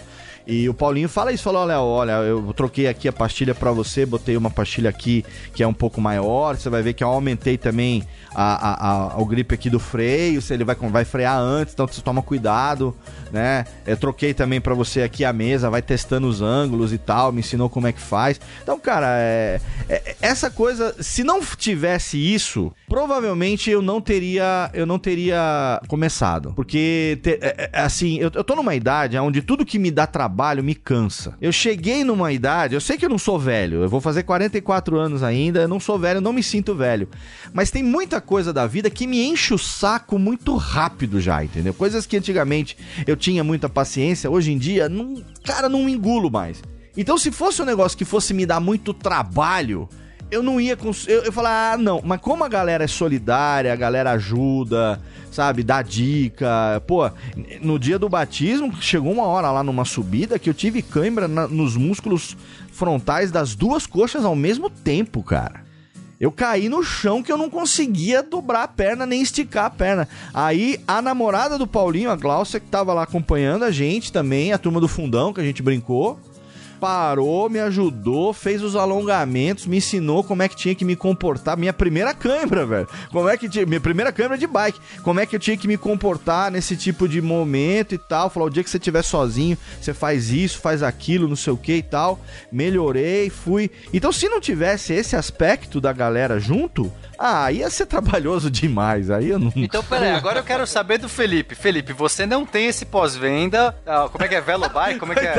E o Paulinho fala isso, falou, olha, olha, eu troquei aqui a pastilha para você, botei uma pastilha aqui que é um pouco maior, você vai ver que eu aumentei também a, a, a, o grip aqui do freio, se ele vai, vai frear antes, então você toma cuidado, né? Eu troquei também para você aqui a mesa, vai testando os ângulos e tal, me ensinou como é que faz. Então, cara, é, é essa coisa, se não tivesse isso, provavelmente eu não teria, eu não teria começado, porque te, é, é, assim, eu, eu tô numa idade onde tudo que me dá trabalho me cansa. Eu cheguei numa idade, eu sei que eu não sou velho, eu vou fazer 44 anos ainda, eu não sou velho, não me sinto velho, mas tem muita coisa da vida que me enche o saco muito rápido já, entendeu? Coisas que antigamente eu tinha muita paciência, hoje em dia, não, cara, não engulo mais. Então, se fosse um negócio que fosse me dar muito trabalho, eu não ia com. Eu, eu falar, ah, não, mas como a galera é solidária, a galera ajuda, sabe, dá dica. Pô, no dia do batismo, chegou uma hora lá numa subida que eu tive cãibra na, nos músculos frontais das duas coxas ao mesmo tempo, cara. Eu caí no chão que eu não conseguia dobrar a perna nem esticar a perna. Aí a namorada do Paulinho, a Glaucia, que tava lá acompanhando a gente também, a turma do fundão que a gente brincou parou, me ajudou, fez os alongamentos, me ensinou como é que tinha que me comportar. Minha primeira câmera, velho. Como é que tinha. Minha primeira câmera de bike. Como é que eu tinha que me comportar nesse tipo de momento e tal. Falou: o dia que você estiver sozinho, você faz isso, faz aquilo, não sei o que e tal. Melhorei, fui. Então, se não tivesse esse aspecto da galera junto, ah, ia ser trabalhoso [laughs] demais. Aí eu não. Então, peraí, agora eu quero saber do Felipe. Felipe, você não tem esse pós-venda. Ah, como é que é? Velobuy? Como é que é?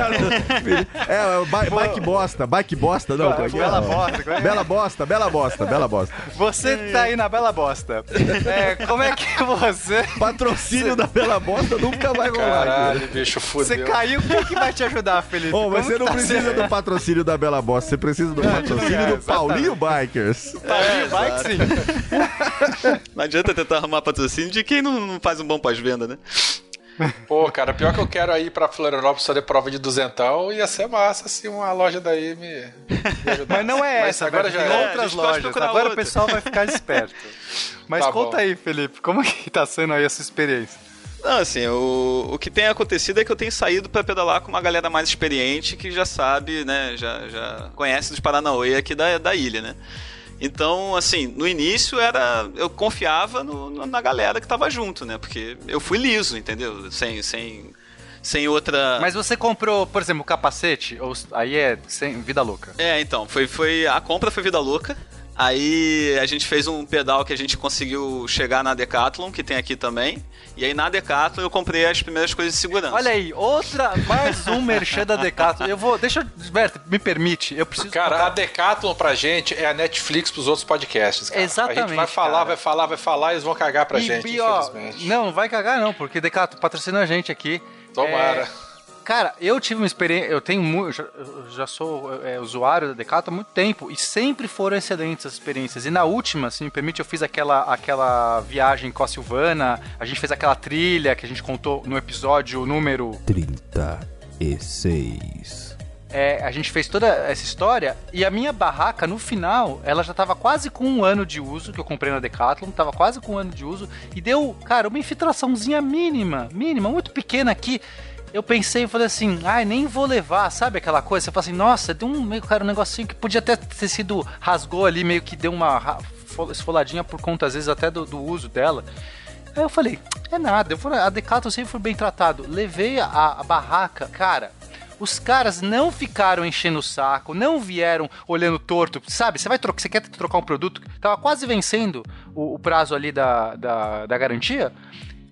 é, bike bosta, bike bosta, não. É bela é? bosta, é? Bela bosta, bela bosta, bela bosta. Você tá aí na Bela Bosta. É, como é que você. [laughs] Patrocínio da Bela Bosta nunca vai rolar. Caralho, bicho, fudeu. Você caiu, quem que vai te ajudar, Felipe? Mas você não tá precisa sendo? do patrocínio da Bela Bosta, você precisa do patrocínio do Paulinho Bikers. Paulinho Bikers, sim. [laughs] não adianta tentar arrumar patrocínio de quem não, não faz um bom pós-venda, né? Pô, cara, pior que eu quero ir pra Florianópolis fazer prova de duzentão, ia ser massa se uma loja daí me, me ajudar. Mas não é Mas essa, agora já é. outras lojas. Agora outra. o pessoal vai ficar [laughs] esperto. Mas tá conta bom. aí, Felipe, como que tá sendo aí essa experiência? Não, assim, o, o que tem acontecido é que eu tenho saído para pedalar com uma galera mais experiente que já sabe, né, já, já conhece dos Paranauê aqui da, da ilha, né? Então, assim, no início era. Eu confiava no, na galera que tava junto, né? Porque eu fui liso, entendeu? Sem. sem sem outra. Mas você comprou, por exemplo, capacete? Ou aí é sem vida louca? É, então, foi, foi a compra foi vida louca. Aí a gente fez um pedal que a gente conseguiu chegar na Decathlon, que tem aqui também. E aí na Decathlon eu comprei as primeiras coisas de segurança. Olha aí, outra, mais um merchan da Decathlon. Eu vou, deixa eu, Berto, me permite, eu preciso... Cara, tocar... a Decathlon pra gente é a Netflix pros outros podcasts, cara. Exatamente, A gente vai falar, cara. vai falar, vai falar e eles vão cagar pra e, gente, e, ó, infelizmente. Não, não vai cagar não, porque Decathlon patrocina a gente aqui. Tomara. É... Cara, eu tive uma experiência, eu tenho muito, eu já sou é, usuário da Decathlon há muito tempo e sempre foram excelentes as experiências. E na última, se me permite, eu fiz aquela, aquela viagem com a Silvana, a gente fez aquela trilha que a gente contou no episódio número 36. É, a gente fez toda essa história e a minha barraca, no final, ela já tava quase com um ano de uso, que eu comprei na Decathlon, tava quase com um ano de uso, e deu, cara, uma infiltraçãozinha mínima, mínima, muito pequena aqui eu pensei e falei assim, ai, nem vou levar, sabe aquela coisa? Você fala assim, nossa, deu um meio, cara, um negocinho que podia até ter sido, rasgou ali, meio que deu uma esfoladinha por conta, às vezes, até do, do uso dela. Aí eu falei, é nada, eu falei, a Decathlon sempre foi bem tratado. Levei a, a barraca, cara, os caras não ficaram enchendo o saco, não vieram olhando torto, sabe? Você vai trocar, você quer trocar um produto, tava quase vencendo o, o prazo ali da, da, da garantia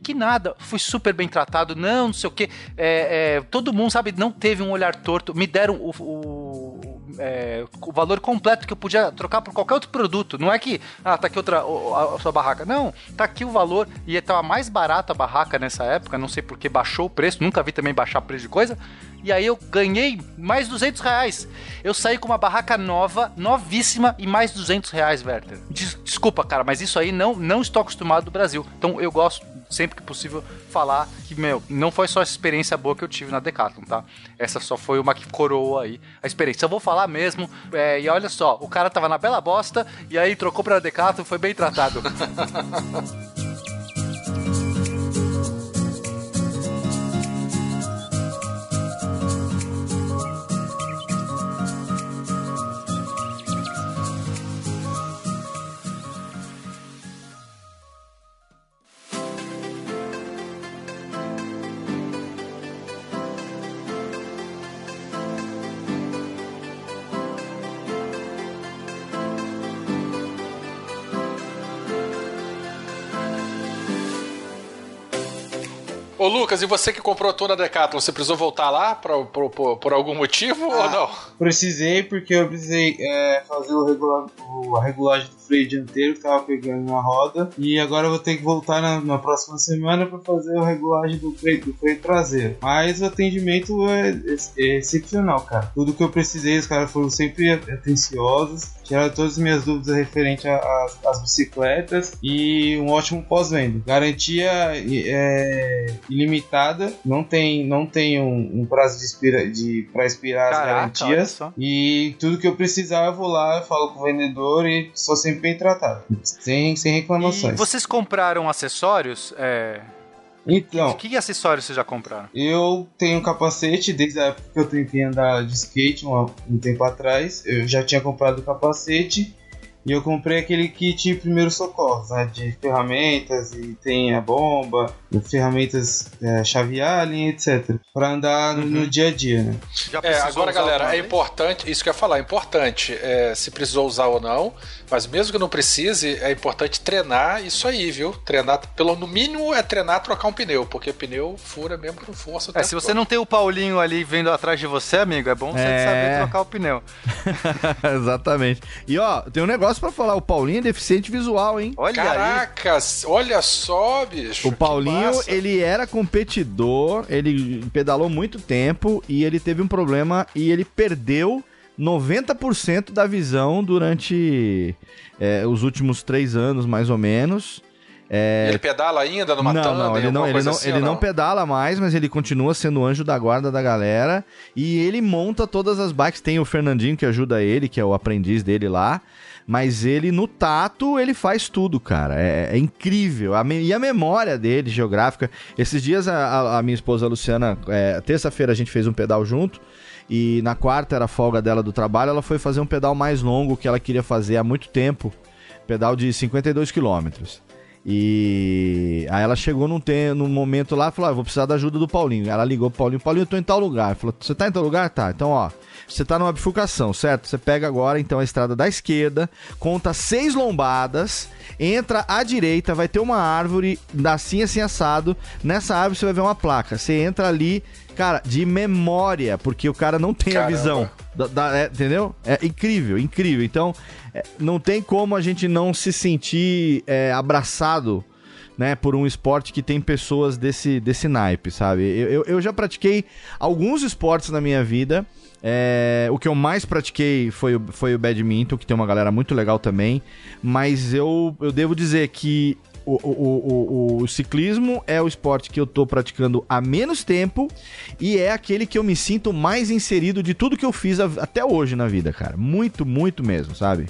que nada, fui super bem tratado, não, não sei o que. É, é, todo mundo, sabe, não teve um olhar torto, me deram o, o, é, o, valor completo que eu podia trocar por qualquer outro produto. Não é que, ah, tá aqui outra, a, a sua barraca. Não, tá aqui o valor e estava mais barato a barraca nessa época, não sei porque baixou o preço, nunca vi também baixar preço de coisa. E aí eu ganhei mais 200 reais. Eu saí com uma barraca nova, novíssima e mais 200 reais, Werther. Des desculpa, cara, mas isso aí não, não estou acostumado do Brasil. Então eu gosto sempre que possível, falar que, meu, não foi só essa experiência boa que eu tive na Decathlon, tá? Essa só foi uma que coroou aí a experiência. Eu vou falar mesmo, é, e olha só, o cara tava na bela bosta, e aí trocou pra Decathlon, foi bem tratado. [laughs] Lucas, e você que comprou a tua na Decathlon, você precisou voltar lá pra, por, por, por algum motivo ah, ou não? Precisei, porque eu precisei é, fazer o regular, o, a regulagem do freio dianteiro que tava pegando na roda. E agora eu vou ter que voltar na, na próxima semana para fazer a regulagem do freio, do freio traseiro. Mas o atendimento é, é, é excepcional, cara. Tudo que eu precisei, os caras foram sempre atenciosos, tiraram todas as minhas dúvidas referente às bicicletas e um ótimo pós-venda. Garantia é, ilimitada, não tem, não tem um, um prazo de, expira, de para expirar Caraca, as garantias. E tudo que eu precisar, eu vou lá, falo com o vendedor e sou sempre bem tratado. Sem, sem reclamações. E vocês compraram acessórios? É... Então. Que, que acessórios vocês já compraram? Eu tenho capacete desde a época que eu tentei andar de skate um, um tempo atrás. Eu já tinha comprado o capacete e eu comprei aquele kit primeiro socorro, né, de ferramentas e tem a bomba, ferramentas é, chave Allen, etc. Para andar uhum. no, dia a dia, né? É, agora, galera, é importante, isso que eu ia falar, é importante é, se precisou usar ou não, mas mesmo que não precise, é importante treinar isso aí, viu? Treinar, pelo no mínimo, é treinar trocar um pneu, porque pneu fura mesmo com força. É, se você todo. não tem o Paulinho ali vendo atrás de você, amigo, é bom você é... saber trocar o pneu. [laughs] Exatamente. E ó, tem um negócio para falar, o Paulinho é deficiente visual, hein? Olha Caracas, aí. olha só, bicho. O Paulinho, ele era competidor, ele pedalou muito tempo e ele teve um problema e ele perdeu 90% da visão durante é, os últimos três anos, mais ou menos. É... Ele pedala ainda numa não, não, ele não, ele não, assim, ele não? não pedala mais, mas ele continua sendo o anjo da guarda da galera. E ele monta todas as bikes. Tem o Fernandinho que ajuda ele, que é o aprendiz dele lá. Mas ele, no tato, ele faz tudo, cara. É, é incrível. A e a memória dele, geográfica. Esses dias, a, a minha esposa Luciana, é, terça-feira a gente fez um pedal junto. E na quarta era a folga dela do trabalho, ela foi fazer um pedal mais longo que ela queria fazer há muito tempo. Pedal de 52 quilômetros. E aí ela chegou num, tem, num momento lá e falou: ah, vou precisar da ajuda do Paulinho. Ela ligou pro Paulinho, Paulinho, eu tô em tal lugar. Falou: Você tá em tal lugar? Tá. Então, ó, você tá numa bifurcação, certo? Você pega agora então a estrada da esquerda, conta seis lombadas, entra à direita, vai ter uma árvore assim assim assado. Nessa árvore você vai ver uma placa. Você entra ali, cara, de memória, porque o cara não tem Caramba. a visão. Da, da, é, entendeu? É incrível, incrível. Então, é, não tem como a gente não se sentir é, abraçado né, por um esporte que tem pessoas desse, desse naipe, sabe? Eu, eu, eu já pratiquei alguns esportes na minha vida. É, o que eu mais pratiquei foi, foi o badminton, que tem uma galera muito legal também. Mas eu, eu devo dizer que o, o, o, o, ciclismo é o esporte que eu tô praticando há menos tempo e é aquele que eu me sinto mais inserido de tudo que eu fiz até hoje na vida, cara. Muito, muito mesmo, sabe?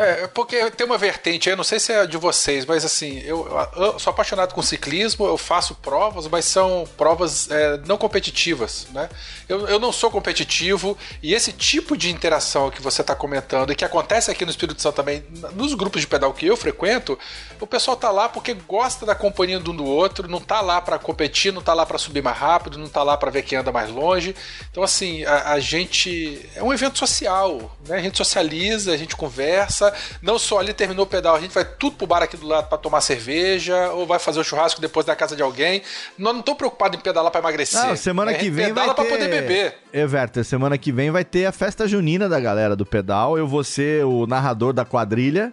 É, porque tem uma vertente, eu não sei se é de vocês, mas assim, eu, eu sou apaixonado com ciclismo, eu faço provas, mas são provas é, não competitivas, né? Eu, eu não sou competitivo e esse tipo de interação que você está comentando e que acontece aqui no Espírito Santo também, nos grupos de pedal que eu frequento, o pessoal tá lá porque gosta da companhia de um do outro, não tá lá para competir, não tá lá para subir mais rápido, não tá lá para ver quem anda mais longe. Então, assim, a, a gente. É um evento social, né? A gente socializa, a gente conversa não só ali terminou o pedal, a gente vai tudo pro bar aqui do lado para tomar cerveja, ou vai fazer o churrasco depois da casa de alguém. Nós não tô preocupado em pedalar para emagrecer. Não, semana que vem vai ter... pra poder beber. Everton, semana que vem vai ter a festa junina da galera do pedal. Eu vou ser o narrador da quadrilha.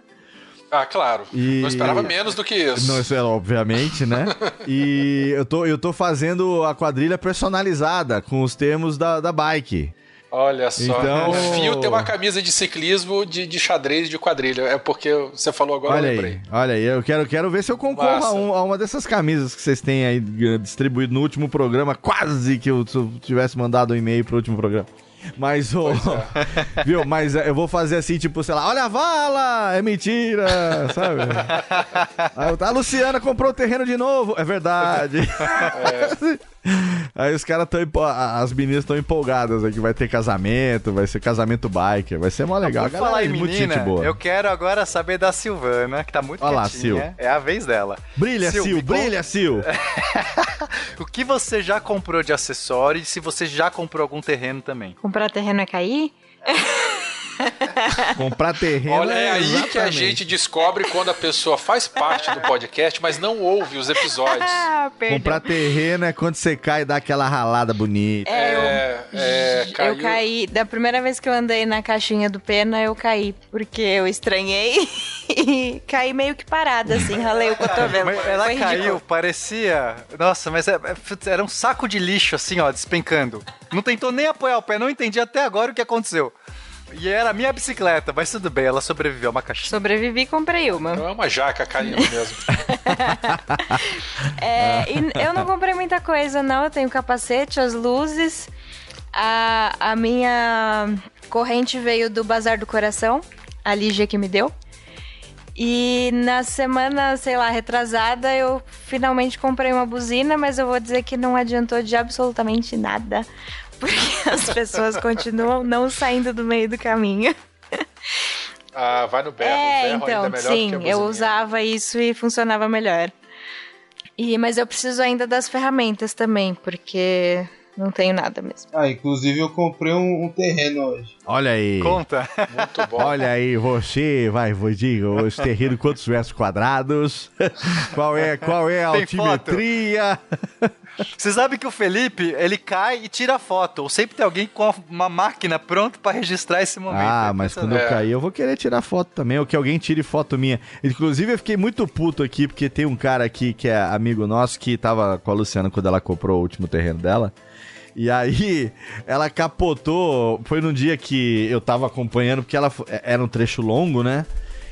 Ah, claro. E... Não esperava menos do que isso. Não, isso é obviamente, né? [laughs] e eu tô, eu tô fazendo a quadrilha personalizada com os termos da, da bike. Olha só. Então... O Fio tem uma camisa de ciclismo de, de xadrez de quadrilha. É porque você falou agora, olha eu lembrei. Aí, olha aí, eu quero, quero ver se eu concorro a, um, a, uma dessas camisas que vocês têm aí distribuído no último programa. Quase que eu, eu tivesse mandado um e-mail pro último programa. Mas o. É. [laughs] Viu? Mas eu vou fazer assim, tipo, sei lá, olha a vala! É mentira! [laughs] Sabe? A Luciana comprou o terreno de novo! É verdade! É. [laughs] Aí os caras estão. As meninas estão empolgadas aqui. Vai ter casamento, vai ser casamento biker, vai ser mó legal. Por falar em menina, boa. eu quero agora saber da Silvana, que tá muito Olha lá, Sil. É a vez dela. Brilha, Sil, Sil brilha, Sil! [laughs] o que você já comprou de acessórios e se você já comprou algum terreno também? Comprar terreno é cair? [laughs] [laughs] Comprar terreno. Olha, é, é aí exatamente. que a gente descobre quando a pessoa faz parte do podcast, mas não ouve os episódios. [laughs] Ah, Comprar terreno é quando você cai e dá aquela ralada bonita. É, eu, é, é caiu... eu caí. Da primeira vez que eu andei na caixinha do Pena, eu caí. Porque eu estranhei [laughs] e caí meio que parada, assim, ralei o cotovelo. Mas ela Foi caiu, ridículo. parecia. Nossa, mas é, é, era um saco de lixo, assim, ó, despencando. Não tentou nem apoiar o pé, não entendi até agora o que aconteceu. E era a minha bicicleta, mas tudo bem, ela sobreviveu, uma caixinha. Sobrevivi e comprei uma. Então é uma jaca caindo mesmo. [laughs] [laughs] é, eu não comprei muita coisa, não. Eu tenho capacete, as luzes. A, a minha corrente veio do Bazar do Coração, a Lígia que me deu. E na semana, sei lá, retrasada, eu finalmente comprei uma buzina, mas eu vou dizer que não adiantou de absolutamente nada. Porque [laughs] as pessoas continuam não saindo do meio do caminho. Ah, vai no berro. É, berro então, ainda é sim, eu usava isso e funcionava melhor. E, mas eu preciso ainda das ferramentas também, porque não tenho nada mesmo. Ah, inclusive eu comprei um, um terreno hoje. Olha aí. Conta. Muito bom. Olha aí, você, vai, vou diga, os terrenos quantos metros quadrados? [laughs] qual é, qual é a Tem altimetria? Você sabe que o Felipe, ele cai e tira foto. Ou sempre tem alguém com uma máquina pronta para registrar esse momento. Ah, mas quando eu cair, eu vou querer tirar foto também, ou que alguém tire foto minha. Inclusive, eu fiquei muito puto aqui, porque tem um cara aqui que é amigo nosso, que tava com a Luciana quando ela comprou o último terreno dela. E aí, ela capotou. Foi num dia que eu tava acompanhando, porque ela é, era um trecho longo, né?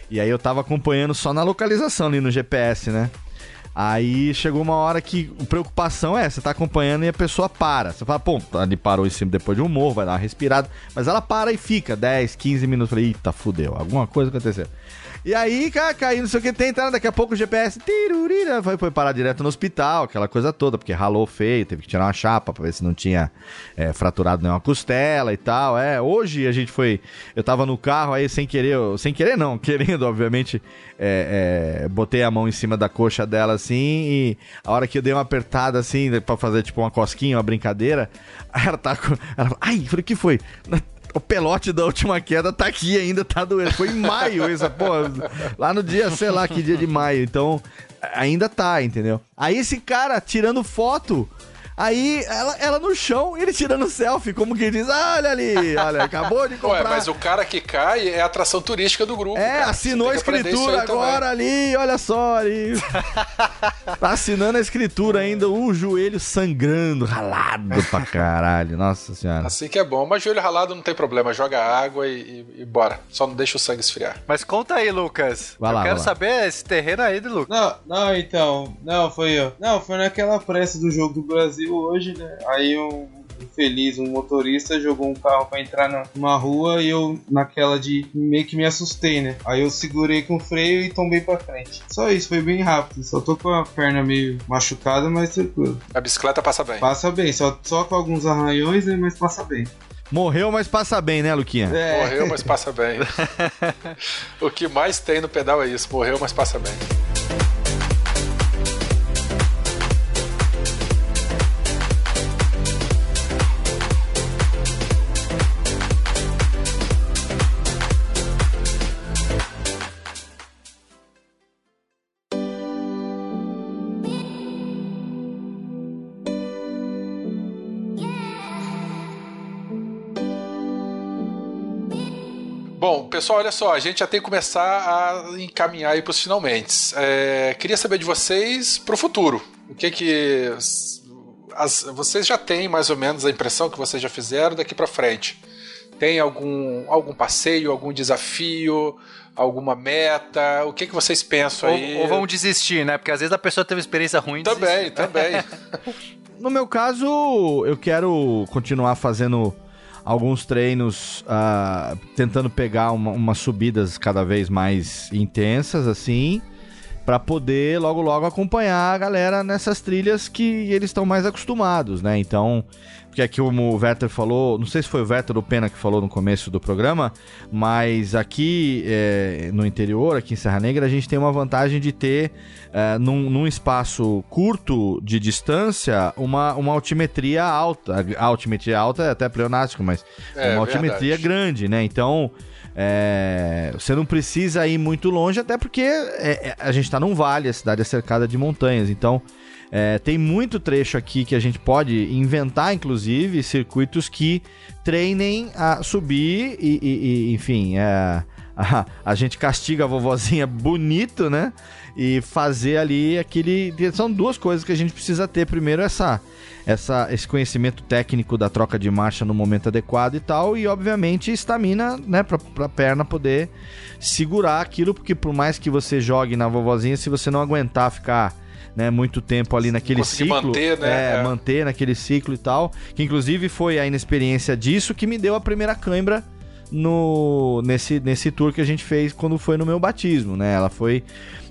E aí eu tava acompanhando só na localização ali no GPS, né? Aí chegou uma hora que a preocupação é, você tá acompanhando e a pessoa para. Você fala, pô, ele parou em cima depois de um morro, vai dar uma respirada. Mas ela para e fica 10, 15 minutos. Eu falei, eita, fudeu, alguma coisa aconteceu. E aí, caiu, não sei o que, tentando, daqui a pouco o GPS tirurira, foi, foi parar direto no hospital, aquela coisa toda, porque ralou feio, teve que tirar uma chapa pra ver se não tinha é, fraturado nenhuma costela e tal. É, hoje a gente foi. Eu tava no carro aí sem querer, sem querer não, [laughs] querendo, obviamente, é, é, botei a mão em cima da coxa dela assim e a hora que eu dei uma apertada assim, pra fazer tipo uma cosquinha, uma brincadeira, [laughs] ela tá com. Ela ai, falei, o que foi? O pelote da última queda tá aqui ainda, tá doendo. Foi em maio isso, pô. Lá no dia, sei lá, que dia de maio. Então, ainda tá, entendeu? Aí esse cara tirando foto Aí ela, ela no chão, ele tirando selfie, como que diz: ah, olha ali, olha, [laughs] acabou de comprar. Ué, mas o cara que cai é a atração turística do grupo. É, cara. assinou a escritura agora também. ali, olha só ali. [laughs] tá assinando a escritura ainda, o joelho sangrando, ralado pra caralho. Nossa senhora. Assim que é bom, mas joelho ralado não tem problema, joga água e, e, e bora. Só não deixa o sangue esfriar. Mas conta aí, Lucas. Vai eu lá, quero saber esse terreno aí do Lucas. Não, não, então. Não, foi eu. Não, foi naquela pressa do jogo do Brasil Brasil hoje, né? Aí um feliz, um motorista jogou um carro para entrar numa rua e eu naquela de meio que me assustei, né? Aí eu segurei com o freio e tombei para frente. Só isso, foi bem rápido. Só tô com a perna meio machucada, mas tranquilo. A bicicleta passa bem. Passa bem, só, só com alguns arranhões, né? Mas passa bem. Morreu, mas passa bem, né, Luquinha? É. Morreu, mas passa bem. [laughs] o que mais tem no pedal é isso: morreu, mas passa bem. Pessoal, olha só, a gente já tem que começar a encaminhar aí para os finalmente. É, queria saber de vocês para o futuro. O que que as, vocês já têm mais ou menos a impressão que vocês já fizeram daqui para frente? Tem algum, algum passeio, algum desafio, alguma meta? O que, que vocês pensam aí? Ou, ou vão desistir, né? Porque às vezes a pessoa teve uma experiência ruim. Também, também. [laughs] no meu caso, eu quero continuar fazendo alguns treinos uh, tentando pegar uma, umas subidas cada vez mais intensas, assim. para poder logo logo acompanhar a galera nessas trilhas que eles estão mais acostumados, né? Então, porque aqui como o Werther falou, não sei se foi o Werther ou o Pena que falou no começo do programa, mas aqui é, no interior, aqui em Serra Negra, a gente tem uma vantagem de ter é, num, num, espaço curto de distância uma, uma altimetria alta. A altimetria alta é até pleonástico, mas é, uma altimetria verdade. grande, né? Então é, você não precisa ir muito longe, até porque é, é a gente está num vale, a cidade é cercada de montanhas. Então, é, tem muito trecho aqui que a gente pode inventar, inclusive, circuitos que treinem a subir e, e, e enfim, é, [laughs] a, a, gente castiga a vovozinha bonito, né? E fazer ali aquele. São duas coisas que a gente precisa ter. Primeiro, essa essa, esse conhecimento técnico da troca de marcha no momento adequado e tal, e obviamente estamina, né, pra, pra perna poder segurar aquilo, porque por mais que você jogue na vovozinha, se você não aguentar ficar né, muito tempo ali naquele ciclo. manter, né? É, é, manter naquele ciclo e tal. Que inclusive foi a inexperiência disso que me deu a primeira cãibra no nesse, nesse tour que a gente fez quando foi no meu batismo, né? Ela foi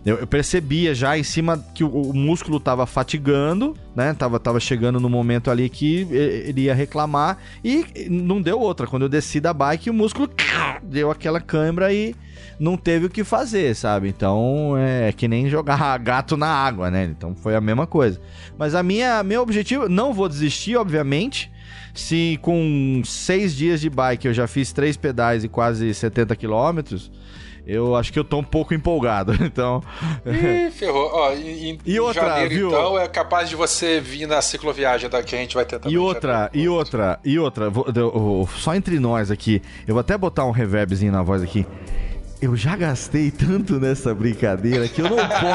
eu, eu percebia já em cima que o, o, músculo tava fatigando, né? Tava, tava chegando no momento ali que ele ia reclamar e não deu outra. Quando eu desci da bike, o músculo [laughs] deu aquela câimbra e não teve o que fazer, sabe? Então é que nem jogar [laughs] gato na água, né? Então foi a mesma coisa. Mas a minha meu objetivo, não vou desistir, obviamente. Se com seis dias de bike eu já fiz três pedais e quase 70 quilômetros, eu acho que eu tô um pouco empolgado. [laughs] Então. Ih, ferrou. Ó, em, e outra, janeiro, viu? então, é capaz de você vir na cicloviagem da que a gente vai também. E outra, e outra, e outra, vou, eu, só entre nós aqui, eu vou até botar um reverbzinho na voz aqui eu já gastei tanto nessa brincadeira que eu não posso.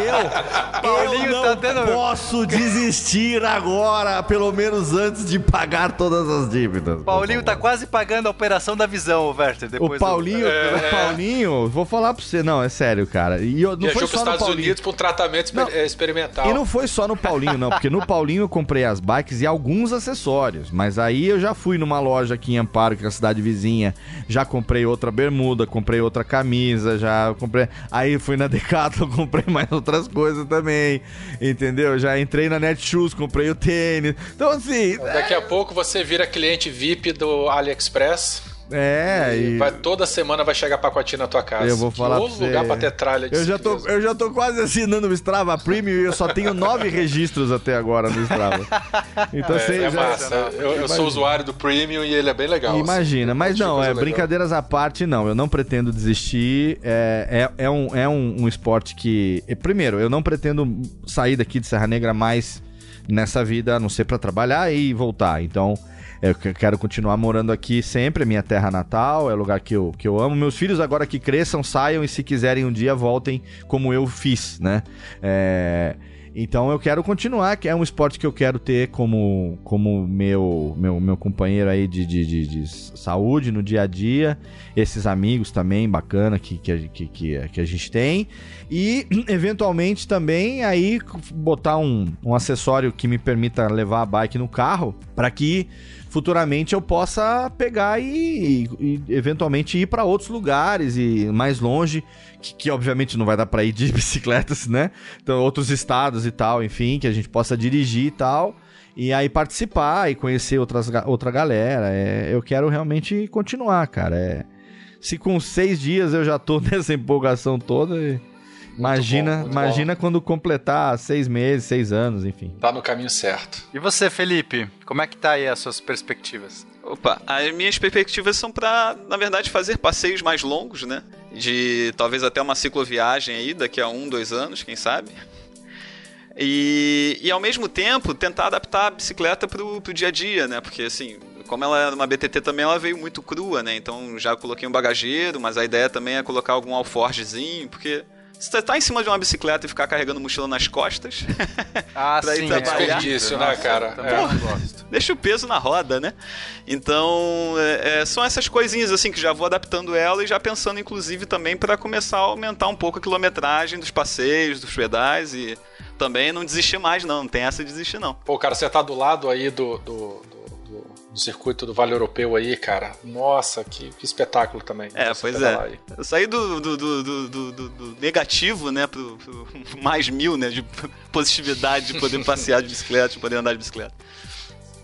Eu, [laughs] eu não tá tendo... posso desistir agora, pelo menos antes de pagar todas as dívidas. Paulinho tá quase pagando a operação da visão, o Werther. Depois o Paulinho, do... é, o Paulinho, vou falar pra você, não, é sério, cara. E eu, não foi só Estados Paulinho. Unidos pra um tratamento não, experimental. E não foi só no Paulinho, não, porque no Paulinho eu comprei as bikes e alguns acessórios. Mas aí eu já fui numa loja aqui em Amparo, que é a cidade vizinha, já comprei outra bermuda, comprei outra camisa, já comprei. Aí fui na [laughs] Decathlon, comprei mais outras coisas também. Entendeu? Já entrei na Netshoes, comprei o tênis. Então, assim. Daqui é... a pouco você vira cliente VIP do AliExpress. É, e, e... Vai, toda semana vai chegar pacotinho na tua casa. Eu vou falar que pra lugar pra ter tralha de eu já, tô, eu já tô quase assinando o Strava Premium e eu só tenho nove [laughs] registros até agora no Strava. Então é, você é já... massa. Eu, eu sou usuário do Premium e ele é bem legal. Assim. Imagina, assim. mas não, é, brincadeiras à parte, não. Eu não pretendo desistir. É, é, é, um, é um, um esporte que. Primeiro, eu não pretendo sair daqui de Serra Negra mais nessa vida, a não ser para trabalhar e voltar. Então, eu quero continuar morando aqui sempre, é minha terra natal, é o lugar que eu, que eu amo. Meus filhos agora que cresçam, saiam e se quiserem um dia voltem como eu fiz, né? É... Então eu quero continuar, que é um esporte que eu quero ter como, como meu, meu, meu companheiro aí de, de, de, de saúde no dia a dia. Esses amigos também bacana que, que, que, que, que a gente tem. E [clears throat] eventualmente também aí botar um, um acessório que me permita levar a bike no carro para que futuramente eu possa pegar e, e, eventualmente ir para outros lugares e mais longe, que, que obviamente não vai dar para ir de [laughs] bicicletas, né? Então, outros estados e tal, enfim, que a gente possa dirigir e tal. E aí participar e conhecer outras, outra galera. É, eu quero realmente continuar, cara. É, se com seis dias eu já tô [laughs] nessa empolgação toda. Imagina, bom, imagina bom. quando completar seis meses, seis anos, enfim. Tá no caminho certo. E você, Felipe? Como é que tá aí as suas perspectivas? Opa, as minhas perspectivas são para, na verdade, fazer passeios mais longos, né? De talvez até uma cicloviagem aí daqui a um, dois anos, quem sabe. E, e ao mesmo tempo tentar adaptar a bicicleta pro, pro dia a dia, né? Porque assim, como ela é uma BTT também, ela veio muito crua, né? Então já coloquei um bagageiro, mas a ideia também é colocar algum alforgezinho, porque você tá em cima de uma bicicleta e ficar carregando mochila nas costas. [laughs] Ah, pra sim. Ir trabalhar. É desperdício, né, cara? É. Pô, gosto. Deixa o peso na roda, né? Então, é, é, são essas coisinhas assim que já vou adaptando ela e já pensando, inclusive, também para começar a aumentar um pouco a quilometragem dos passeios, dos pedais e também não desistir mais, não. Não tem essa de desistir, não. Pô, cara, você tá do lado aí do, do do circuito do Vale Europeu aí, cara. Nossa, que, que espetáculo também. É, pois é. Eu saí do, do, do, do, negativo, né, pro, pro [laughs] mais mil, né, de [laughs] positividade de poder passear de bicicleta, de poder andar de bicicleta.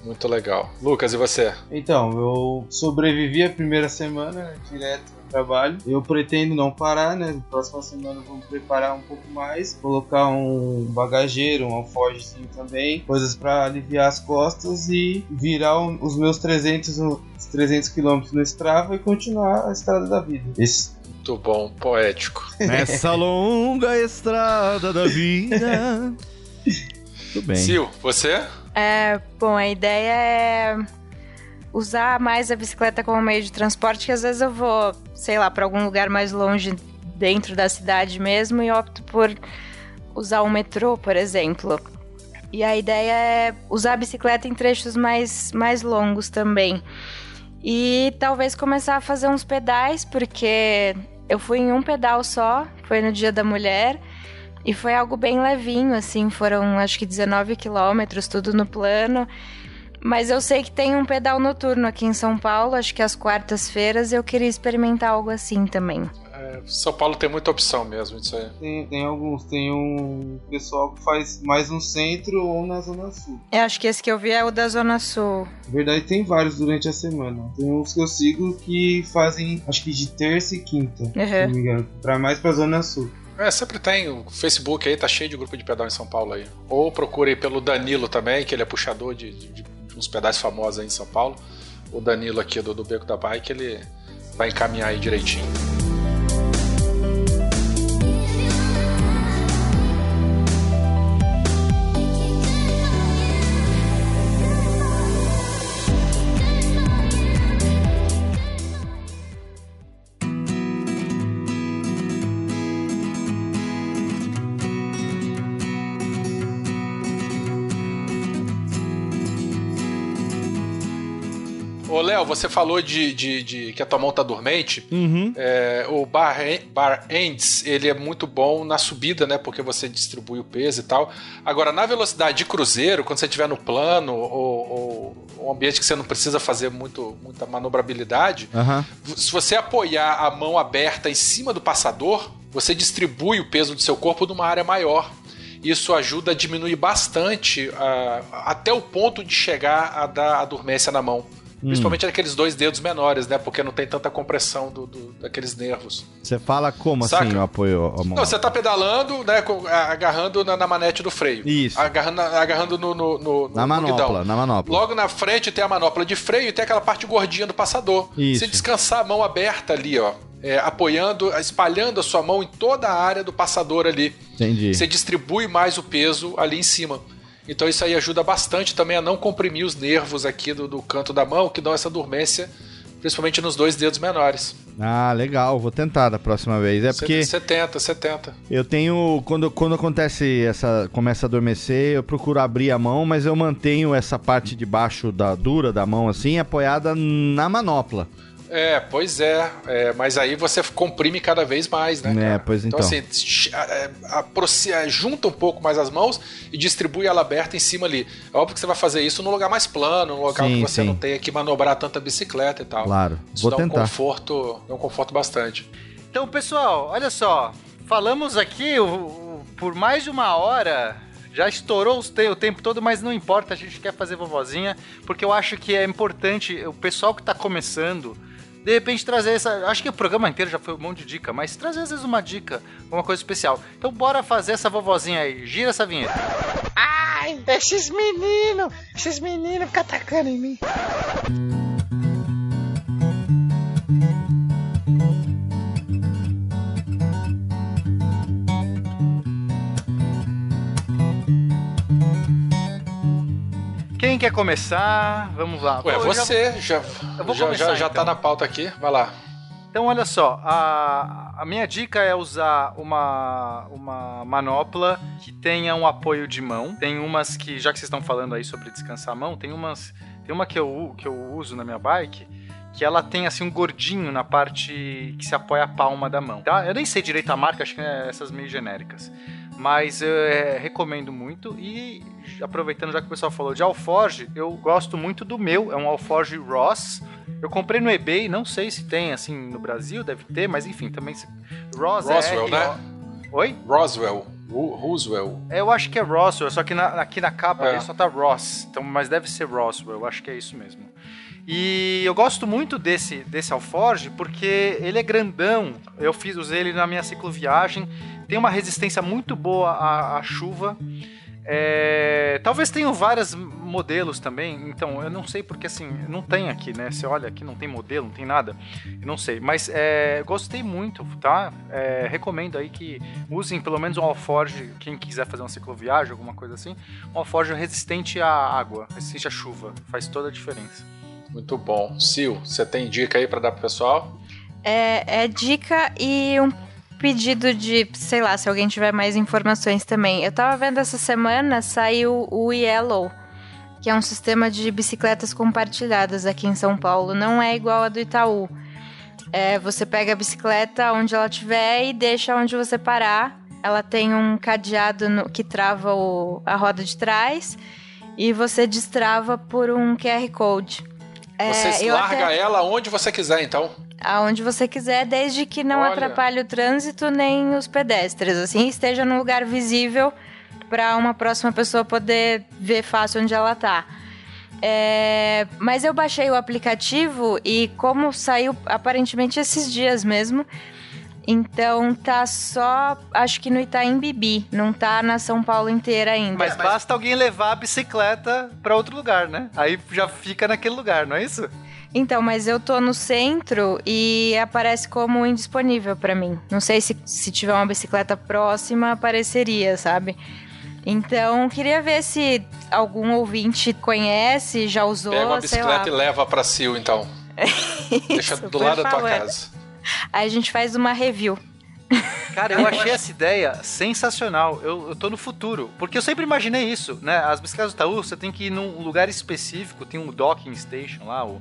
Muito legal. Lucas, e você? Então, eu sobrevivi a primeira semana, né, direto trabalho. Eu pretendo não parar, né? Próxima semana vou preparar um pouco mais, colocar um bagageiro, um alforjezinho também, coisas para aliviar as costas e virar os meus 300, os 300 quilômetros no Strava e continuar a estrada da vida. Esse muito bom, poético. [laughs] Nessa longa estrada da vida. [laughs] Tudo bem. Sil, você? É, bom, a ideia é usar mais a bicicleta como meio de transporte, que às vezes eu vou, sei lá, para algum lugar mais longe dentro da cidade mesmo e opto por usar o metrô, por exemplo. E a ideia é usar a bicicleta em trechos mais, mais longos também. E talvez começar a fazer uns pedais, porque eu fui em um pedal só, foi no Dia da Mulher, e foi algo bem levinho, assim, foram acho que 19 quilômetros, tudo no plano. Mas eu sei que tem um pedal noturno aqui em São Paulo, acho que às quartas-feiras eu queria experimentar algo assim também. É, São Paulo tem muita opção mesmo disso aí. Tem, tem alguns, tem um pessoal que faz mais no centro ou na Zona Sul. Eu acho que esse que eu vi é o da Zona Sul. Na verdade, tem vários durante a semana. Tem uns que eu sigo que fazem, acho que de terça e quinta, uhum. se não me engano, pra mais pra Zona Sul. É, sempre tem. O Facebook aí tá cheio de grupo de pedal em São Paulo aí. Ou procure pelo Danilo também, que ele é puxador de, de, de uns pedais famosos aí em São Paulo. O Danilo aqui do, do Beco da Bike, ele vai encaminhar aí direitinho. Você falou de, de, de, que a tua mão tá dormente. Uhum. É, o bar, bar ends, ele é muito bom na subida, né? Porque você distribui o peso e tal. Agora, na velocidade de cruzeiro, quando você estiver no plano ou, ou um ambiente que você não precisa fazer muito, muita manobrabilidade, uhum. se você apoiar a mão aberta em cima do passador, você distribui o peso do seu corpo numa área maior isso ajuda a diminuir bastante uh, até o ponto de chegar a dar a dormência na mão. Principalmente hum. aqueles dois dedos menores, né? Porque não tem tanta compressão do, do daqueles nervos. Você fala como Saca? assim o apoio a mão? Não, você tá pedalando, né? Agarrando na, na manete do freio. Isso. Agarrando, agarrando no, no, no Na manopla, na manopla. Logo na frente tem a manopla de freio e tem aquela parte gordinha do passador. Isso. Você descansar a mão aberta ali, ó. É, apoiando, espalhando a sua mão em toda a área do passador ali. Entendi. Você distribui mais o peso ali em cima. Então isso aí ajuda bastante também a não comprimir os nervos aqui do, do canto da mão, que dão essa dormência, principalmente nos dois dedos menores. Ah, legal. Vou tentar da próxima vez. É porque 70, 70. Eu tenho quando quando acontece essa começa a adormecer, eu procuro abrir a mão, mas eu mantenho essa parte de baixo da dura da mão assim apoiada na manopla. É, pois é, é, Mas aí você comprime cada vez mais, né? É, pois então. Então, assim, aproxima, junta um pouco mais as mãos e distribui ela aberta em cima ali. É óbvio que você vai fazer isso num lugar mais plano, num local sim, que você sim. não tenha que manobrar tanta bicicleta e tal. Claro. Isso Vou dá tentar. um conforto, dá um conforto bastante. Então, pessoal, olha só. Falamos aqui o, o, por mais de uma hora já estourou o tempo todo, mas não importa, a gente quer fazer vovozinha, porque eu acho que é importante o pessoal que está começando de repente trazer essa. Acho que o programa inteiro já foi um monte de dica, mas trazer às vezes uma dica, uma coisa especial. Então bora fazer essa vovozinha aí. Gira essa vinheta. Ai, esses meninos, esses meninos ficam atacando em mim. Quem quer começar? Vamos lá. Ué, você já, já, já, já, já tá então. tá na pauta aqui. Vai lá. Então, olha só, a, a minha dica é usar uma, uma manopla que tenha um apoio de mão. Tem umas que, já que vocês estão falando aí sobre descansar a mão, tem umas. Tem uma que eu, que eu uso na minha bike que ela tem assim um gordinho na parte que se apoia a palma da mão, tá? Eu nem sei direito a marca, acho que é essas meio genéricas. Mas eu é, recomendo muito e aproveitando já que o pessoal falou de Alforge, eu gosto muito do meu, é um Alforge Ross. Eu comprei no eBay, não sei se tem assim no Brasil, deve ter, mas enfim, também. Ross Roswell, é né? Oi? Roswell. Roswell. É, eu acho que é Roswell, só que na, aqui na capa é. só tá Ross. Então, mas deve ser Roswell, eu acho que é isso mesmo. E eu gosto muito desse, desse Alforge porque ele é grandão. Eu fiz usei ele na minha cicloviagem. Tem uma resistência muito boa à, à chuva. É, talvez tenham vários modelos também, então eu não sei porque assim, não tem aqui, né? Você olha aqui, não tem modelo, não tem nada, eu não sei, mas é, gostei muito, tá? É, recomendo aí que usem pelo menos um Alforge, quem quiser fazer uma cicloviagem, alguma coisa assim, um Alforge resistente à água, resistente à chuva, faz toda a diferença. Muito bom. Sil, você tem dica aí para dar pro pessoal? É, é dica e um pedido de, sei lá, se alguém tiver mais informações também. Eu tava vendo essa semana, saiu o Yellow, que é um sistema de bicicletas compartilhadas aqui em São Paulo. Não é igual a do Itaú. É, você pega a bicicleta onde ela estiver e deixa onde você parar. Ela tem um cadeado no, que trava o, a roda de trás e você destrava por um QR Code. É, você larga até... ela onde você quiser, então aonde você quiser, desde que não Olha. atrapalhe o trânsito nem os pedestres, assim, esteja num lugar visível para uma próxima pessoa poder ver fácil onde ela tá. É, mas eu baixei o aplicativo e como saiu aparentemente esses dias mesmo, então tá só, acho que no Itaim Bibi, não tá na São Paulo inteira ainda. Mas basta alguém levar a bicicleta para outro lugar, né? Aí já fica naquele lugar, não é isso? Então, mas eu tô no centro e aparece como indisponível para mim. Não sei se, se tiver uma bicicleta próxima, apareceria, sabe? Então, queria ver se algum ouvinte conhece, já usou, Pega uma bicicleta e leva pra Sil, então. [laughs] Deixa Isso, do lado da tua casa. Aí a gente faz uma review. Cara, eu achei essa ideia sensacional. Eu, eu tô no futuro. Porque eu sempre imaginei isso, né? As bicicletas do Itaú, você tem que ir num lugar específico, tem um docking station lá, o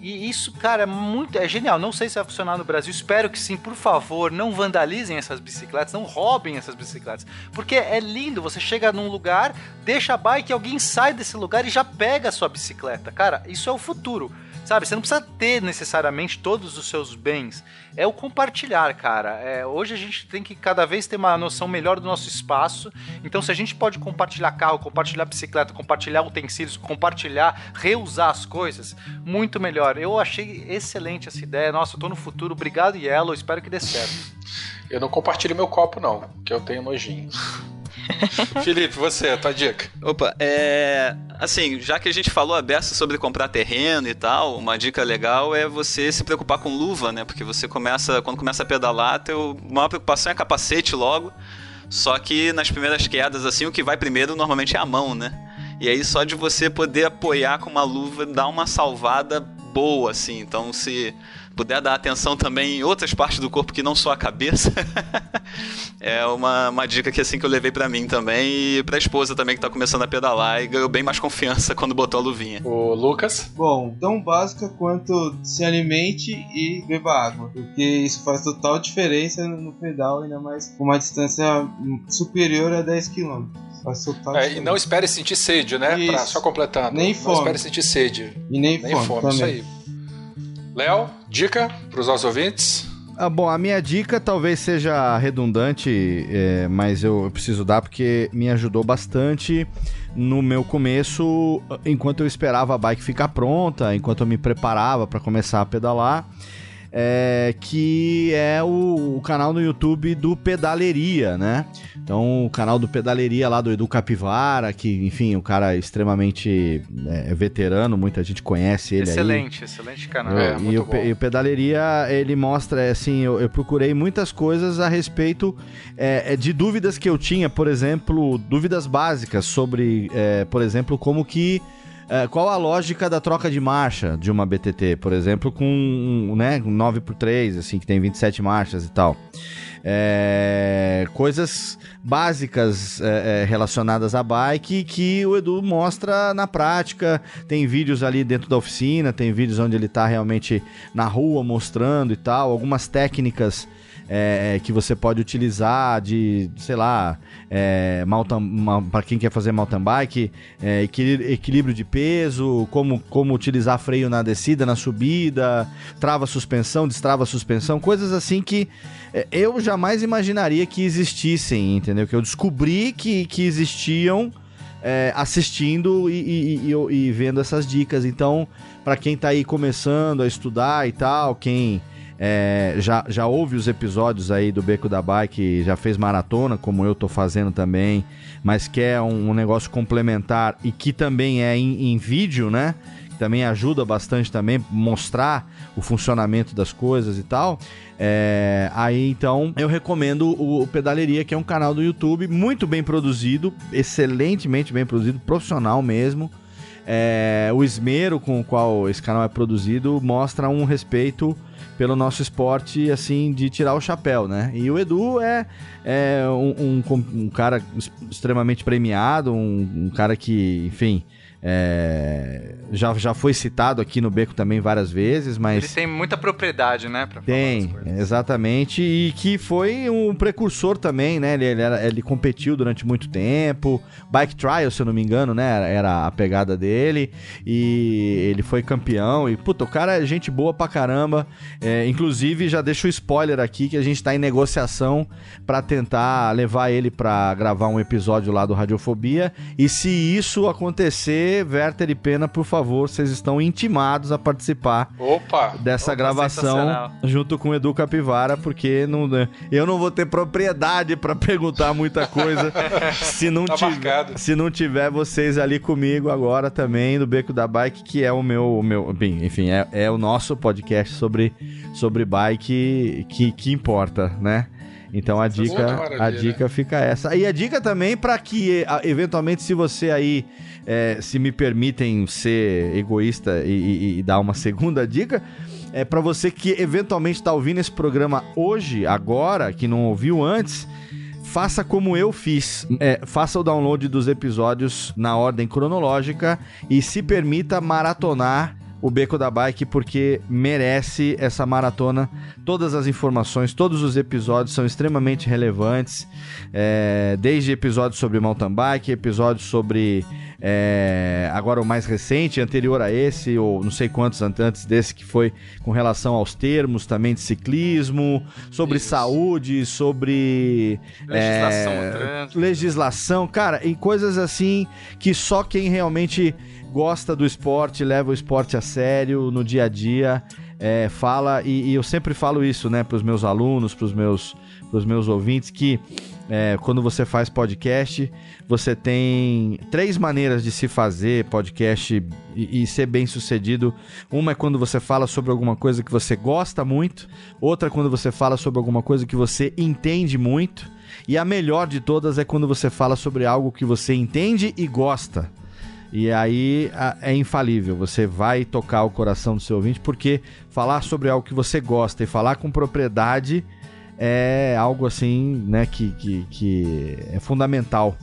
e isso, cara, é muito. É genial. Não sei se vai funcionar no Brasil. Espero que sim. Por favor, não vandalizem essas bicicletas, não roubem essas bicicletas. Porque é lindo. Você chega num lugar, deixa a bike, alguém sai desse lugar e já pega a sua bicicleta. Cara, isso é o futuro. Sabe, você não precisa ter necessariamente todos os seus bens. É o compartilhar, cara. É, hoje a gente tem que cada vez ter uma noção melhor do nosso espaço. Então, se a gente pode compartilhar carro, compartilhar bicicleta, compartilhar utensílios, compartilhar, reusar as coisas, muito melhor. Eu achei excelente essa ideia. Nossa, eu tô no futuro. Obrigado, Yellow. Espero que dê certo. Eu não compartilho meu copo, não, que eu tenho nojinho. [laughs] Felipe, você, tua dica. Opa, é. Assim, já que a gente falou a beça sobre comprar terreno e tal, uma dica legal é você se preocupar com luva, né? Porque você começa, quando começa a pedalar, teu maior preocupação é capacete logo. Só que nas primeiras quedas, assim, o que vai primeiro normalmente é a mão, né? E aí só de você poder apoiar com uma luva dá uma salvada boa, assim. Então se puder dar atenção também em outras partes do corpo que não só a cabeça, [laughs] é uma, uma dica que assim que eu levei para mim também e pra esposa também que tá começando a pedalar e ganhou bem mais confiança quando botou a luvinha. O Lucas? Bom, tão básica quanto se alimente e beba água, porque isso faz total diferença no pedal, ainda mais com uma distância superior a 10 km. É, e não espere sentir sede, né? Pra, só completando. Nem não fome. Não espere sentir sede. E nem, nem fome. fome isso aí. Léo, dica para os nossos ouvintes? Ah, bom, a minha dica talvez seja redundante, é, mas eu, eu, preciso dar porque me ajudou bastante no meu começo, enquanto eu esperava a bike ficar pronta, enquanto eu me preparava para começar a pedalar é, que é o, o, canal no YouTube do Pedaleria, né? Então, o canal do Pedaleria lá do Edu Capivara, que, enfim, o cara é extremamente é, veterano, muita gente conhece ele excelente, aí. Excelente, excelente canal. É, e, o, e, o, Pedaleria, ele mostra, assim, eu, eu procurei muitas coisas a respeito é, é, de dúvidas que eu tinha, por exemplo, dúvidas básicas sobre, é, por exemplo, como que é, qual a lógica da troca de marcha de uma BTT, por exemplo, com né, 9x3, assim, que tem 27 marchas e tal. É, coisas básicas é, é, relacionadas à bike que o Edu mostra na prática. Tem vídeos ali dentro da oficina, tem vídeos onde ele está realmente na rua mostrando e tal, algumas técnicas é, que você pode utilizar de, sei lá, é, para quem quer fazer mountain bike, é, equilíbrio de peso, como, como utilizar freio na descida, na subida, trava suspensão, destrava suspensão, coisas assim que é, eu jamais imaginaria que existissem, entendeu? Que eu descobri que, que existiam é, assistindo e, e, e, e, vendo essas dicas. Então, para quem tá aí começando a estudar e tal, quem é, já, já ouve os episódios aí do Beco da Bike, já fez maratona, como eu tô fazendo também, mas quer um, um negócio complementar e que também é em, em vídeo, né? também ajuda bastante também mostrar o funcionamento das coisas e tal. É, aí então eu recomendo o, o Pedaleria, que é um canal do YouTube muito bem produzido, excelentemente bem produzido, profissional mesmo. É, o esmero com o qual esse canal é produzido mostra um respeito pelo nosso esporte, assim, de tirar o chapéu, né? E o Edu é, é um, um, um cara extremamente premiado, um, um cara que, enfim, é, já, já foi citado aqui no Beco também várias vezes, mas. Ele tem muita propriedade, né? Tem, exatamente. E que foi um precursor também, né? Ele, ele, era, ele, competiu durante muito tempo. Bike Trial, se eu não me engano, né? Era a pegada dele. E ele foi campeão. E, puta, o cara é gente boa pra caramba. É, inclusive, já deixo o spoiler aqui que a gente tá em negociação para tentar levar ele para gravar um episódio lá do Radiofobia. E se isso acontecer Werther e Pena, por favor, vocês estão intimados a participar Opa! dessa Opa, gravação junto com o Edu Capivara, porque não, né, eu não vou ter propriedade para perguntar muita coisa [laughs] se, não tá tiver, se não tiver vocês ali comigo agora também do Beco da Bike, que é o meu, o meu bem, enfim, é, é o nosso podcast sobre, sobre bike que, que importa, né? Então a dica, a dica fica essa. E a dica também para que eventualmente se você aí é, se me permitem ser egoísta e, e, e dar uma segunda dica, é para você que eventualmente está ouvindo esse programa hoje, agora, que não ouviu antes, faça como eu fiz. É, faça o download dos episódios na ordem cronológica e se permita maratonar o Beco da Bike porque merece essa maratona. Todas as informações, todos os episódios são extremamente relevantes. É, desde episódios sobre mountain bike, episódios sobre é, agora o mais recente, anterior a esse, ou não sei quantos antes desse, que foi com relação aos termos também de ciclismo, sobre Isso. saúde, sobre legislação, é, legislação, cara, e coisas assim que só quem realmente gosta do esporte, leva o esporte a sério no dia a dia, é, fala, e, e, eu sempre falo isso, né, para os meus alunos, para os meus, pros meus ouvintes, que é, quando você faz podcast, você tem três maneiras de se fazer podcast e, e, ser bem sucedido. Uma é quando você fala sobre alguma coisa que você gosta muito, outra é quando você fala sobre alguma coisa que você entende muito, e a melhor de todas é quando você fala sobre algo que você entende e gosta. E aí é infalível, você vai tocar o coração do seu ouvinte, porque falar sobre algo que você gosta e falar com propriedade é algo assim, né, que, que, que é fundamental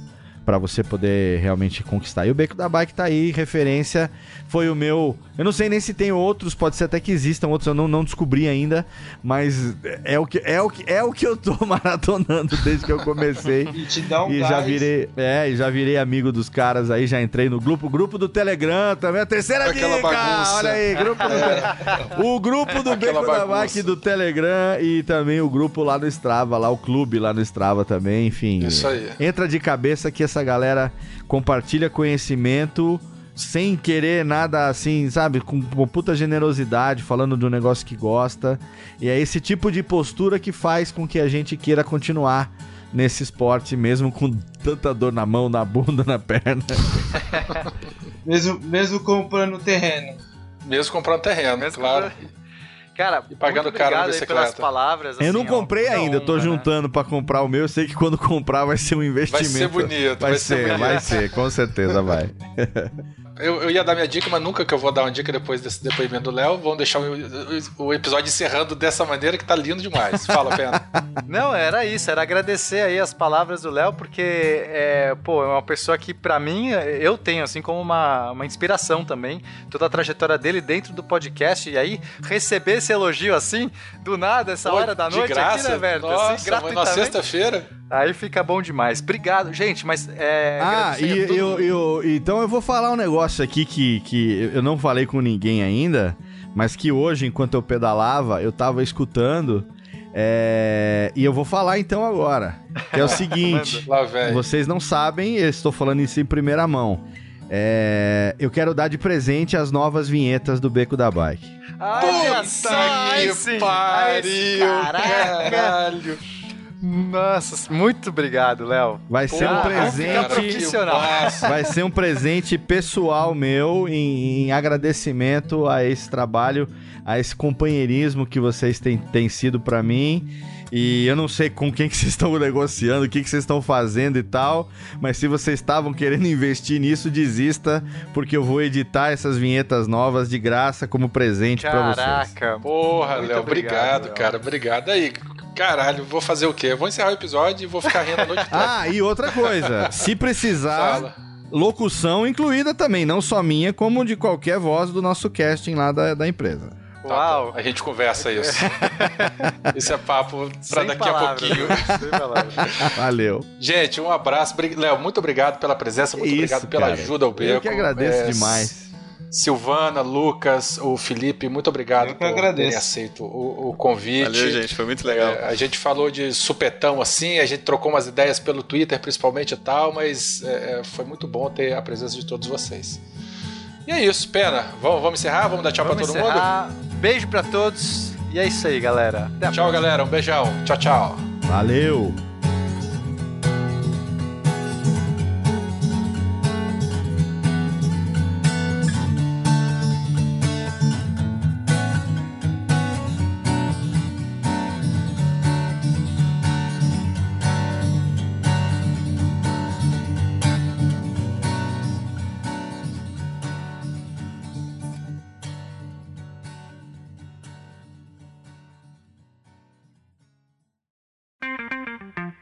para você poder realmente conquistar. E o Beco da Bike tá aí, referência. Foi o meu. Eu não sei nem se tem outros, pode ser até que existam outros, eu não, não descobri ainda, mas é o que é o que é o que eu tô [laughs] maratonando desde que eu comecei. e te dá um E gás. já virei, é, e já virei amigo dos caras aí, já entrei no grupo, grupo do Telegram também, a terceira Aquela dica. Bagunça. Olha aí, grupo do, o grupo do Beco bagunça. da Bike do Telegram e também o grupo lá no Strava, lá o clube lá no Strava também, enfim. Isso aí. Entra de cabeça que essa galera compartilha conhecimento sem querer nada assim, sabe? Com uma puta generosidade, falando de um negócio que gosta. E é esse tipo de postura que faz com que a gente queira continuar nesse esporte, mesmo com tanta dor na mão, na bunda, na perna. [laughs] mesmo, mesmo comprando terreno. Mesmo comprando terreno, mesmo claro. Comprando... Cara, e pagando caro na bicicleta. pelas palavras. Assim, eu não comprei ó, ainda, eu tô juntando né? para comprar o meu. Eu sei que quando [laughs] comprar vai ser um investimento. Vai ser bonito, vai, vai ser, ser bonito. vai ser, com certeza vai. [laughs] eu, eu, ia dar minha dica, mas nunca que eu vou dar uma dica depois desse depoimento do Léo. Vamos deixar o, o, o, episódio encerrando dessa maneira que tá lindo demais. Fala, Pena. [laughs] Não, era isso, era agradecer aí as palavras do Léo, porque, é, pô, é uma pessoa que, para mim, eu tenho, assim, como uma, uma inspiração também, toda a trajetória dele dentro do podcast, e aí receber esse elogio assim, do nada, essa pô, hora da noite graça, aqui, né, velho? Nossa, assim, gratuitamente. na sexta-feira. Aí fica bom demais. Obrigado, gente, mas é. Ah, e eu, eu, então eu vou falar um negócio aqui que, que eu não falei com ninguém ainda, mas que hoje, enquanto eu pedalava, eu tava escutando. É... E eu vou falar então agora. Que é o [laughs] seguinte: Lá, vocês não sabem, eu estou falando isso em primeira mão. É... Eu quero dar de presente as novas vinhetas do Beco da Bike. Ai, Puta que pariu! Caralho! Nossa, muito obrigado, Léo. Vai ser um presente profissional. Vai ser um presente pessoal meu em, em, agradecimento a esse trabalho, a esse companheirismo que vocês têm, têm sido para mim. E eu não sei com quem que vocês estão negociando, o que, que vocês estão fazendo e tal, mas se vocês estavam querendo investir nisso, desista, porque eu vou editar essas vinhetas novas de graça como presente para vocês. Caraca, porra, Léo, obrigado, Léo. cara, obrigado. Aí, Caralho, vou fazer o quê? Vou encerrar o episódio e vou ficar rindo a noite [laughs] toda. ah, e outra coisa. Se precisar, Fala. locução incluída também. Não só minha, como de qualquer voz do nosso casting lá da, da empresa. Uau! Tá, a gente conversa isso. [laughs] Isso é papo pra Sem daqui palavras, a pouquinho. Valeu. Gente, um abraço. Léo, muito obrigado pela presença, muito isso, obrigado pela cara. ajuda ao Beco. Eu que agradeço é, demais. Silvana, Lucas, o Felipe, muito obrigado Eu por agradeço. terem aceito o, o, convite. Valeu, gente, foi muito legal. É, a gente falou de supetão assim, a gente trocou umas ideias pelo Twitter principalmente e tal, mas é, é foi muito bom ter a presença de todos vocês. E é isso, pena. Vamos, vamos encerrar? Vamos dar tchau pra todo encerrar. mundo? Beijo pra todos. E é isso aí, galera. Até tchau, galera. Um beijão. Tchau, tchau. Valeu.